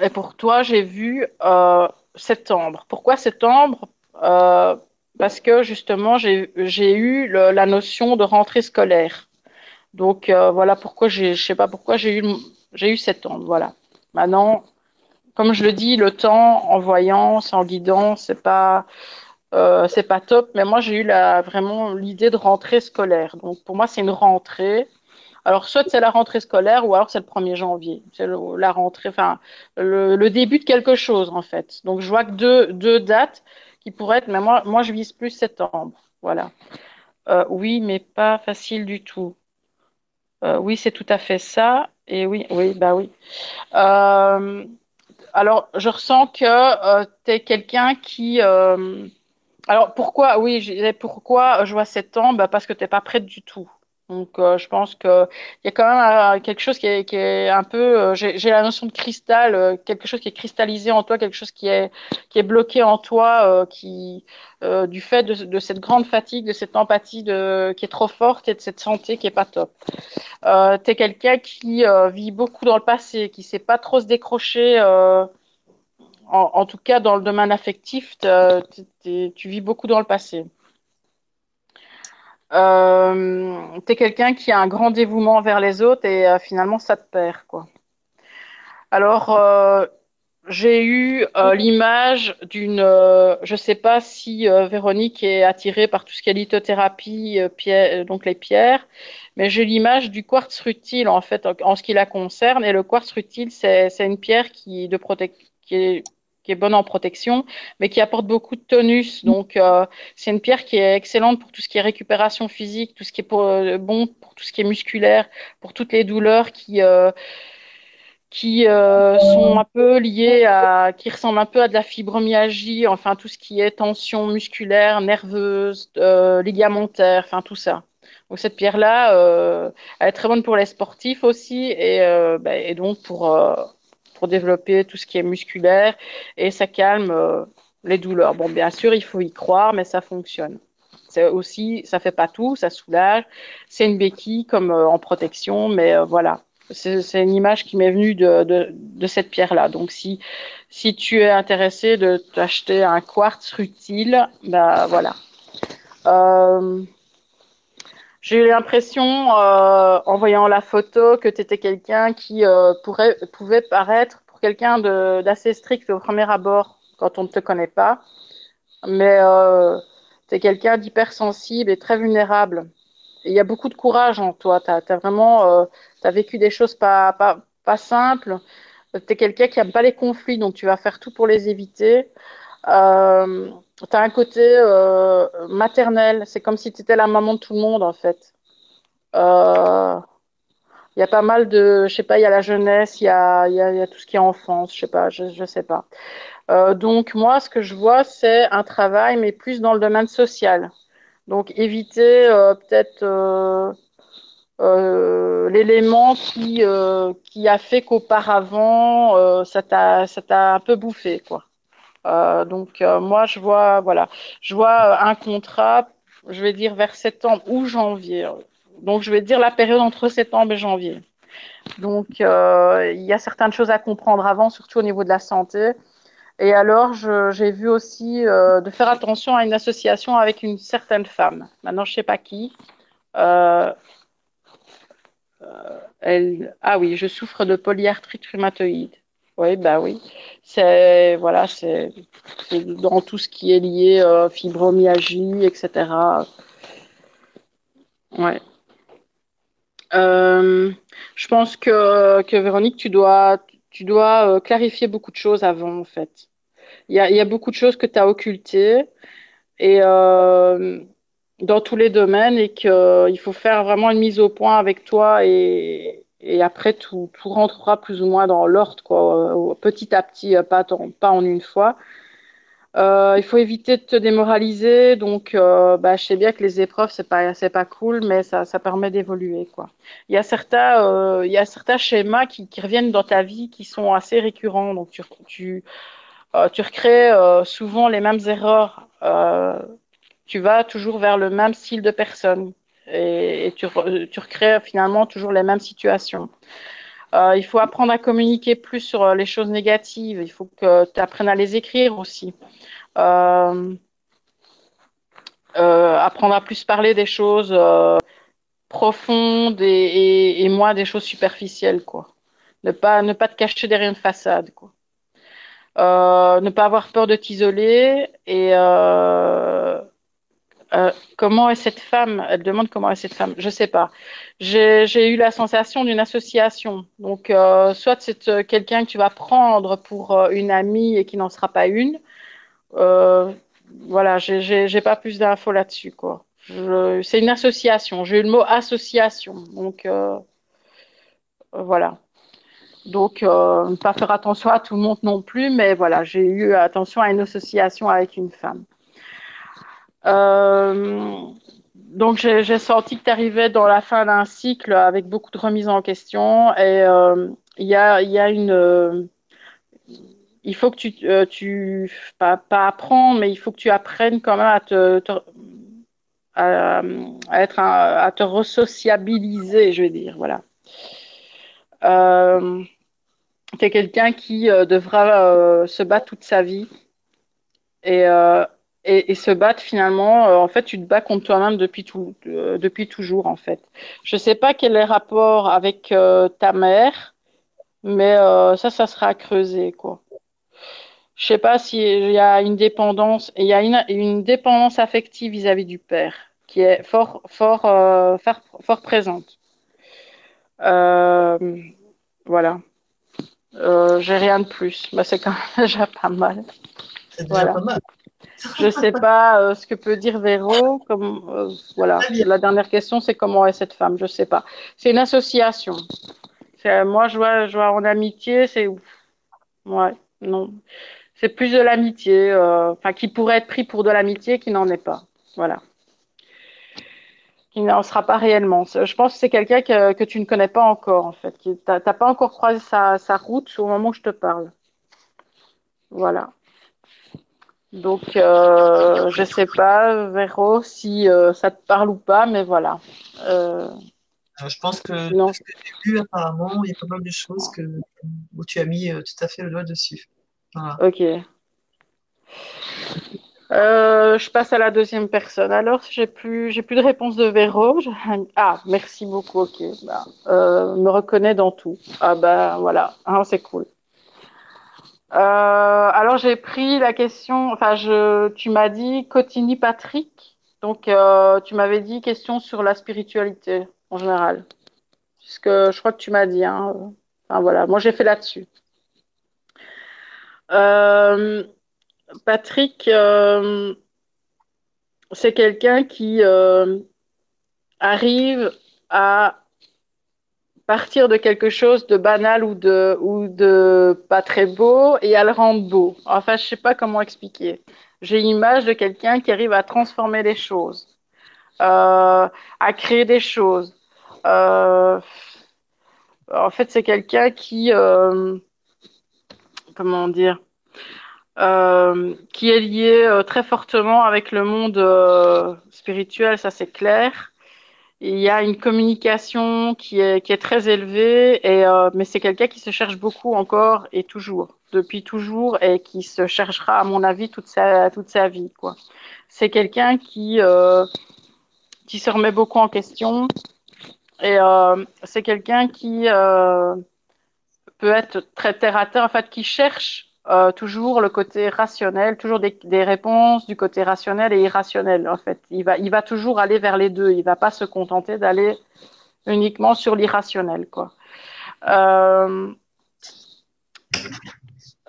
Et pour toi, j'ai vu euh, septembre. Pourquoi septembre? Euh, Parce que justement, j'ai eu la notion de rentrée scolaire. Donc euh, voilà pourquoi je sais pas pourquoi j'ai eu, j'ai eu septembre. Voilà. Maintenant, comme je le dis, le temps en voyant, en guidant, c'est pas, euh, pas top. Mais moi, j'ai eu la, vraiment l'idée de rentrée scolaire. Donc pour moi, c'est une rentrée. Alors, soit c'est la rentrée scolaire ou alors c'est le 1er janvier. C'est la rentrée, enfin, le, début de quelque chose, en fait. Donc, je vois que deux dates qui pourraient être, mais moi, moi je vise plus septembre. Voilà. Euh, oui, mais pas facile du tout. Euh, oui, c'est tout à fait ça. Et oui, oui, bah oui. Euh, alors, je ressens que tu es quelqu'un qui. alors, pourquoi, oui, pourquoi je vois septembre? Bah, Parce que tu n'es pas prête du tout. Donc, euh, je pense qu'il y a quand même euh, quelque chose qui est, qui est un peu. Euh, j'ai la notion de cristal, quelque chose qui est cristallisé en toi, quelque chose qui est, qui est bloqué en toi, qui, du fait de, de, cette grande fatigue, de cette empathie de, qui est trop forte et de cette santé qui est pas top. Euh, tu es quelqu'un qui vit beaucoup dans le passé, qui sait pas trop se décrocher. En, en, tout cas, dans le domaine affectif, tu vis beaucoup dans le passé. Euh, tu es quelqu'un qui a un grand dévouement vers les autres et euh, finalement ça te perd quoi. Alors euh, j'ai eu euh, l'image d'une, euh, je sais pas si Véronique est attirée par tout ce qui est lithothérapie, donc les pierres, mais j'ai l'image du quartz rutile en fait en, ce qui la concerne et le quartz rutile c'est c'est une pierre qui de qui est qui est bonne en protection, mais qui apporte beaucoup de tonus. Donc, euh, c'est une pierre qui est excellente pour tout ce qui est récupération physique, tout ce qui est pour, euh, bon pour tout ce qui est musculaire, pour toutes les douleurs qui euh, qui sont un peu liées à, qui ressemblent un peu à de la fibromyalgie, enfin tout ce qui est tension musculaire, nerveuse, ligamentaire, enfin tout ça. Donc cette pierre-là, elle est très bonne pour les sportifs aussi et, bah, et donc pour pour développer tout ce qui est musculaire et ça calme euh, les douleurs. Bon, bien sûr, il faut y croire, mais ça fonctionne. C'est aussi, ça fait pas tout, ça soulage. C'est une béquille comme euh, en protection, mais euh, voilà. C'est une image qui m'est venue de, de, cette pierre-là. Donc, si, si tu es intéressé de t'acheter un quartz rutile, bah voilà. J'ai eu l'impression, euh, en voyant la photo, que tu étais quelqu'un qui euh, pourrait, pouvait paraître pour quelqu'un d'assez strict au premier abord quand on ne te connaît pas. Mais euh, tu es quelqu'un d'hypersensible et très vulnérable. Il y a beaucoup de courage en toi. Tu as, vraiment as vécu des choses pas, pas, pas simples. Tu es quelqu'un qui n'aime pas les conflits, donc tu vas faire tout pour les éviter. Euh, tu as un côté euh, maternel. C'est comme si tu étais la maman de tout le monde, en fait. Il euh, y a pas mal de, je sais pas, il y a la jeunesse, il y a, y, y a, tout ce qui est enfance, je sais pas, je, je sais pas. Euh, donc moi, ce que je vois, c'est un travail, mais plus dans le domaine social. Donc éviter peut-être l'élément qui, qui a fait qu'auparavant, ça t'a un peu bouffé, quoi. Euh, donc euh, moi je vois voilà, je vois un contrat, je vais dire vers septembre ou janvier. Donc je vais dire la période entre septembre et janvier. Donc euh, il y a certaines choses à comprendre avant, surtout au niveau de la santé. Et alors j'ai vu aussi de faire attention à une association avec une certaine femme. Maintenant je sais pas qui. ah oui, je souffre de polyarthrite rhumatoïde. Oui, bah oui. C'est voilà, c'est dans tout ce qui est lié euh, fibromyalgie, etc. Ouais. Euh, je pense que, que Véronique, tu dois tu dois euh, clarifier beaucoup de choses avant en fait. Il y a, y a beaucoup de choses que tu as occultées et euh, dans tous les domaines et qu'il faut faire vraiment une mise au point avec toi et, et après tout, tout rentrera plus ou moins dans l'ordre, quoi, euh, petit à petit, euh, pas, pas en une fois. Euh, il faut éviter de te démoraliser, donc euh, bah, je sais bien que les épreuves c'est pas c'est pas cool, mais ça, ça permet d'évoluer quoi. Il y a certains euh, il y a certains schémas qui, qui, reviennent dans ta vie qui sont assez récurrents, donc tu tu euh, tu recrées souvent les mêmes erreurs. tu vas toujours vers le même style de personne et, tu, recrées finalement toujours les mêmes situations. Euh, il faut apprendre à communiquer plus sur euh, les choses négatives. Il faut que tu apprennes à les écrire aussi. Euh, euh, apprendre à plus parler des choses euh, profondes et, et, et, moins des choses superficielles, quoi. Ne pas, ne pas te cacher derrière une façade, quoi. ne pas avoir peur de t'isoler et euh, comment est cette femme Elle demande comment est cette femme. Je sais pas. J'ai eu la sensation d'une association. Donc, euh, soit c'est euh, quelqu'un que tu vas prendre pour une amie et qui n'en sera pas une. Euh, voilà, j'ai pas plus d'infos là-dessus. C'est une association. J'ai eu le mot association. Donc, voilà. Donc, ne pas faire attention à tout le monde non plus, mais voilà, j'ai eu attention à une association avec une femme. Euh, donc j'ai senti que tu arrivais dans la fin d'un cycle avec beaucoup de remises en question et euh, il y, a, y, a, une euh, il faut que tu, tu pas, pas, apprendre, mais il faut que tu apprennes quand même à te, te à, être à te resociabiliser, je vais dire, voilà. Tu es quelqu'un qui devra se battre toute sa vie et et, et, se battre finalement, euh, en fait, tu te bats contre toi-même depuis, tout, euh, depuis toujours, en fait. Je ne sais pas quel est le rapport avec euh, ta mère, mais ça, ça sera à creuser, quoi. Je sais pas s'il y a une dépendance, il y a une, une dépendance affective vis-à-vis -vis du père qui est fort, fort, fort, fort présente. voilà. j'ai rien de plus. Bah, c'est quand même <laughs> déjà pas mal. C'est déjà Voilà. pas mal. Je sais pas euh, ce que peut dire Véro. Euh, voilà. La dernière question, c'est comment est cette femme Je sais pas. C'est une association. C'est- Moi, je vois, je vois en amitié, c'est ouais, non. C'est plus de l'amitié, euh, enfin, qui pourrait être pris pour de l'amitié, qui n'en est pas. Voilà. Qui n'en sera pas réellement. Je pense que c'est quelqu'un que, tu ne connais pas encore, en fait. T'as t'as pas encore croisé sa route au moment où je te parle. Voilà. Donc, euh, je sais pas, Véro, si euh, ça te parle ou pas, mais voilà. Euh, Euh, Je pense que non. vu, apparemment, il y a pas mal de choses que, où tu as mis tout à fait le doigt dessus. Voilà. Ok. Je passe à la deuxième personne. Alors, j'ai plus, j'ai plus de réponse de Véro. Ah, merci beaucoup. Ok. Bah, me reconnaît dans tout. Ah bah voilà. Ah, c'est cool. Euh, alors, j'ai pris la question. Enfin, je, tu m'as dit Cotigny Patrick. Donc, euh, tu m'avais dit question sur la spiritualité en général. Ce que je crois que tu m'as dit. Hein. Enfin voilà. Moi, j'ai fait là-dessus. Euh, Patrick, euh, c'est quelqu'un qui euh, arrive à partir de quelque chose de banal ou de, ou de pas très beau et à le rendre beau. Enfin, je sais pas comment expliquer. J'ai l'image de quelqu'un qui arrive à transformer les choses, euh, à créer des choses. Euh, en fait, c'est quelqu'un qui, euh, comment dire, euh, qui est lié euh, très fortement avec le monde euh, spirituel, ça c'est clair. Il y a une communication qui est, qui est très élevée, et, euh, mais c'est quelqu'un qui se cherche beaucoup encore et toujours, depuis toujours, et qui se cherchera, à mon avis, toute sa, toute sa vie, quoi. C'est quelqu'un qui, euh, qui se remet beaucoup en question, et euh, c'est quelqu'un qui euh, peut être très terre à terre, en fait, qui cherche euh, toujours le côté rationnel, toujours des, réponses du côté rationnel et irrationnel. En fait, il va, toujours aller vers les deux. Il va pas se contenter d'aller uniquement sur l'irrationnel. Euh,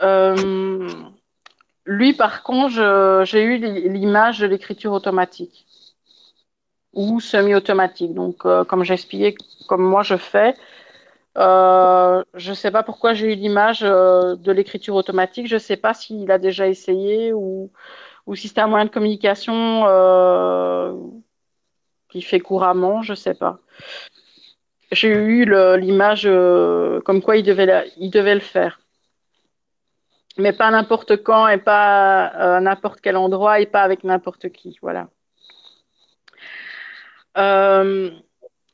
euh, lui, par contre, j'ai eu l'image de l'écriture automatique ou semi-automatique. Donc, comme j'ai expliqué, comme moi je fais, euh, je ne sais pas pourquoi j'ai eu l'image euh, de l'écriture automatique. Je ne sais pas s'il a déjà essayé ou, ou si c'est un moyen de communication euh, qu'il fait couramment. Je ne sais pas. J'ai eu l'image comme quoi il devait, il devait le faire. Mais pas n'importe quand et pas à n'importe quel endroit et pas avec n'importe qui. Voilà.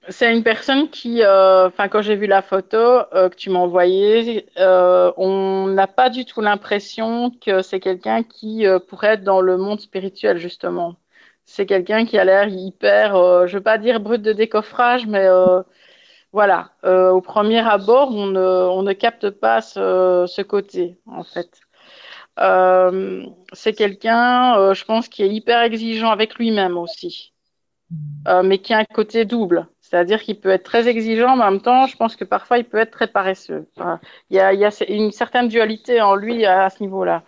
C'est une personne qui, euh, enfin, quand j'ai vu la photo euh, que tu m'as envoyée, euh, on n'a pas du tout l'impression que c'est quelqu'un qui euh, pourrait être dans le monde spirituel, justement. C'est quelqu'un qui a l'air hyper, euh, je veux pas dire brut de décoffrage, mais voilà. Au premier abord, on ne, on ne capte pas ce, ce côté, en fait. C'est quelqu'un, je pense, qui est hyper exigeant avec lui-même aussi euh, mais qui a un côté double. C'est-à-dire qu'il peut être très exigeant, mais en même temps, je pense que parfois, il peut être très paresseux. Il y a, une certaine dualité en lui à, ce niveau-là.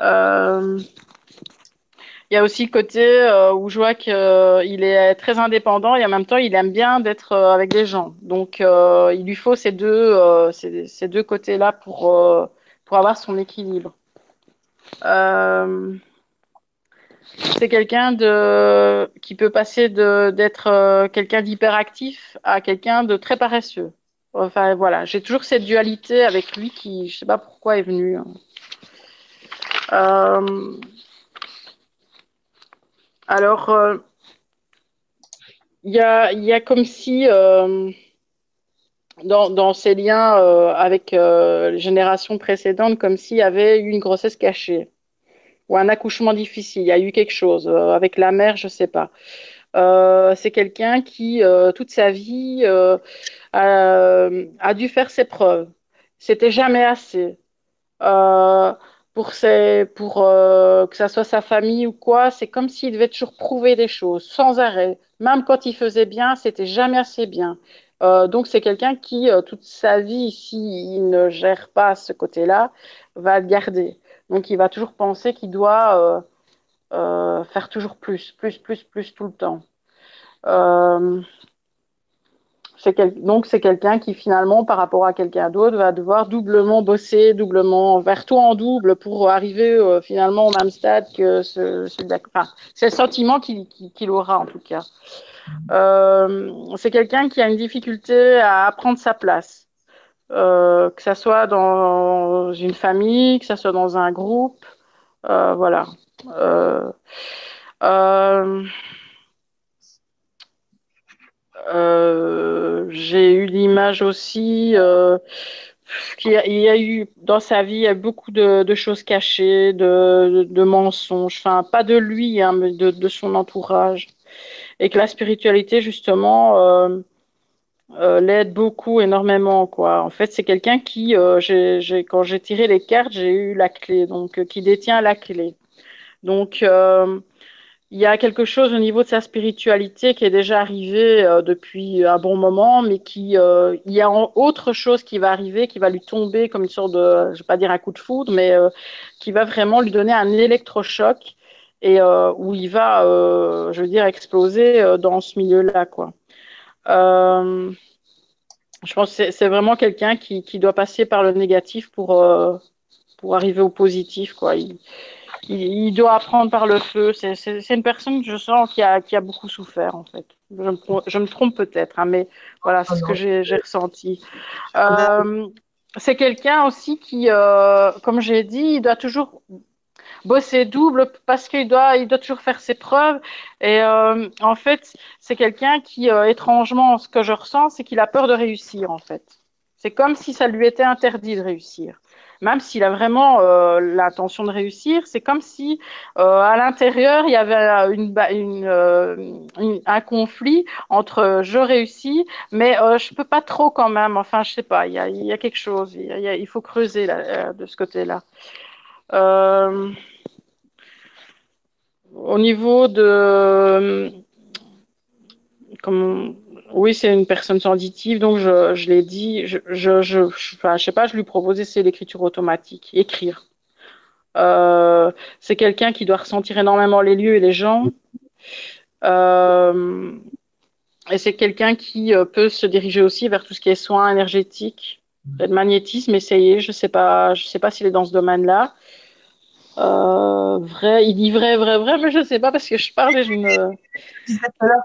Euh, il y a aussi le côté euh, où je vois qu'il est très indépendant et en même temps, il aime bien d'être avec des gens. Donc, il lui faut ces deux, ces, deux côtés-là pour, pour avoir son équilibre. C'est quelqu'un qui peut passer d'être euh, quelqu'un d'hyperactif à quelqu'un de très paresseux. Enfin voilà, j'ai toujours cette dualité avec lui qui, je sais pas pourquoi est venue. hein. Euh, alors, euh, il y a comme si dans dans ces liens avec les générations précédentes, comme s'il y avait eu une grossesse cachée ou un accouchement difficile. Il y a eu quelque chose euh, avec la mère, je sais pas. Euh, c'est quelqu'un qui euh, toute sa vie a, dû faire ses preuves. C'était jamais assez. Pour que ça soit sa famille ou quoi, c'est comme s'il devait toujours prouver des choses sans arrêt. Même quand il faisait bien, c'était jamais assez bien. Donc c'est quelqu'un qui, toute sa vie, s'il ne gère pas ce côté-là, va le garder. Donc il va toujours penser qu'il doit faire toujours plus, plus, plus, plus tout le temps. Donc, c'est quelqu'un qui, finalement, par rapport à quelqu'un d'autre, va devoir doublement bosser, doublement, vers tout en double pour arriver euh, finalement au même stade que ce, c'est le sentiment qu'il aura, en tout cas. Euh, c'est quelqu'un qui a une difficulté à prendre sa place, euh, que ce soit dans une famille, que ce soit dans un groupe. voilà. Euh, j'ai eu l'image aussi euh, qu'il y, a eu dans sa vie il y a beaucoup de, choses cachées, de, mensonges, enfin pas de lui, hein, mais de, son entourage, et que la spiritualité justement euh, l'aide beaucoup, énormément quoi. En fait, c'est quelqu'un qui, j'ai, quand j'ai tiré les cartes, j'ai eu la clé, donc qui détient la clé. Donc il y a quelque chose au niveau de sa spiritualité qui est déjà arrivé euh, depuis un bon moment, mais qui euh, il y a autre chose qui va arriver, qui va lui tomber comme une sorte de, je vais pas dire un coup de foudre, mais euh, qui va vraiment lui donner un électrochoc et où il va, je veux dire, exploser dans ce milieu-là, quoi. Je pense que c'est vraiment quelqu'un qui, qui, doit passer par le négatif pour pour arriver au positif, quoi. Il, il, doit apprendre par le feu. C'est une personne que je sens qui a, qui a beaucoup souffert, en fait. Je me, je me trompe peut-être, hein, mais voilà, c'est ce que j'ai ressenti. Euh, c'est quelqu'un aussi qui, euh, comme j'ai dit, il doit toujours bosser double parce qu'il doit, il doit toujours faire ses preuves. Et euh, en fait, c'est quelqu'un qui, étrangement, ce que je ressens, c'est qu'il a peur de réussir, en fait. C'est comme si ça lui était interdit de réussir même s'il a vraiment euh, l'intention de réussir, c'est comme si euh, à l'intérieur il y avait euh, un conflit entre je réussis, mais je peux pas trop quand même. Enfin, je sais pas, il y a, quelque chose, il, faut creuser de ce côté-là. Au niveau de comme oui, c'est une personne sensitive, donc je, l'ai dit, je, je, je, sais pas, je lui proposais c'est l'écriture automatique, écrire. Euh, c'est quelqu'un qui doit ressentir énormément les lieux et les gens. Euh, et c'est quelqu'un qui euh, peut se diriger aussi vers tout ce qui est soins énergétiques, le magnétisme, essayer. Je sais pas, je sais pas s'il est dans ce domaine-là. Euh, vrai, il dit vrai, vrai, vrai, mais je ne sais pas parce que je parle et je me.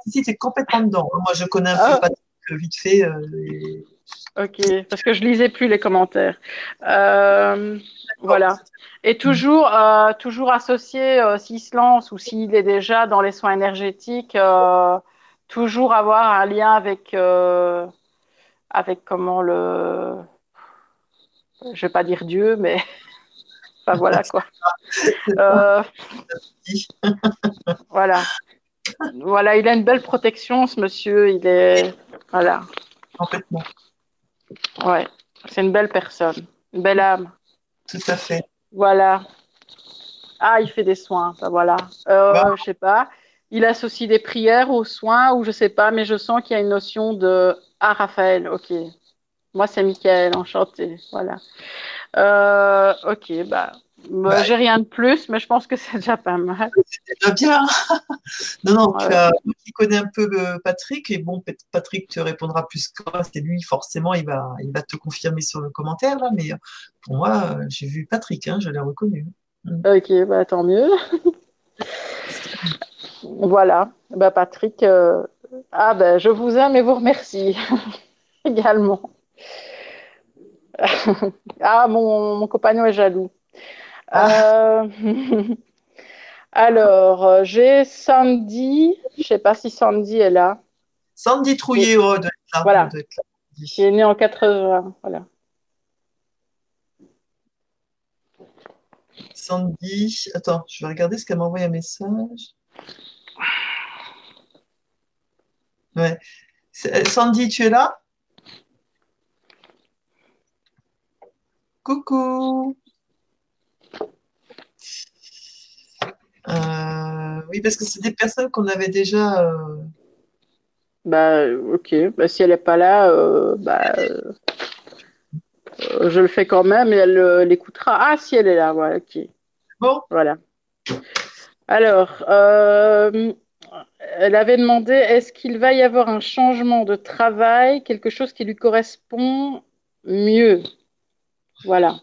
Si c'est complètement dedans. Moi, je connais un peu ah. pas vite fait. Euh, ok, parce que je lisais plus les commentaires. Euh, voilà. Et toujours, toujours associé, s'il se lance ou s'il est déjà dans les soins énergétiques, toujours avoir un lien avec, avec comment le. Je vais pas dire Dieu, mais <laughs> voilà quoi. <laughs> Euh, <laughs> voilà. Voilà, il a une belle protection, ce monsieur. Il est. Voilà. Complètement. Ouais, c'est une belle personne, une belle âme. Tout à fait. Voilà. Ah, il fait des soins, voilà. Euh, bah. Je sais pas. Il associe des prières aux soins ou je sais pas, mais je sens qu'il y a une notion de Ah, Raphaël, ok. Moi, c'est Michael, enchanté. Voilà. Euh, ok, bah, bah, j'ai rien de plus, mais je pense que c'est déjà pas mal. C'est déjà bien. <laughs> non, non, tu as, qui connais un peu Patrick, et bon, Patrick te répondra plus que moi, c'est lui, forcément, il va, il va te confirmer sur le commentaire, là, mais pour moi, euh, j'ai vu Patrick, hein, je l'ai reconnu. Ok, bah, tant mieux. <laughs> voilà, bah, Patrick, ah, ben, je vous aime et vous remercie <laughs> également. <laughs> ah, mon, mon compagnon est jaloux. Ah. Euh, <laughs> alors, euh, j'ai Sandy. Je ne sais pas si Sandy est là. Sandy Trouillet, oh, de là, Voilà. Qui est née en 80. Voilà. Sandy. Attends, je vais regarder ce qu'elle m'a envoyé un message. Ouais. Sandy, tu es là? Coucou. Euh, oui, parce que c'est des personnes qu'on avait déjà. Euh, Bah, ok. Bah, si elle n'est pas là, euh, bah, euh, je le fais quand même et elle euh, l'écoutera. Ah, si elle est là, voilà, ok. Bon. Voilà. Alors, euh, elle avait demandé est-ce qu'il va y avoir un changement de travail, quelque chose qui lui correspond mieux? Voilà.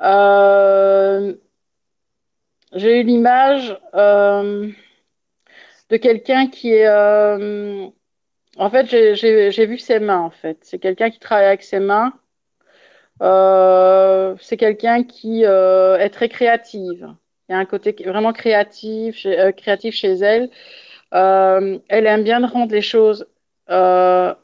Euh, j'ai eu l'image euh, de quelqu'un qui est. en fait, j'ai vu ses mains, en fait. C'est quelqu'un qui travaille avec ses mains. C'est quelqu'un qui est très créative. Il y a un côté vraiment créatif chez, euh, créatif chez elle. Euh, elle aime bien rendre les choses. euh,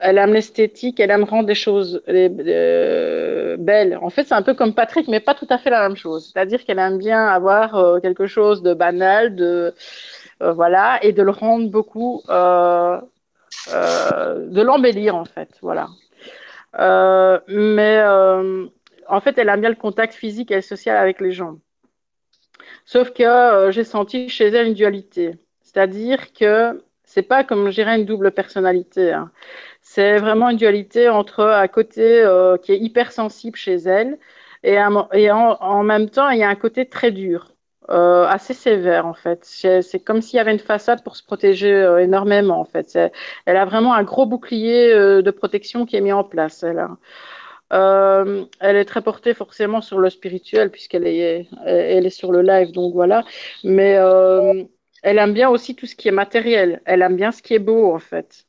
elle aime l'esthétique, elle aime rendre les choses les- euh, belles. En fait, c'est un peu comme Patrick, mais pas tout à fait la même chose. C'est-à-dire qu'elle aime bien avoir euh, quelque chose de banal, de euh, voilà, et de le rendre beaucoup, de l'embellir en fait. Voilà. Mais en fait, elle aime bien le contact physique et social avec les gens. Sauf que euh, j'ai senti chez elle une dualité. C'est-à-dire que c'est pas comme dirais une double personnalité. hein. C'est vraiment une dualité entre un côté euh, qui est hypersensible chez elle et, en, même temps, il y a un côté très dur, euh, assez sévère en fait. C'est comme s'il y avait une façade pour se protéger énormément en fait. Elle a vraiment un gros bouclier de protection qui est mis en place. A. Euh, elle est très portée forcément sur le spirituel puisqu'elle est, sur le live, donc voilà. Mais euh, elle aime bien aussi tout ce qui est matériel. Elle aime bien ce qui est beau en fait.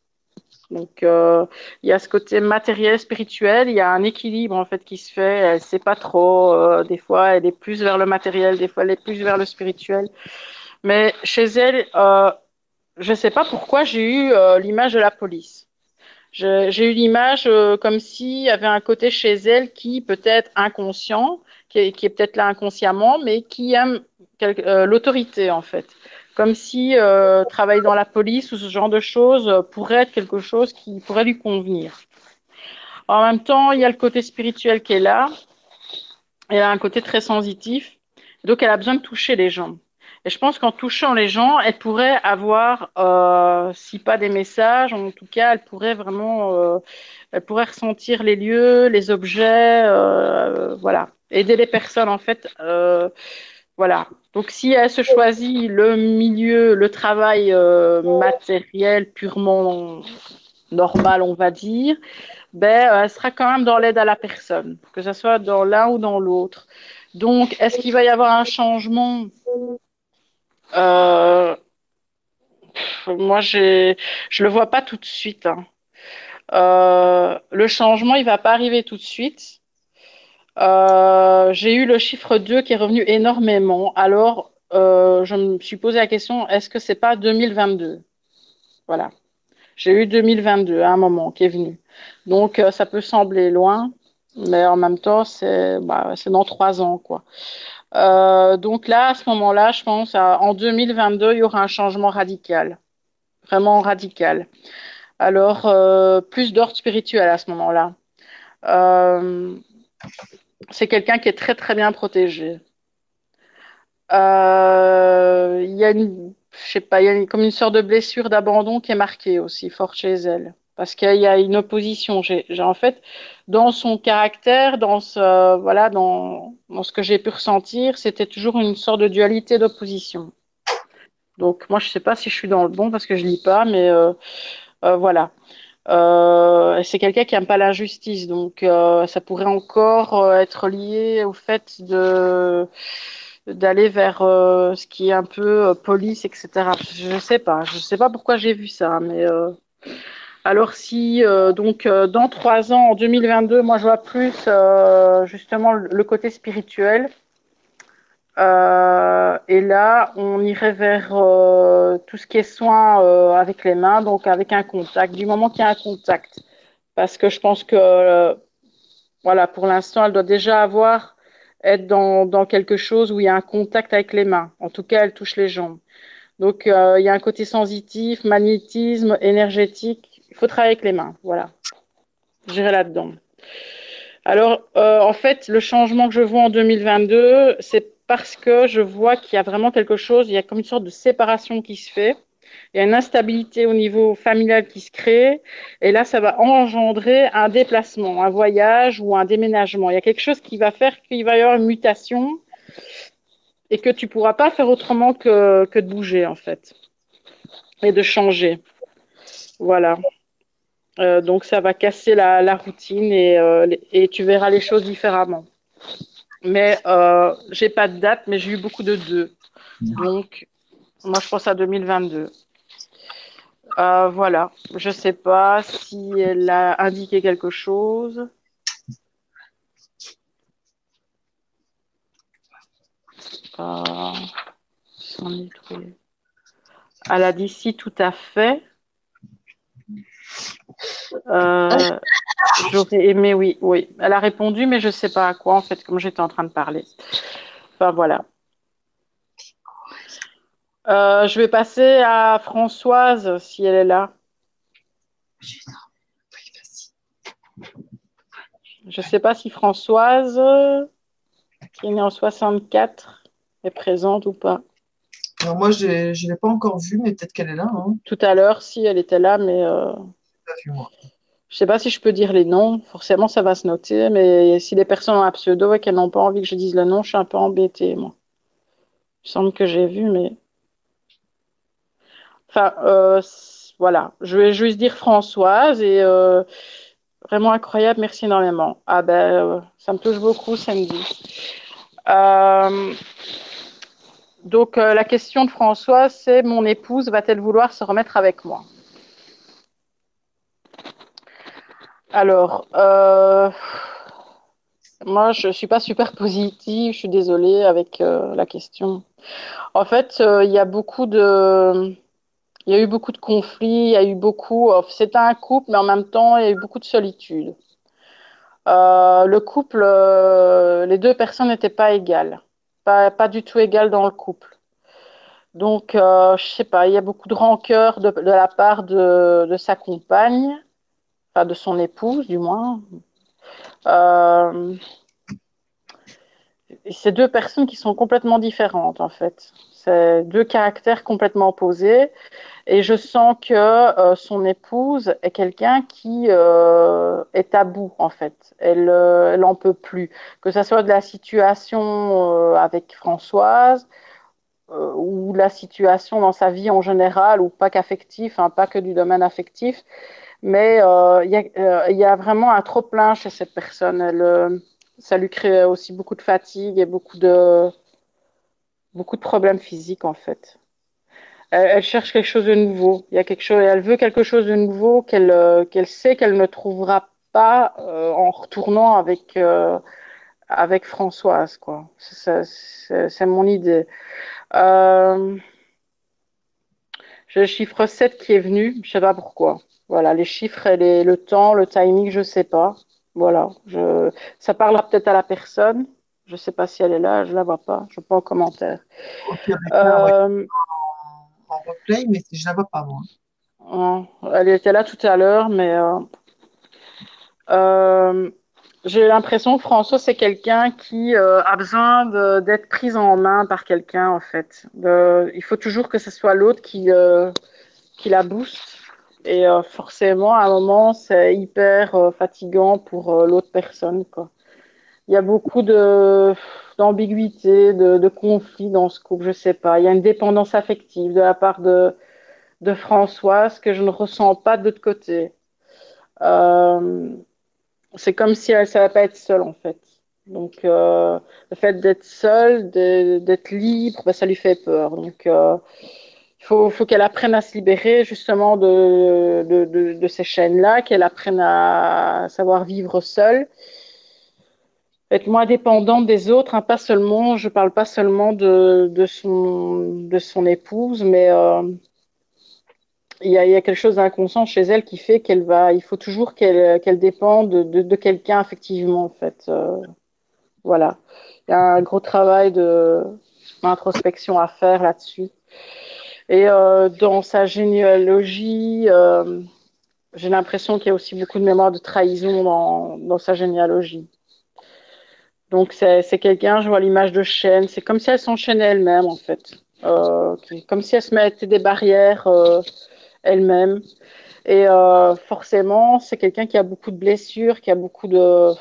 Donc euh, il y a ce côté matériel, spirituel. Il y a un équilibre en fait qui se fait. Elle sait pas trop. des fois, elle est plus vers le matériel, des fois, elle est plus vers le spirituel. Mais chez elle, je sais pas pourquoi j'ai eu l'image de la police. J'ai eu l'image euh, comme s'il y avait un côté chez elle qui peut-être inconscient, qui est, qui est peut-être là inconsciemment, mais qui aime euh, l'autorité en fait. Comme si euh, travailler dans la police ou ce genre de choses euh, pourrait être quelque chose qui pourrait lui convenir. En même temps, il y a le côté spirituel qui est là. Elle a un côté très sensitif. Donc, elle a besoin de toucher les gens. Et je pense qu'en touchant les gens, elle pourrait avoir, euh, si pas des messages, en tout cas, elle pourrait vraiment, euh, elle pourrait ressentir les lieux, les objets, euh, voilà, aider les personnes en fait, voilà. Donc, si elle se choisit le milieu, le travail matériel purement normal, on va dire, ben, elle sera quand même dans l'aide à la personne, que ce soit dans l'un ou dans l'autre. Donc, est-ce qu'il va y avoir un changement? Euh, Moi, je le vois pas tout de suite. hein. Euh, le changement, il va pas arriver tout de suite. Euh, j'ai eu le chiffre 2 qui est revenu énormément. Alors, euh, je me suis posé la question, est-ce que c'est pas 2022? Voilà. J'ai eu 2022 à un moment qui est venu. Donc, euh, ça peut sembler loin, mais en même temps, c'est bah, dans trois ans, quoi. Euh, donc là, à ce moment-là, je pense, à- en 2022, il y aura un changement radical, vraiment radical. Alors, euh, plus d'ordre spirituel à ce moment-là. Euh, c'est quelqu'un qui est très, très bien protégé. Euh, il y a une, je sais pas, il y a comme une sorte de blessure d'abandon qui est marquée aussi, fort chez elle. Parce qu'il y a une opposition. J'ai, en fait, dans son caractère, dans ce, voilà, dans, ce que j'ai pu ressentir, c'était toujours une sorte de dualité d'opposition. Donc, moi, je sais pas si je suis dans le bon parce que je lis pas, mais euh, euh, voilà. Euh, c'est quelqu'un qui aime pas l'injustice, donc euh, ça pourrait encore euh, être lié au fait d'aller vers euh, ce qui est un peu euh, police, etc. Je sais pas, je sais pas pourquoi j'ai vu ça, mais euh, alors si euh, donc euh, dans trois ans, en 2022, moi je vois plus euh, justement le, côté spirituel. Euh, et là, on irait vers euh, tout ce qui est soin euh, avec les mains, donc avec un contact, du moment qu'il y a un contact. Parce que je pense que, voilà, pour l'instant, elle doit déjà avoir, être dans, dans quelque chose où il y a un contact avec les mains. En tout cas, elle touche les jambes. Donc, il y a un côté sensitif, magnétisme, énergétique. Il faut travailler avec les mains, voilà. J'irai là-dedans. Alors, euh, en fait, le changement que je vois en 2022, c'est parce que je vois qu'il y a vraiment quelque chose, il y a comme une sorte de séparation qui se fait. il y a une instabilité au niveau familial qui se crée, et là, ça va engendrer un déplacement, un voyage ou un déménagement. Il y a quelque chose qui va faire qu'il va y avoir une mutation et que tu pourras pas faire autrement que de bouger, en fait, et de changer. Voilà. Euh, donc, ça va casser la, routine et, euh, et tu verras les choses différemment. Mais euh, j'ai pas de date, mais j'ai eu beaucoup de deux. Donc, moi, je pense à 2022. Euh, voilà. Je sais pas si elle a indiqué quelque chose. Elle a dit si, tout à fait. Euh, J'aurais aimé, oui, oui. Elle a répondu, mais je ne sais pas à quoi, en fait, comme j'étais en train de parler. Enfin, voilà. Euh, je vais passer à Françoise, si elle est là. Je ne sais pas si Françoise, qui est née en 64, est présente ou pas. Alors moi, je ne l'ai pas encore vue, mais peut-être qu'elle est là. Hein. Tout à l'heure, si, elle était là, mais... Euh... Je ne sais pas si je peux dire les noms. Forcément, ça va se noter. Mais si les personnes ont un pseudo et qu'elles n'ont pas envie que je dise le nom, je suis un peu embêtée, moi. Il semble que j'ai vu, mais... Enfin, euh, voilà. Je vais juste dire Françoise et euh, vraiment incroyable. Merci énormément. Ah ben, euh, ça me touche beaucoup samedi. Donc, la question de Françoise, c'est mon épouse va-t-elle vouloir se remettre avec moi? Alors, euh, moi, je ne suis pas super positive, je suis désolée avec euh, la question. En fait, euh, il y a de. Eu beaucoup de conflits, il y a eu beaucoup. C'était un couple, mais en même temps, il y a eu beaucoup de solitude. Le couple, les deux personnes n'étaient pas égales, pas, du tout égales dans le couple. Donc, euh, je sais pas, il y a beaucoup de rancœur de, la part de sa compagne, enfin de son épouse du moins. Euh, c'est deux personnes qui sont complètement différentes en fait. C'est deux caractères complètement opposés. Et je sens que euh, son épouse est quelqu'un qui euh, est à bout, en fait. Elle, euh, elle en peut plus. Que ce soit de la situation avec Françoise ou la situation dans sa vie en général, ou pas qu'affectif, hein, pas que du domaine affectif. Mais il y, a, y a vraiment un trop-plein chez cette personne. Elle, ça lui crée aussi beaucoup de fatigue et beaucoup de, beaucoup de problèmes physiques, en fait elle, elle, cherche quelque chose de nouveau. Il y a quelque chose, elle veut quelque chose de nouveau qu'elle euh, qu'elle sait qu'elle ne trouvera pas euh, en retournant avec euh, avec Françoise, quoi. C'est mon idée. Euh, j'ai le chiffre 7 qui est venu, je sais pas pourquoi. Voilà, les chiffres et les, le temps, le timing, je sais pas. Voilà, je, ça parlera peut-être à la personne. Je sais pas si elle est là, je la vois pas. Je pas en commentaire. Okay, euh, en replay, mais je la vois pas moi. Elle était là tout à l'heure, mais euh, euh, j'ai l'impression que François c'est quelqu'un qui a besoin d'être prise en main par quelqu'un en fait. De, il faut toujours que ce soit l'autre qui qui la booste. Et euh, forcément, à un moment, c'est hyper fatigant pour l'autre personne. Il y a beaucoup d'ambiguïté, de, de conflit dans ce couple, je sais pas. Il y a une dépendance affective de la part de, Françoise que je ne ressens pas de l'autre côté. Euh, c'est comme si elle ne savait pas être seule en fait. Donc euh, le fait d'être seule, d'être libre, ben, ça lui fait peur. Donc euh, il faut, qu'elle apprenne à se libérer justement de, ces chaînes-là, qu'elle apprenne à savoir vivre seule être moins dépendante des autres, hein, pas seulement, je parle pas seulement de, son, épouse, mais euh, il, y a, quelque chose d'inconscient chez elle qui fait qu'elle va, il faut toujours qu'elle dépende de, quelqu'un effectivement en fait. Euh, voilà, il y a un gros travail d'introspection à faire là-dessus. Et euh, dans sa généalogie, euh, j'ai l'impression qu'il y a aussi beaucoup de mémoire de trahison dans, dans sa généalogie. Donc c'est quelqu'un, je vois l'image de chaîne, c'est comme si elle s'enchaînait elle-même en fait. comme si elle se mettait des barrières elle-même. Et forcément, c'est quelqu'un qui a beaucoup de blessures, qui a beaucoup de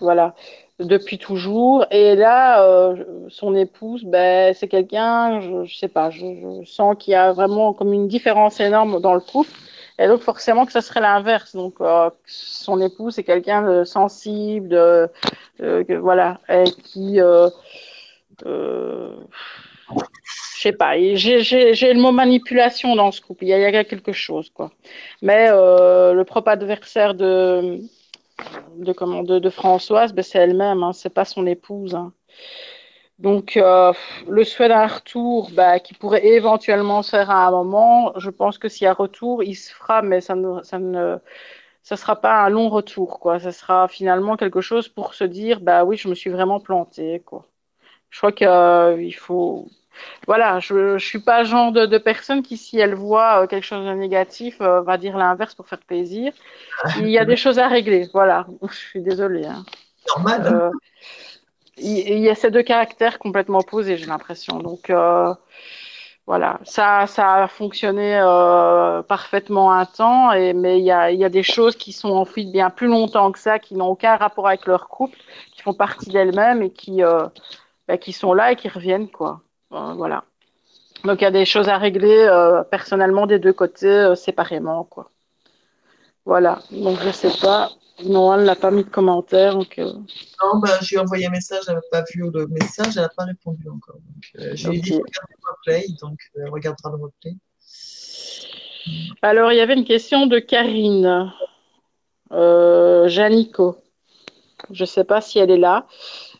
voilà depuis toujours. Et là, euh, son épouse, ben, c'est quelqu'un, je, je, sais pas, je, sens qu'il y a vraiment comme une différence énorme dans le couple. Et donc forcément que ça serait l'inverse. Donc euh, son épouse c'est quelqu'un de sensible, de, de, voilà, et qui, euh, euh, je sais pas, j'ai le mot manipulation dans ce couple. Il y a, il y a quelque chose quoi. Mais euh, le propre adversaire de de, comment, de, Françoise, ben, c'est elle-même, hein, c'est pas son épouse. Hein. Donc, euh, le souhait d'un retour ben, qui pourrait éventuellement se faire à un moment, je pense que s'il y a retour, il se fera, mais ça ne, ça ne ça sera pas un long retour, quoi. Ça sera finalement quelque chose pour se dire, bah oui, je me suis vraiment plantée, quoi. Je crois qu'il euh, faut, voilà, je ne suis pas le genre de, de, personne qui, si elle voit euh, quelque chose de négatif, euh, va dire l'inverse pour faire plaisir. Il y a des choses à régler, voilà. Je suis désolée. Hein. Normal. Hein. Euh, il, y a ces deux caractères complètement opposés, j'ai l'impression. Donc, euh, voilà, ça, ça a fonctionné parfaitement un temps, et, mais il y, a, il y a des choses qui sont enfouies bien plus longtemps que ça, qui n'ont aucun rapport avec leur couple, qui font partie d'elles-mêmes et qui, bah, qui sont là et qui reviennent, quoi. Euh, voilà. Donc il y a des choses à régler euh, personnellement des deux côtés, euh, séparément, quoi. Voilà. Donc je sais pas. Non, elle n'a pas mis de commentaire. Donc, Non, bah, j'ai envoyé un message, elle n'a pas vu le message, elle n'a pas répondu encore. Donc, j'ai okay. dit regarder le replay, donc elle regardera le replay. Alors, il y avait une question de Karine euh, Janico. Je ne sais pas si elle est là.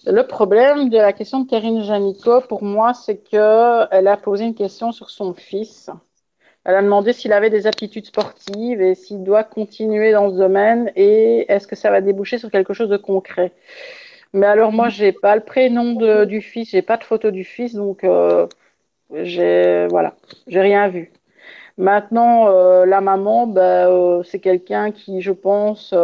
Le problème de la question de Karine Janico, pour moi, c'est qu'elle a posé une question sur son fils. Elle a demandé s'il avait des aptitudes sportives et s'il doit continuer dans ce domaine et est-ce que ça va déboucher sur quelque chose de concret. Mais alors moi, j'ai pas le prénom du fils, j'ai pas de photo du fils, donc euh, j'ai voilà, j'ai rien vu. Maintenant, euh, la maman, ben, euh, c'est quelqu'un qui, je pense,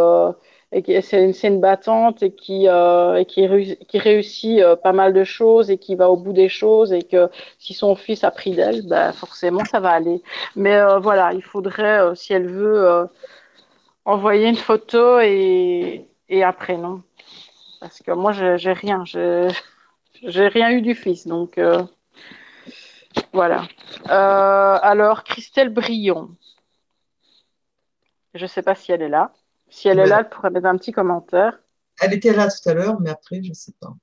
et c'est une, une, battante et qui, euh, qui, qui réussit euh, pas mal de choses et qui va au bout des choses et que si son fils a pris d'elle, ben forcément ça va aller. Mais euh, voilà, il faudrait, si elle veut, envoyer une photo et, et un prénom. Parce que moi, j'ai rien, j'ai rien eu du fils, donc voilà. alors, Christelle Brion. Je ne sais pas si elle est là. Si elle est là, elle pourrait mettre un petit commentaire. Elle était là tout à l'heure, mais après, je ne sais pas.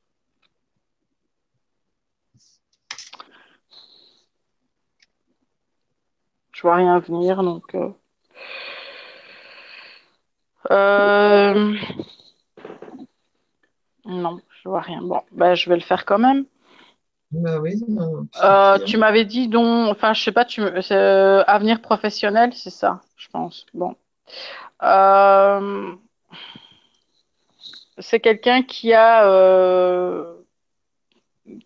Je vois rien venir, donc. Euh... Euh... Non, je vois rien. Bon, ben, je vais le faire quand même. Bah oui, euh, tu m'avais dit donc, enfin, je sais pas, tu, avenir professionnel, c'est ça, je pense. Bon. Euh, c'est quelqu'un qui a euh,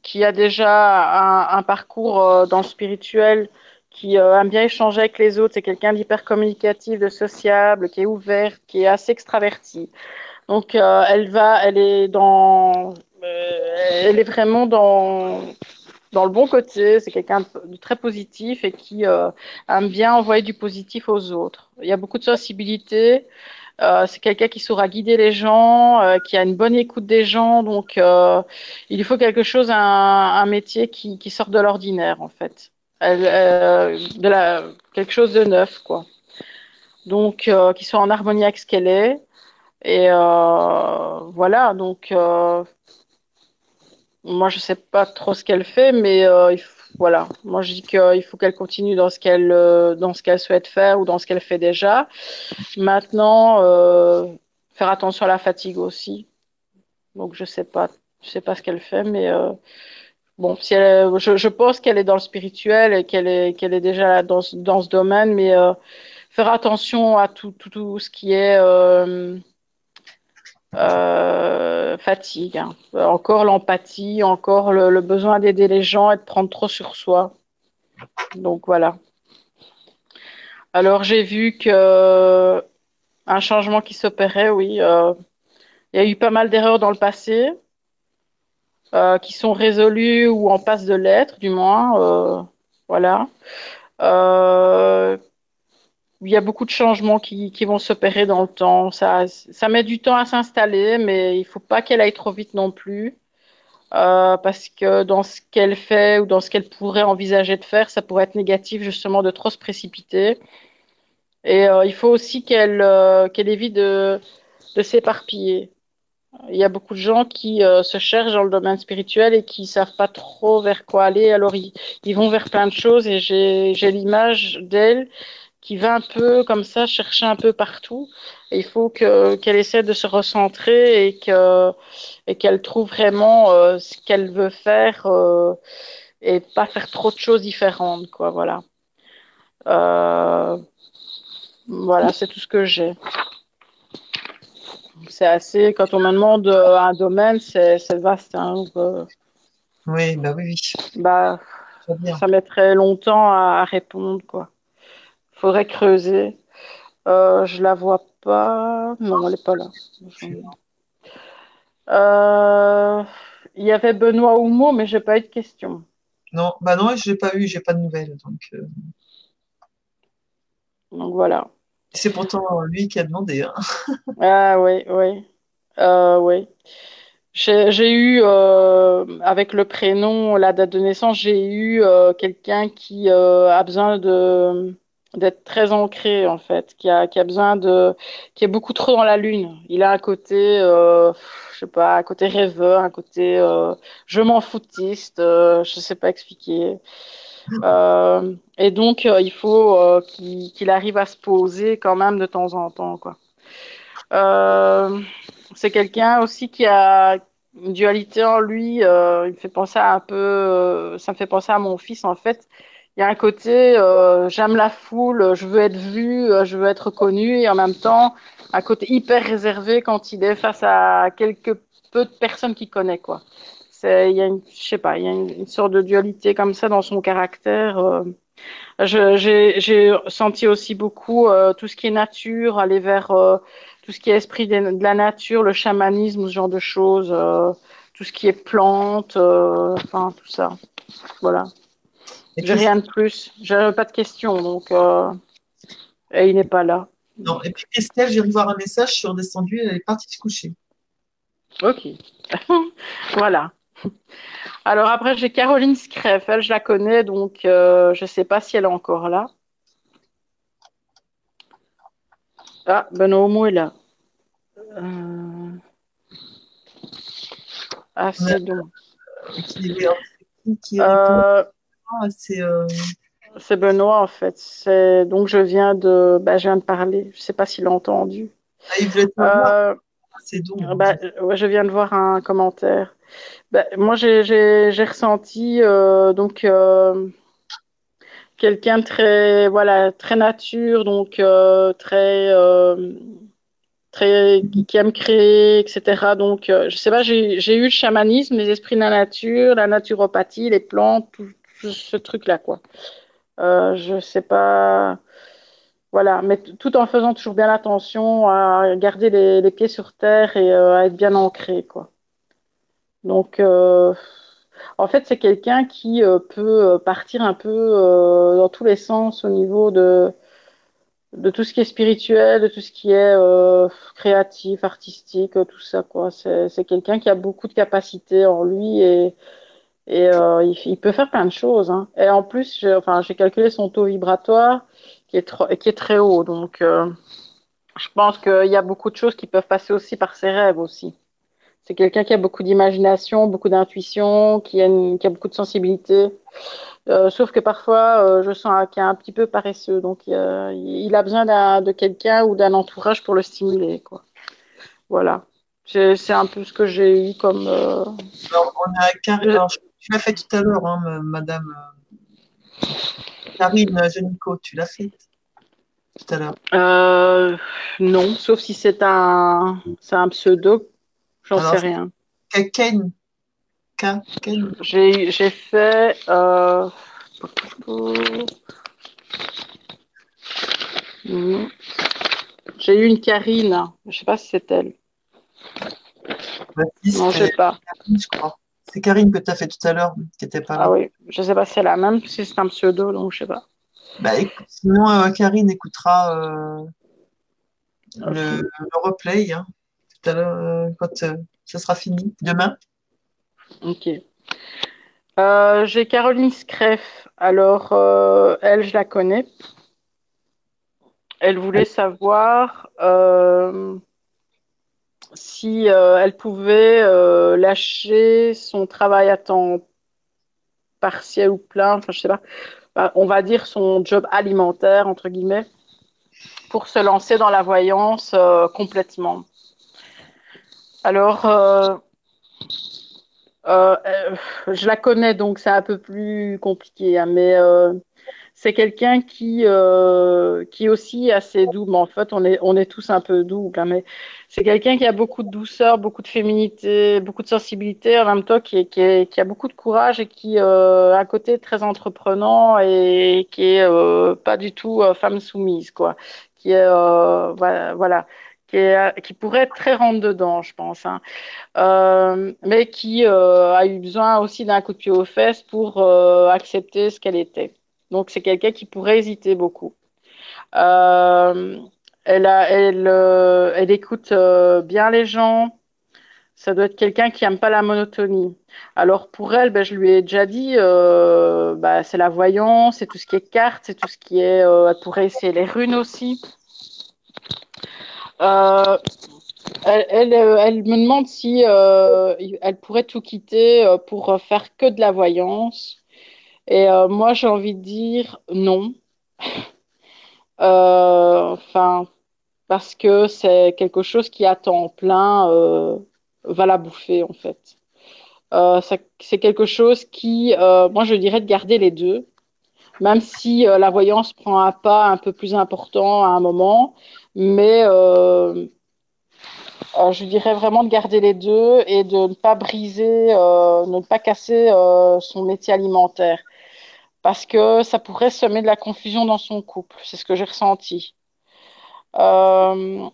qui a déjà un, parcours euh, dans le spirituel, qui aime bien échanger avec les autres. C'est quelqu'un d'hyper communicatif, de sociable, qui est ouvert, qui est assez extraverti. Donc elle va, elle est dans, elle est vraiment dans dans le bon côté, c'est quelqu'un de très positif et qui euh, aime bien envoyer du positif aux autres. Il y a beaucoup de sensibilité. Euh, c'est quelqu'un qui saura guider les gens, euh, qui a une bonne écoute des gens. Donc, euh, il faut quelque chose, un, un métier qui, qui, sort de l'ordinaire, en fait. Elle, euh, de la, quelque chose de neuf, quoi. Donc, euh, qui soit en harmonie avec ce qu'elle est. Et voilà, donc moi, je sais pas trop ce qu'elle fait, mais euh, voilà. Moi, je dis qu'il faut qu'elle continue dans ce qu'elle euh, dans ce qu'elle souhaite faire ou dans ce qu'elle fait déjà. Maintenant, euh, faire attention à la fatigue aussi. Donc, je sais pas, je sais pas ce qu'elle fait, mais euh, bon, si elle, je, je pense qu'elle est dans le spirituel et qu'elle est qu'elle est déjà dans dans ce domaine, mais euh, faire attention à tout tout, tout ce qui est euh, euh, fatigue. Hein. Encore l'empathie, encore le, besoin d'aider les gens et de prendre trop sur soi. Donc voilà. Alors j'ai vu que un changement qui s'opérait, oui. Euh, il y a eu pas mal d'erreurs dans le passé. euh, qui sont résolus ou en passe de l'être, du moins. euh, voilà. Euh, il y a beaucoup de changements qui, qui vont s'opérer dans le temps. Ça, ça met du temps à s'installer, mais il faut pas qu'elle aille trop vite non plus. Euh, parce que dans ce qu'elle fait ou dans ce qu'elle pourrait envisager de faire, ça pourrait être négatif justement de trop se précipiter. Et euh, il faut aussi qu'elle euh, évite de, de s'éparpiller. Il y a beaucoup de gens qui euh, se cherchent dans le domaine spirituel et qui savent pas trop vers quoi aller. Alors ils, ils vont vers plein de choses et j'ai l'image d'elle qui va un peu comme ça chercher un peu partout. Et il faut que qu'elle essaie de se recentrer et que et qu'elle trouve vraiment euh, ce qu'elle veut faire euh, et pas faire trop de choses différentes, quoi. Voilà. Euh, voilà, c'est tout ce que j'ai. C'est assez. Quand on me demande un domaine, c'est c'est vaste. Hein, Oui, bah oui, oui. bah, ça mettrait longtemps à, à répondre, quoi. Faudrait creuser. Euh, je la vois pas. Non, elle est pas là. Euh, il y avait Benoît Oumo, mais j'ai pas eu de question. Non, bah non, je l'ai pas eu, j'ai pas de nouvelles. Donc, euh, Donc voilà. c'est pourtant lui qui a demandé. hein. <laughs> Ah oui, oui. Euh, oui. J'ai j'ai eu, euh, avec le prénom, la date de naissance, j'ai eu euh, quelqu'un qui euh, a besoin de d'être très ancré, en fait, qui a, qui a besoin de, qui est beaucoup trop dans la lune. Il a un côté, euh, je sais pas, un côté rêveur, un côté euh, je m'en foutiste, euh, je sais pas expliquer. <laughs> Euh, et donc, euh, il faut qu'il arrive à se poser quand même de temps en temps, quoi. C'est quelqu'un aussi qui a une dualité en lui. il me fait penser à un peu, ça me fait penser à mon fils en fait. Il y a un côté, euh, j'aime la foule, je veux être vu, euh, je veux être connu, et en même temps, un côté hyper réservé quand il est face à quelques peu de personnes qu'il connaît, quoi. C'est, il y a une, je sais pas, il y a une, sorte de dualité comme ça dans son caractère. euh. J'ai, senti aussi beaucoup euh, tout ce qui est nature, aller vers euh, tout ce qui est esprit de, de la nature, le chamanisme, ce genre de choses, euh, tout ce qui est plantes, enfin tout ça. Voilà. J'ai rien de plus. J'avais pas de questions, donc euh, et il n'est pas là. non. Et puis Christelle, j'ai voir un message, je suis redescendue, elle est partie se coucher. Ok. <laughs> Voilà. Alors après, j'ai Caroline Screff. Elle, je la connais, donc euh, je sais pas si elle est encore là. Ah, Benoît Homo est là. Euh... Ah, c'est donc. Qui, Euh, C'est euh, c'est Benoît en fait. C'est donc je viens de, bah, je viens de parler. Je sais pas s'il a entendu. ah, Euh, c'est donc. bah, ouais, je viens de voir un commentaire. Bah, moi, j'ai j'ai j'ai ressenti euh, donc euh, quelqu'un de très voilà très nature donc très très qui aime créer etc. Donc je sais pas. J'ai j'ai eu le chamanisme, les esprits de la nature, la naturopathie, les plantes, tout ce truc là quoi. Euh, je sais pas. Voilà, mais tout en faisant toujours bien attention à garder les, pieds sur terre et euh, à être bien ancré, quoi. Donc, euh, en fait, c'est quelqu'un qui peut partir un peu dans tous les sens au niveau de, tout ce qui est spirituel, de tout ce qui est créatif, artistique, tout ça, quoi. C'est, c'est quelqu'un qui a beaucoup de capacités en lui et, et euh, il, il peut faire plein de choses, hein. Et en plus, j'ai, enfin, calculé son taux vibratoire qui est, tro- qui est très haut, donc euh, je pense qu'il y a beaucoup de choses qui peuvent passer aussi par ses rêves aussi. C'est quelqu'un qui a beaucoup d'imagination, beaucoup d'intuition, qui a, une- qui a beaucoup de sensibilité. Euh, sauf que parfois, euh, je sens qu'il est un petit peu paresseux. Donc, euh, il a besoin de quelqu'un ou d'un entourage pour le stimuler, quoi. Voilà. C'est un peu ce que j'ai eu comme. Alors, on a alors, je- tu l'as fait tout à l'heure, hein, madame euh, Karine Genico, tu l'as fait tout à l'heure. euh, non, sauf si c'est un, c'est un pseudo. J'en sais rien. Ken, Ken, J'ai j'ai fait. Euh... J'ai eu une Karine. Je sais pas si c'est elle. Baptiste, Non, je sais pas. Karine, je crois. C'est Karine que tu as fait tout à l'heure, qui n'était pas là. Ah oui, je ne sais pas si c'est la même, si c'est un pseudo, donc je ne sais pas. Bah, sinon, euh, Karine écoutera euh, le, replay hein, tout à l'heure, euh, quand ça sera fini, demain. Ok. J'ai Caroline Screff. Alors, elle, je la connais. Elle voulait savoir si elle pouvait lâcher son travail à temps partiel ou plein, enfin je sais pas, bah, on va dire son job alimentaire entre guillemets, pour se lancer dans la voyance euh, complètement. Alors, euh, euh, je la connais donc c'est un peu plus compliqué, hein, mais c'est quelqu'un qui, euh, qui est aussi assez doux. Mais en fait, on est, on est tous un peu doux. mais c'est quelqu'un qui a beaucoup de douceur, beaucoup de féminité, beaucoup de sensibilité, en même temps qui, qui, qui a beaucoup de courage et qui euh, a un côté très entreprenant et qui est euh, pas du tout euh, femme soumise, quoi. Qui est, euh, voilà. Qui, est, qui, pourrait être très rentre dedans, je pense, hein. euh, mais qui euh, a eu besoin aussi d'un coup de pied aux fesses pour euh, accepter ce qu'elle était. Donc, c'est quelqu'un qui pourrait hésiter beaucoup. Euh, euh, elle, écoute euh, bien les gens. Ça doit être quelqu'un qui n'aime pas la monotonie. Alors pour elle, ben, je lui ai déjà dit, bah, c'est la voyance, c'est tout ce qui est carte, c'est tout ce qui est. elle pourrait essayer les runes aussi. Elle, elle, me demande si elle pourrait tout quitter pour faire que de la voyance. Et euh, moi, j'ai envie de dire non. <laughs> Euh, enfin, parce que c'est quelque chose qui à temps plein euh, va la bouffer en fait. c'est quelque chose qui, moi, je dirais de garder les deux, même si la voyance prend un pas un peu plus important à un moment, mais je dirais vraiment de garder les deux et de ne pas briser, ne pas casser son métier alimentaire parce que ça pourrait semer de la confusion dans son couple. C'est ce que j'ai ressenti. Euh,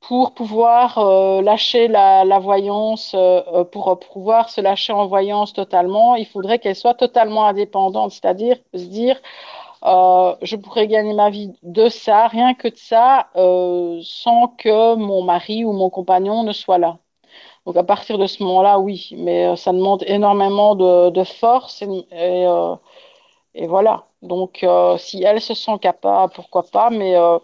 pour pouvoir euh, lâcher la, voyance, euh, pour pouvoir se lâcher en voyance totalement, il faudrait qu'elle soit totalement indépendante, c'est-à-dire se dire, je pourrais gagner ma vie de ça, rien que de ça, sans que mon mari ou mon compagnon ne soit là. Donc à partir de ce moment-là, oui, mais ça demande énormément de, force et voilà. Donc, euh, si elle se sent capable, pourquoi pas. Mais euh,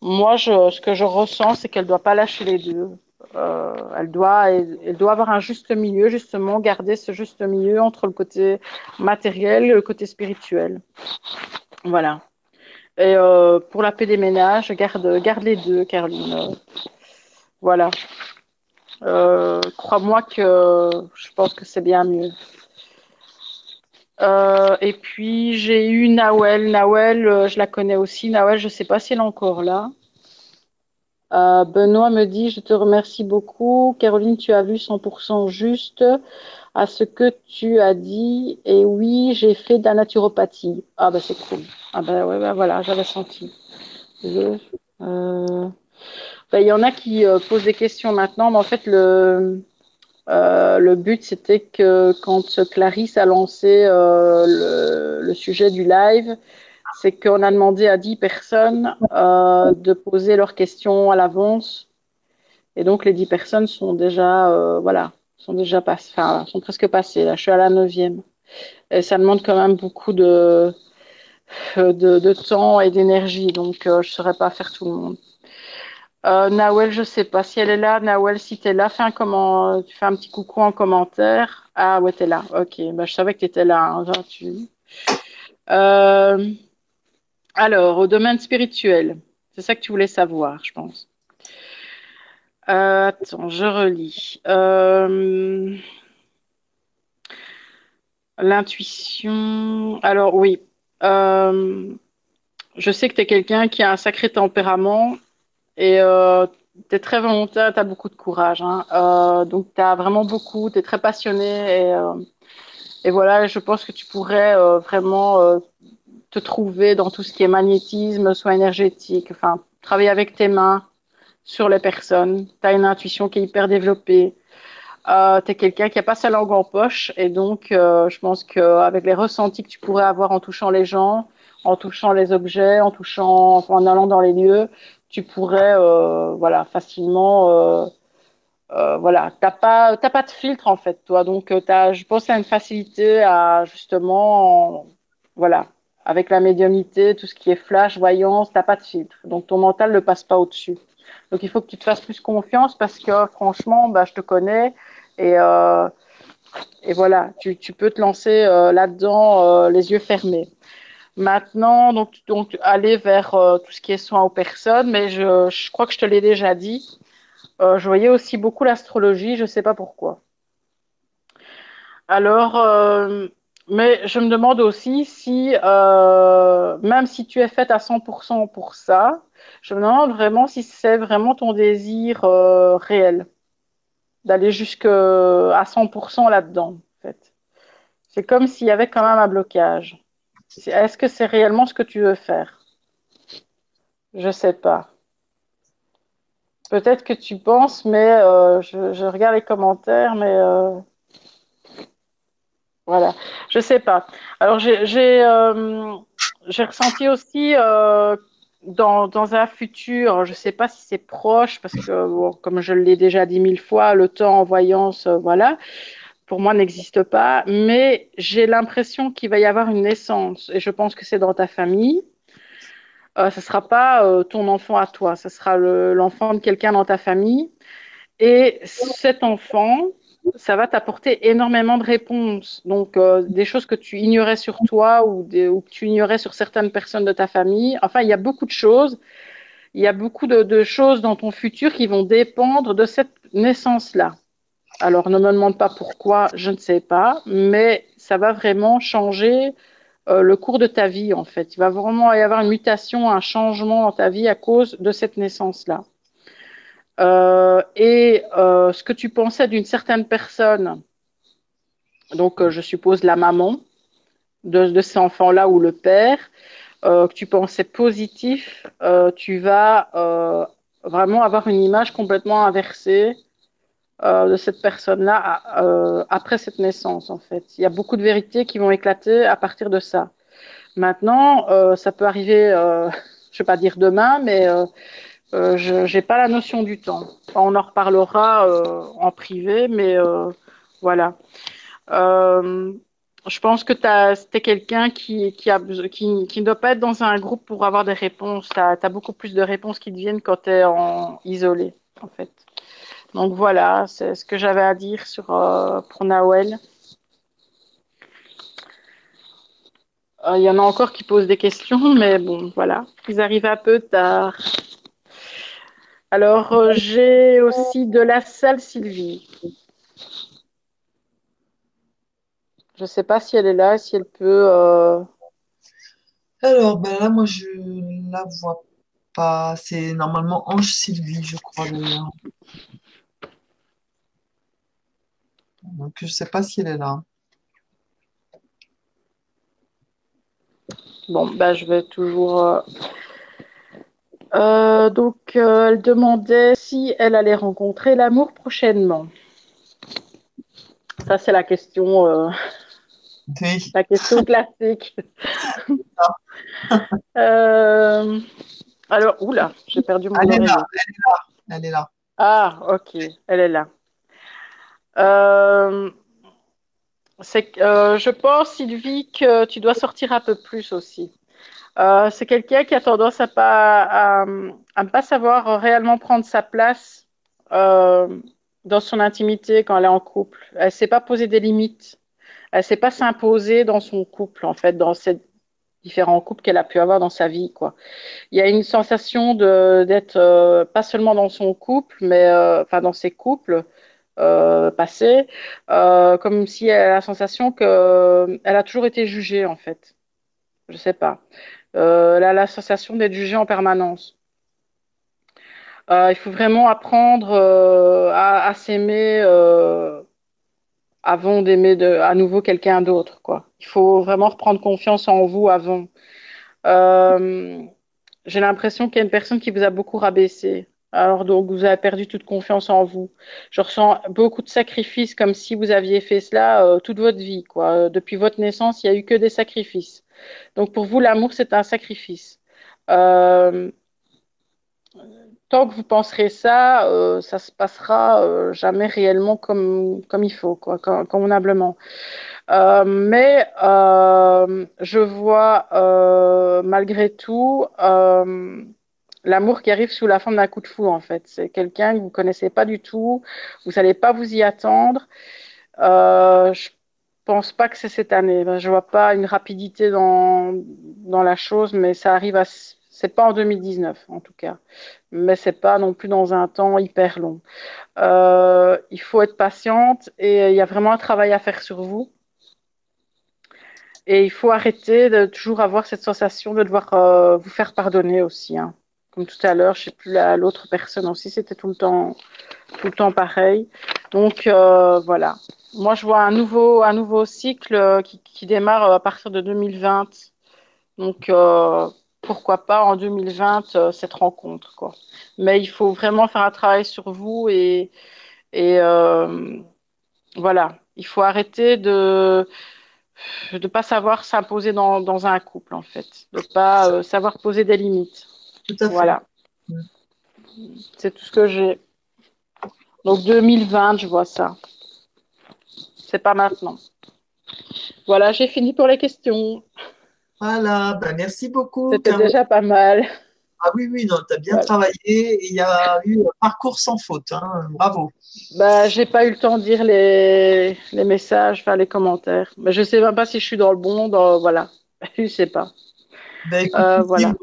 moi, je, ce que je ressens, c'est qu'elle ne doit pas lâcher les deux. Euh, elle, doit, elle, doit avoir un juste milieu, justement, garder ce juste milieu entre le côté matériel et le côté spirituel. Voilà. Et pour la paix des ménages, garde, garde les deux, Caroline. voilà. Crois-moi que je pense que c'est bien mieux. Euh, et puis j'ai eu Nawel. Nawel, euh, je la connais aussi. Nawel, je ne sais pas si elle est encore là. Euh, Benoît me dit, je te remercie beaucoup. Caroline, tu as vu 100% juste à ce que tu as dit. Et oui, j'ai fait de la naturopathie. Ah bah c'est cool. Ah bah ouais, bah, voilà, j'avais senti. Bah, il y en a qui posent des questions maintenant, mais en fait, le, euh, le but, c'était que quand Clarisse a lancé euh, le, sujet du live, c'est qu'on a demandé à 10 personnes euh, de poser leurs questions à l'avance. Et donc, les 10 personnes sont déjà, voilà, sont déjà passées, enfin, sont presque passées. Là, je suis à la neuvième. Et ça demande quand même beaucoup de, de, temps et d'énergie. Donc, je ne saurais pas faire tout le monde. Euh, Nawel, je sais pas si elle est là. Nawel, si tu es là, fais un comment... fais un petit coucou en commentaire. Ah ouais, tu es là. Ok, bah, je savais que tu étais là. Hein, euh, alors, au domaine spirituel, c'est ça que tu voulais savoir, je pense. Euh, attends, je relis. Euh, l'intuition. Alors oui. je sais que tu es quelqu'un qui a un sacré tempérament et euh, tu es très volontaire, tu as beaucoup de courage. Hein. Euh, donc, tu as vraiment beaucoup, tu es très passionné. Et, euh, et, voilà, je pense que tu pourrais vraiment te trouver dans tout ce qui est magnétisme, soit énergétique, enfin, travailler avec tes mains sur les personnes. Tu as une intuition qui est hyper développée. euh, tu es quelqu'un qui n'a pas sa langue en poche et donc je pense qu'avec les ressentis que tu pourrais avoir en touchant les gens, en touchant les objets, en touchant, en allant dans les lieux, tu pourrais euh, voilà facilement euh, euh, voilà t'as pas pas de filtre en fait toi. Donc euh, t'as je pense à une facilité à justement voilà avec la médiumnité tout ce qui est flash voyance t'as pas de filtre. Donc ton mental ne passe pas au-dessus. Donc il faut que tu te fasses plus confiance parce que franchement bah je te connais et euh, et voilà tu, tu peux te lancer là-dedans les yeux fermés Maintenant, donc, donc aller vers euh, tout ce qui est soins aux personnes, mais je, je crois que je te l'ai déjà dit. Euh, je voyais aussi beaucoup l'astrologie, je ne sais pas pourquoi. Alors, euh, mais je me demande aussi si, même si tu es faite à 100% pour ça, je me demande vraiment si c'est vraiment ton désir réel d'aller jusqu'à 100% là-dedans, en fait. C'est comme s'il y avait quand même un blocage. Est-ce que c'est réellement ce que tu veux faire? Je sais pas. Peut-être que tu penses, mais euh, je, regarde les commentaires, mais euh, voilà, je sais pas. Alors j'ai euh, ressenti aussi dans un futur, je sais pas si c'est proche parce que comme je l'ai déjà dit mille fois, le temps en voyance, voilà, pour moi n'existe pas, mais j'ai l'impression qu'il va y avoir une naissance et je pense que c'est dans ta famille. Euh, ce sera pas euh, ton enfant à toi, ce sera le- l'enfant de quelqu'un dans ta famille. Et cet enfant, ça va t'apporter énormément de réponses. Donc, euh, des choses que tu ignorais sur toi ou, que tu ignorais sur certaines personnes de ta famille. Enfin, il y a beaucoup de choses. Il y a beaucoup de choses dans ton futur qui vont dépendre de cette naissance-là. Alors, ne me demande pas pourquoi, je ne sais pas, mais ça va vraiment changer euh, le cours de ta vie, en fait. Il va vraiment y avoir une mutation, un changement dans ta vie à cause de cette naissance-là. Euh, et euh, ce que tu pensais d'une certaine personne, donc je suppose la maman de, de ces enfants-là ou le père, que tu pensais positif, tu vas vraiment avoir une image complètement inversée euh, de cette personne-là euh, après cette naissance, en fait. Il y a beaucoup de vérités qui vont éclater à partir de ça. Maintenant, euh, ça peut arriver, je ne vais pas dire demain, mais je n'ai pas la notion du temps. On en reparlera en privé, mais voilà. Je pense que es quelqu'un qui, qui, a, qui, qui ne doit pas être dans un groupe pour avoir des réponses. Tu as, beaucoup plus de réponses qui te viennent quand tu es en, isolé, en fait. Donc voilà, c'est ce que j'avais à dire sur, euh, pour Nawel. Euh, Il y en a encore qui posent des questions, <laughs> mais bon, voilà. Ils arrivent un peu tard. Alors, euh, j'ai aussi de la salle Sylvie. Je ne sais pas si elle est là, si elle peut. Alors, ben là, moi, je la vois pas. C'est normalement Ange Sylvie, je crois. Donc, je sais pas si elle est là. Bon, bah, je vais toujours. euh, euh, donc, euh, elle demandait si elle allait rencontrer l'amour prochainement. Ça, c'est la question, euh, Oui. la question classique. <laughs> Alors, oula, j'ai perdu mon Elle est là, elle est là. Ah, ok, elle est là. Euh, euh, je pense, Sylvie, que tu dois sortir un peu plus aussi. Euh, c'est quelqu'un qui a tendance à pas, à, ne pas savoir réellement prendre sa place dans son intimité quand elle est en couple. Elle ne sait pas poser des limites. Elle ne sait pas s'imposer dans son couple, en fait, dans ces différents couples qu'elle a pu avoir dans sa vie, quoi. Il y a une sensation d'être pas seulement dans son couple, mais enfin dans ses couples euh, passés, euh, comme si elle a la sensation que euh, a toujours été jugée, en fait. Je sais pas. Euh, elle a la sensation d'être jugée en permanence. Euh, il faut vraiment apprendre à, à s'aimer avant d'aimer à nouveau quelqu'un d'autre, quoi. Il faut vraiment reprendre confiance en vous avant. Euh, j'ai l'impression qu'il y a une personne qui vous a beaucoup rabaissé. Alors donc vous avez perdu toute confiance en vous. Je ressens beaucoup de sacrifices comme si vous aviez fait cela euh, toute votre vie, quoi. Euh, depuis votre naissance, il n'y a eu que des sacrifices. Donc pour vous, l'amour, c'est un sacrifice. Euh, tant que vous penserez ça, euh, ça se passera euh, jamais réellement comme, comme il faut, quoi, convenablement. Mais je vois malgré tout l'amour qui arrive sous la forme d'un coup de fou, en fait. C'est quelqu'un que vous connaissez pas du tout, vous n'allez pas vous y attendre. je pense pas que c'est cette année. Je vois pas une rapidité dans, dans la chose, mais ça arrive à c'est pas en 2019 en tout cas, mais c'est pas non plus dans un temps hyper long. Euh, il faut être patiente et il y a vraiment un travail à faire sur vous. Et il faut arrêter de toujours avoir cette sensation de devoir euh, vous faire pardonner aussi. Hein. Comme tout à l'heure, je sais plus l'autre personne aussi, c'était tout le temps, tout le temps pareil. Donc euh, voilà. Moi, je vois un nouveau, un nouveau cycle euh, qui, démarre à partir de 2020. Donc euh, pourquoi pas en 2020 euh, cette rencontre quoi. Mais il faut vraiment faire un travail sur vous et et euh, voilà, il faut arrêter de de pas savoir s'imposer dans, dans un couple en fait, de pas euh, savoir poser des limites. Tout à fait. Voilà. C'est tout ce que j'ai. Donc 2020, je vois ça. C'est pas maintenant. Voilà, j'ai fini pour les questions. Voilà, ben merci beaucoup. C'était déjà pas mal. Ah oui, oui, non, tu as bien Voilà. travaillé il y a eu un parcours sans faute. hein. Bravo. Bah, j'ai pas eu le temps de lire les, les messages, enfin les commentaires. Mais je sais même pas si je suis dans le bon, dans, voilà. <laughs> Je sais pas. Ben, écoute, Euh, voilà.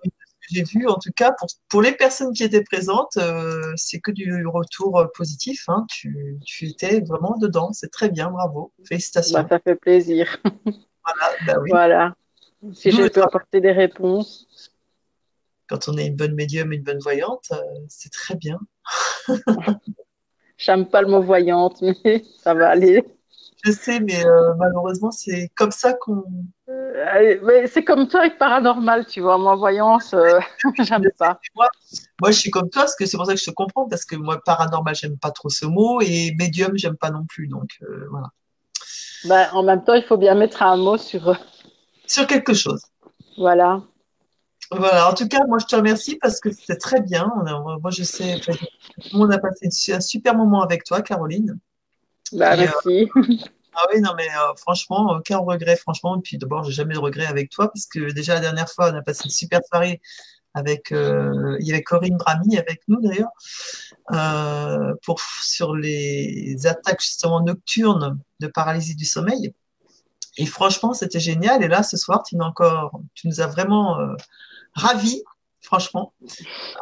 J'ai vu, en tout cas, pour, pour les personnes qui étaient présentes, euh, c'est que du retour euh, positif. hein. Tu, tu étais vraiment dedans. C'est très bien, bravo. Félicitations. Bah, ça fait plaisir. <laughs> Voilà, oui. Voilà. Si Nous, j'ai le pu apporter des réponses. Quand on est une bonne médium et une bonne voyante, euh, c'est très bien. <laughs> J'aime pas le mot voyante, mais <laughs> ça va aller. Je sais, mais euh, malheureusement, c'est comme ça qu'on. Euh, c'est comme toi avec paranormal, tu vois. Moi, voyance, euh, <laughs> j'aime pas. Moi, moi, je suis comme toi, parce que c'est pour ça que je te comprends, parce que moi, paranormal, j'aime pas trop ce mot, et médium, j'aime pas non plus. Donc, voilà. Bah, en même temps, il faut bien mettre un mot sur. Sur quelque chose. Voilà. Voilà, en tout cas, moi je te remercie parce que c'était très bien. On a- moi je sais, monde a passé un super moment avec toi, Caroline. Bah, Et, euh, merci. <laughs> Ah oui, non, mais euh, franchement, aucun regret, franchement. Et puis d'abord, j'ai jamais de regret avec toi parce que déjà la dernière fois, on a passé une super soirée avec, euh, il y avait Corinne Brami avec nous d'ailleurs, euh, sur les attaques justement nocturnes de paralysie du sommeil. Et franchement, c'était génial. Et là, ce soir, tu, m'as encore, tu nous as vraiment ravis, franchement.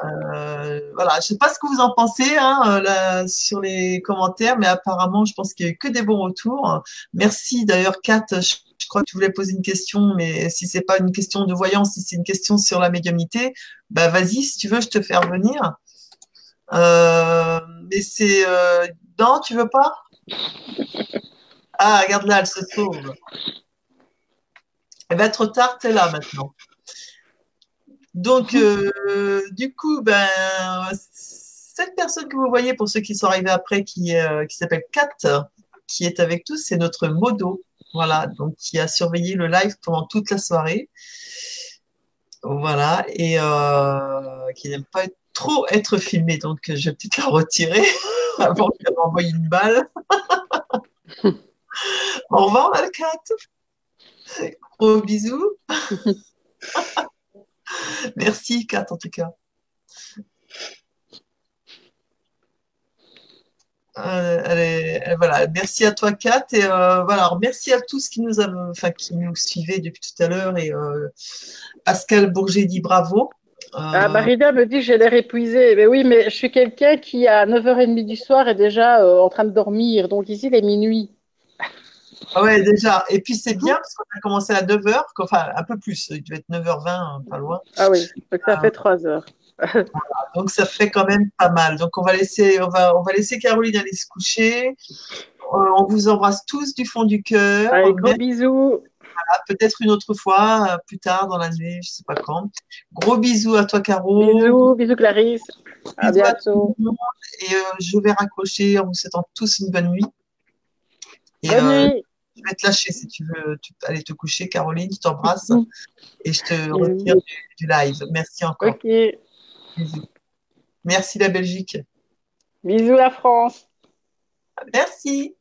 Euh, voilà, je sais pas ce que vous en pensez hein, euh, sur les commentaires, mais apparemment, je pense qu'il y a eu que des bons retours. Merci d'ailleurs, Kat. Je, crois que tu voulais poser une question, mais si c'est pas une question de voyance, si c'est une question sur la médiumnité, bah vas-y, si tu veux, je te fais revenir. Euh, mais c'est non, tu veux pas? Ah, regarde là, elle se sauve. Elle va trop tard, t'es là maintenant. Donc, euh, du coup, ben, cette personne que vous voyez, pour ceux qui sont arrivés après, qui, euh, qui s'appelle Kat, qui est avec tous, c'est notre modo. Voilà, donc qui a surveillé le live pendant toute la soirée. Voilà, et euh, qui n'aime pas être- trop être filmé, donc je vais peut-être la retirer <laughs> avant qu'elle m'envoie une balle. <laughs> Au revoir, Malkat. Gros bisous. <laughs> <laughs> Merci, Kat, en tout cas. Euh, voilà, merci à toi, Kat. Et euh, voilà, merci à tous qui nous, enfin, qui nous suivaient depuis tout à l'heure. Et euh, Pascal Bourget dit bravo. Ah, Marina me dit j'ai l'air épuisée. Mais oui, mais je suis quelqu'un qui, à 9h30 du soir, est déjà en train de dormir. Donc ici, il est minuit. Ah ouais, déjà. Et puis c'est bien parce qu'on a commencé à 9h, enfin un peu plus, il devait être 9h20, pas loin. Ah oui, donc ça Ah. fait 3 heures. Donc ça fait quand même pas mal. Donc on va laisser, on va, on va laisser Caroline aller se coucher. Euh, on vous embrasse tous du fond du cœur. Allez, gros bisous. Peut-être une autre fois, euh, plus tard dans l'année, je sais pas quand. Gros bisous à toi, Caro. Bisous, bisous Clarisse. À Bisous à bientôt. Et euh, je vais raccrocher en vous souhaitant tous une bonne nuit. Et, Bonne nuit. Je vais te lâcher si tu veux tu aller te coucher, Caroline. Je t'embrasse Mhm. et je te Bisous. retire du, du live. Merci encore. Ok. Bisous. Merci la Belgique. Bisous la France. Merci.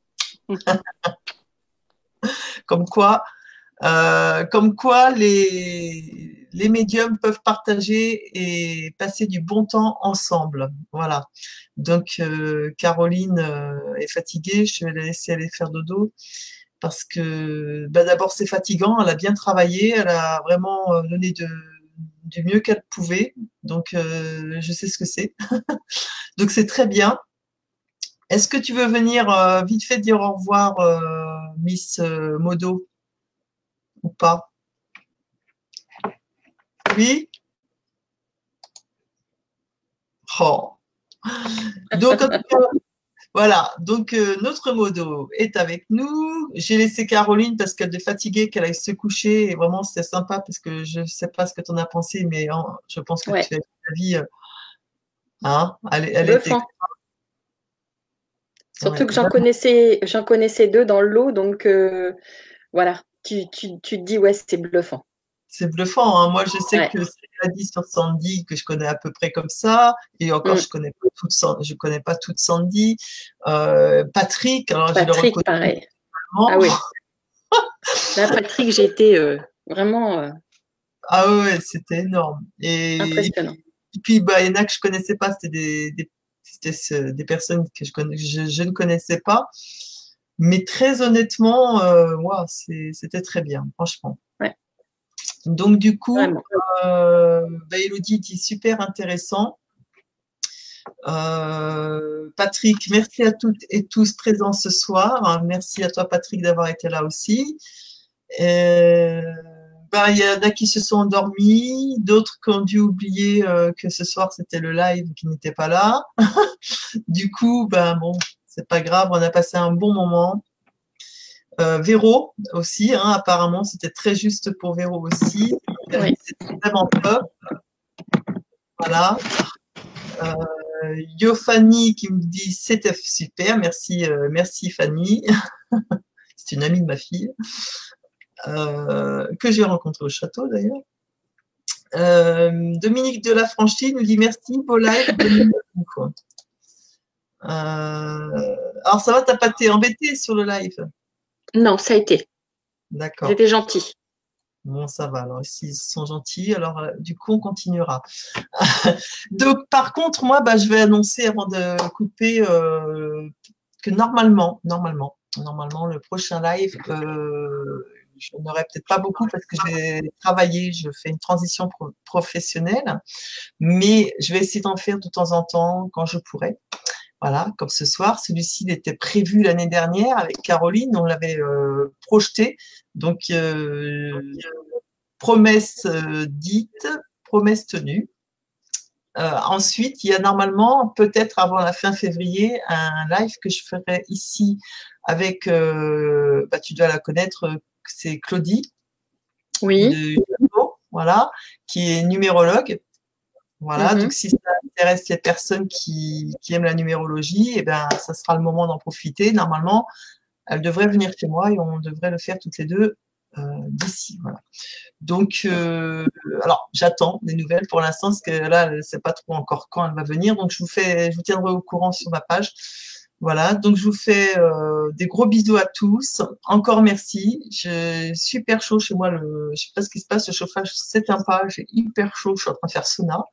<laughs> comme quoi, euh, comme quoi les, les médiums peuvent partager et passer du bon temps ensemble. Voilà. Donc, euh, Caroline euh, est fatiguée. Je vais la laisser aller faire dodo parce que bah, d'abord, c'est fatigant. Elle a bien travaillé. Elle a vraiment euh, donné du mieux qu'elle pouvait. Donc, euh, je sais ce que c'est. <laughs> Donc, c'est très bien. Est-ce que tu veux venir euh, vite fait dire au revoir, Miss Modo Ou pas? Oui? Oh. Donc, voilà. Donc, euh, notre Modo est avec nous. J'ai laissé Caroline parce qu'elle est fatiguée, qu'elle aille se coucher. Et vraiment, c'était sympa parce que je ne sais pas ce que tu en as pensé, mais hein, je pense que Ouais. tu as la vie. euh, hein, elle, elle était. Bluffant. Surtout Ouais. que j'en connaissais, j'en connaissais deux dans le lot, donc euh, voilà, tu, tu, tu te dis, ouais, c'est bluffant. C'est bluffant. hein. Moi, je sais Ouais. que c'est Gladys sur Sandy que je connais à peu près comme ça. Et encore, Mm. je connais pas toute San- je connais pas toute Sandy. Euh, Patrick, alors je le Patrick, reconnais pareil. Ah oui. <laughs> Là, Patrick, j'ai été euh, vraiment euh, Ah ouais, c'était énorme. Et, impressionnant. et puis, bah, il y en a que je connaissais pas. C'était des, des, c'était ce- des personnes que je, connais, je, je ne connaissais pas. Mais très honnêtement, euh, c'était très bien, franchement. Donc, du coup. Euh, bah, Elodie dit super intéressant. Euh, Patrick, merci à toutes et tous présents ce soir. Merci à toi, Patrick, d'avoir été là aussi. Euh, bah, Il y en a qui se sont endormis, d'autres qui ont dû oublier euh, que ce soir c'était le live qui n'était pas là. <laughs> du coup, ben bon, c'est pas grave, on a passé un bon moment. Euh, Véro aussi, hein, apparemment, c'était très juste pour Véro aussi. Oui. C'était vraiment top. Voilà. Euh, Yo Fanny qui me dit c'était super, merci, euh, merci Fanny. <laughs> C'est une amie de ma fille euh, que j'ai rencontrée au château d'ailleurs. Dominique de la Franchie nous dit merci beau live. alors ça va, t'as pas été embêté sur le live? Non, ça a été. D'accord. C'était gentil. Bon, ça va. Alors, s'ils sont gentils, alors euh, du coup, on continuera. <laughs> Donc, par contre, moi, bah, je vais annoncer avant de couper euh, que normalement, normalement, normalement, le prochain live, euh, je n'aurai peut-être pas beaucoup parce que je vais travailler, je fais une transition pro- professionnelle, mais je vais essayer d'en faire de temps en temps quand je pourrai. Voilà, comme ce soir, celui-ci était prévu l'année dernière avec Caroline, on l'avait euh, projeté. Donc, euh, promesse euh, dite, promesse tenue. Ensuite, il y a normalement, peut-être avant la fin février, un live que je ferai ici avec, bah, tu dois la connaître, c'est Claudie Oui. de voilà, qui est numérologue. Voilà, Mhm. donc si ça intéresse les personnes qui, qui aiment la numérologie, eh ben, ça sera le moment d'en profiter. Normalement, elle devrait venir chez moi et on devrait le faire toutes les deux euh, d'ici. Voilà. Donc, euh, alors j'attends des nouvelles pour l'instant parce que là, elle ne sait pas trop encore quand elle va venir. Donc, je vous fais, je vous tiendrai au courant sur ma page. Voilà, donc je vous fais euh, des gros bisous à tous. Encore merci. J'ai super chaud chez moi. Le, je sais pas ce qui se passe. Le chauffage s'éteint pas. J'ai hyper chaud. Je suis en train de faire sauna.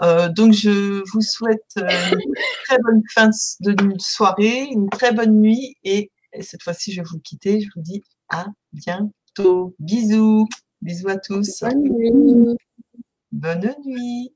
Euh, donc je vous souhaite euh, une très bonne fin de soirée, une très bonne nuit et, et cette fois-ci je vais vous quitter. Je vous dis à bientôt. Bisous. Bisous à tous. Bonne nuit. Bonne nuit.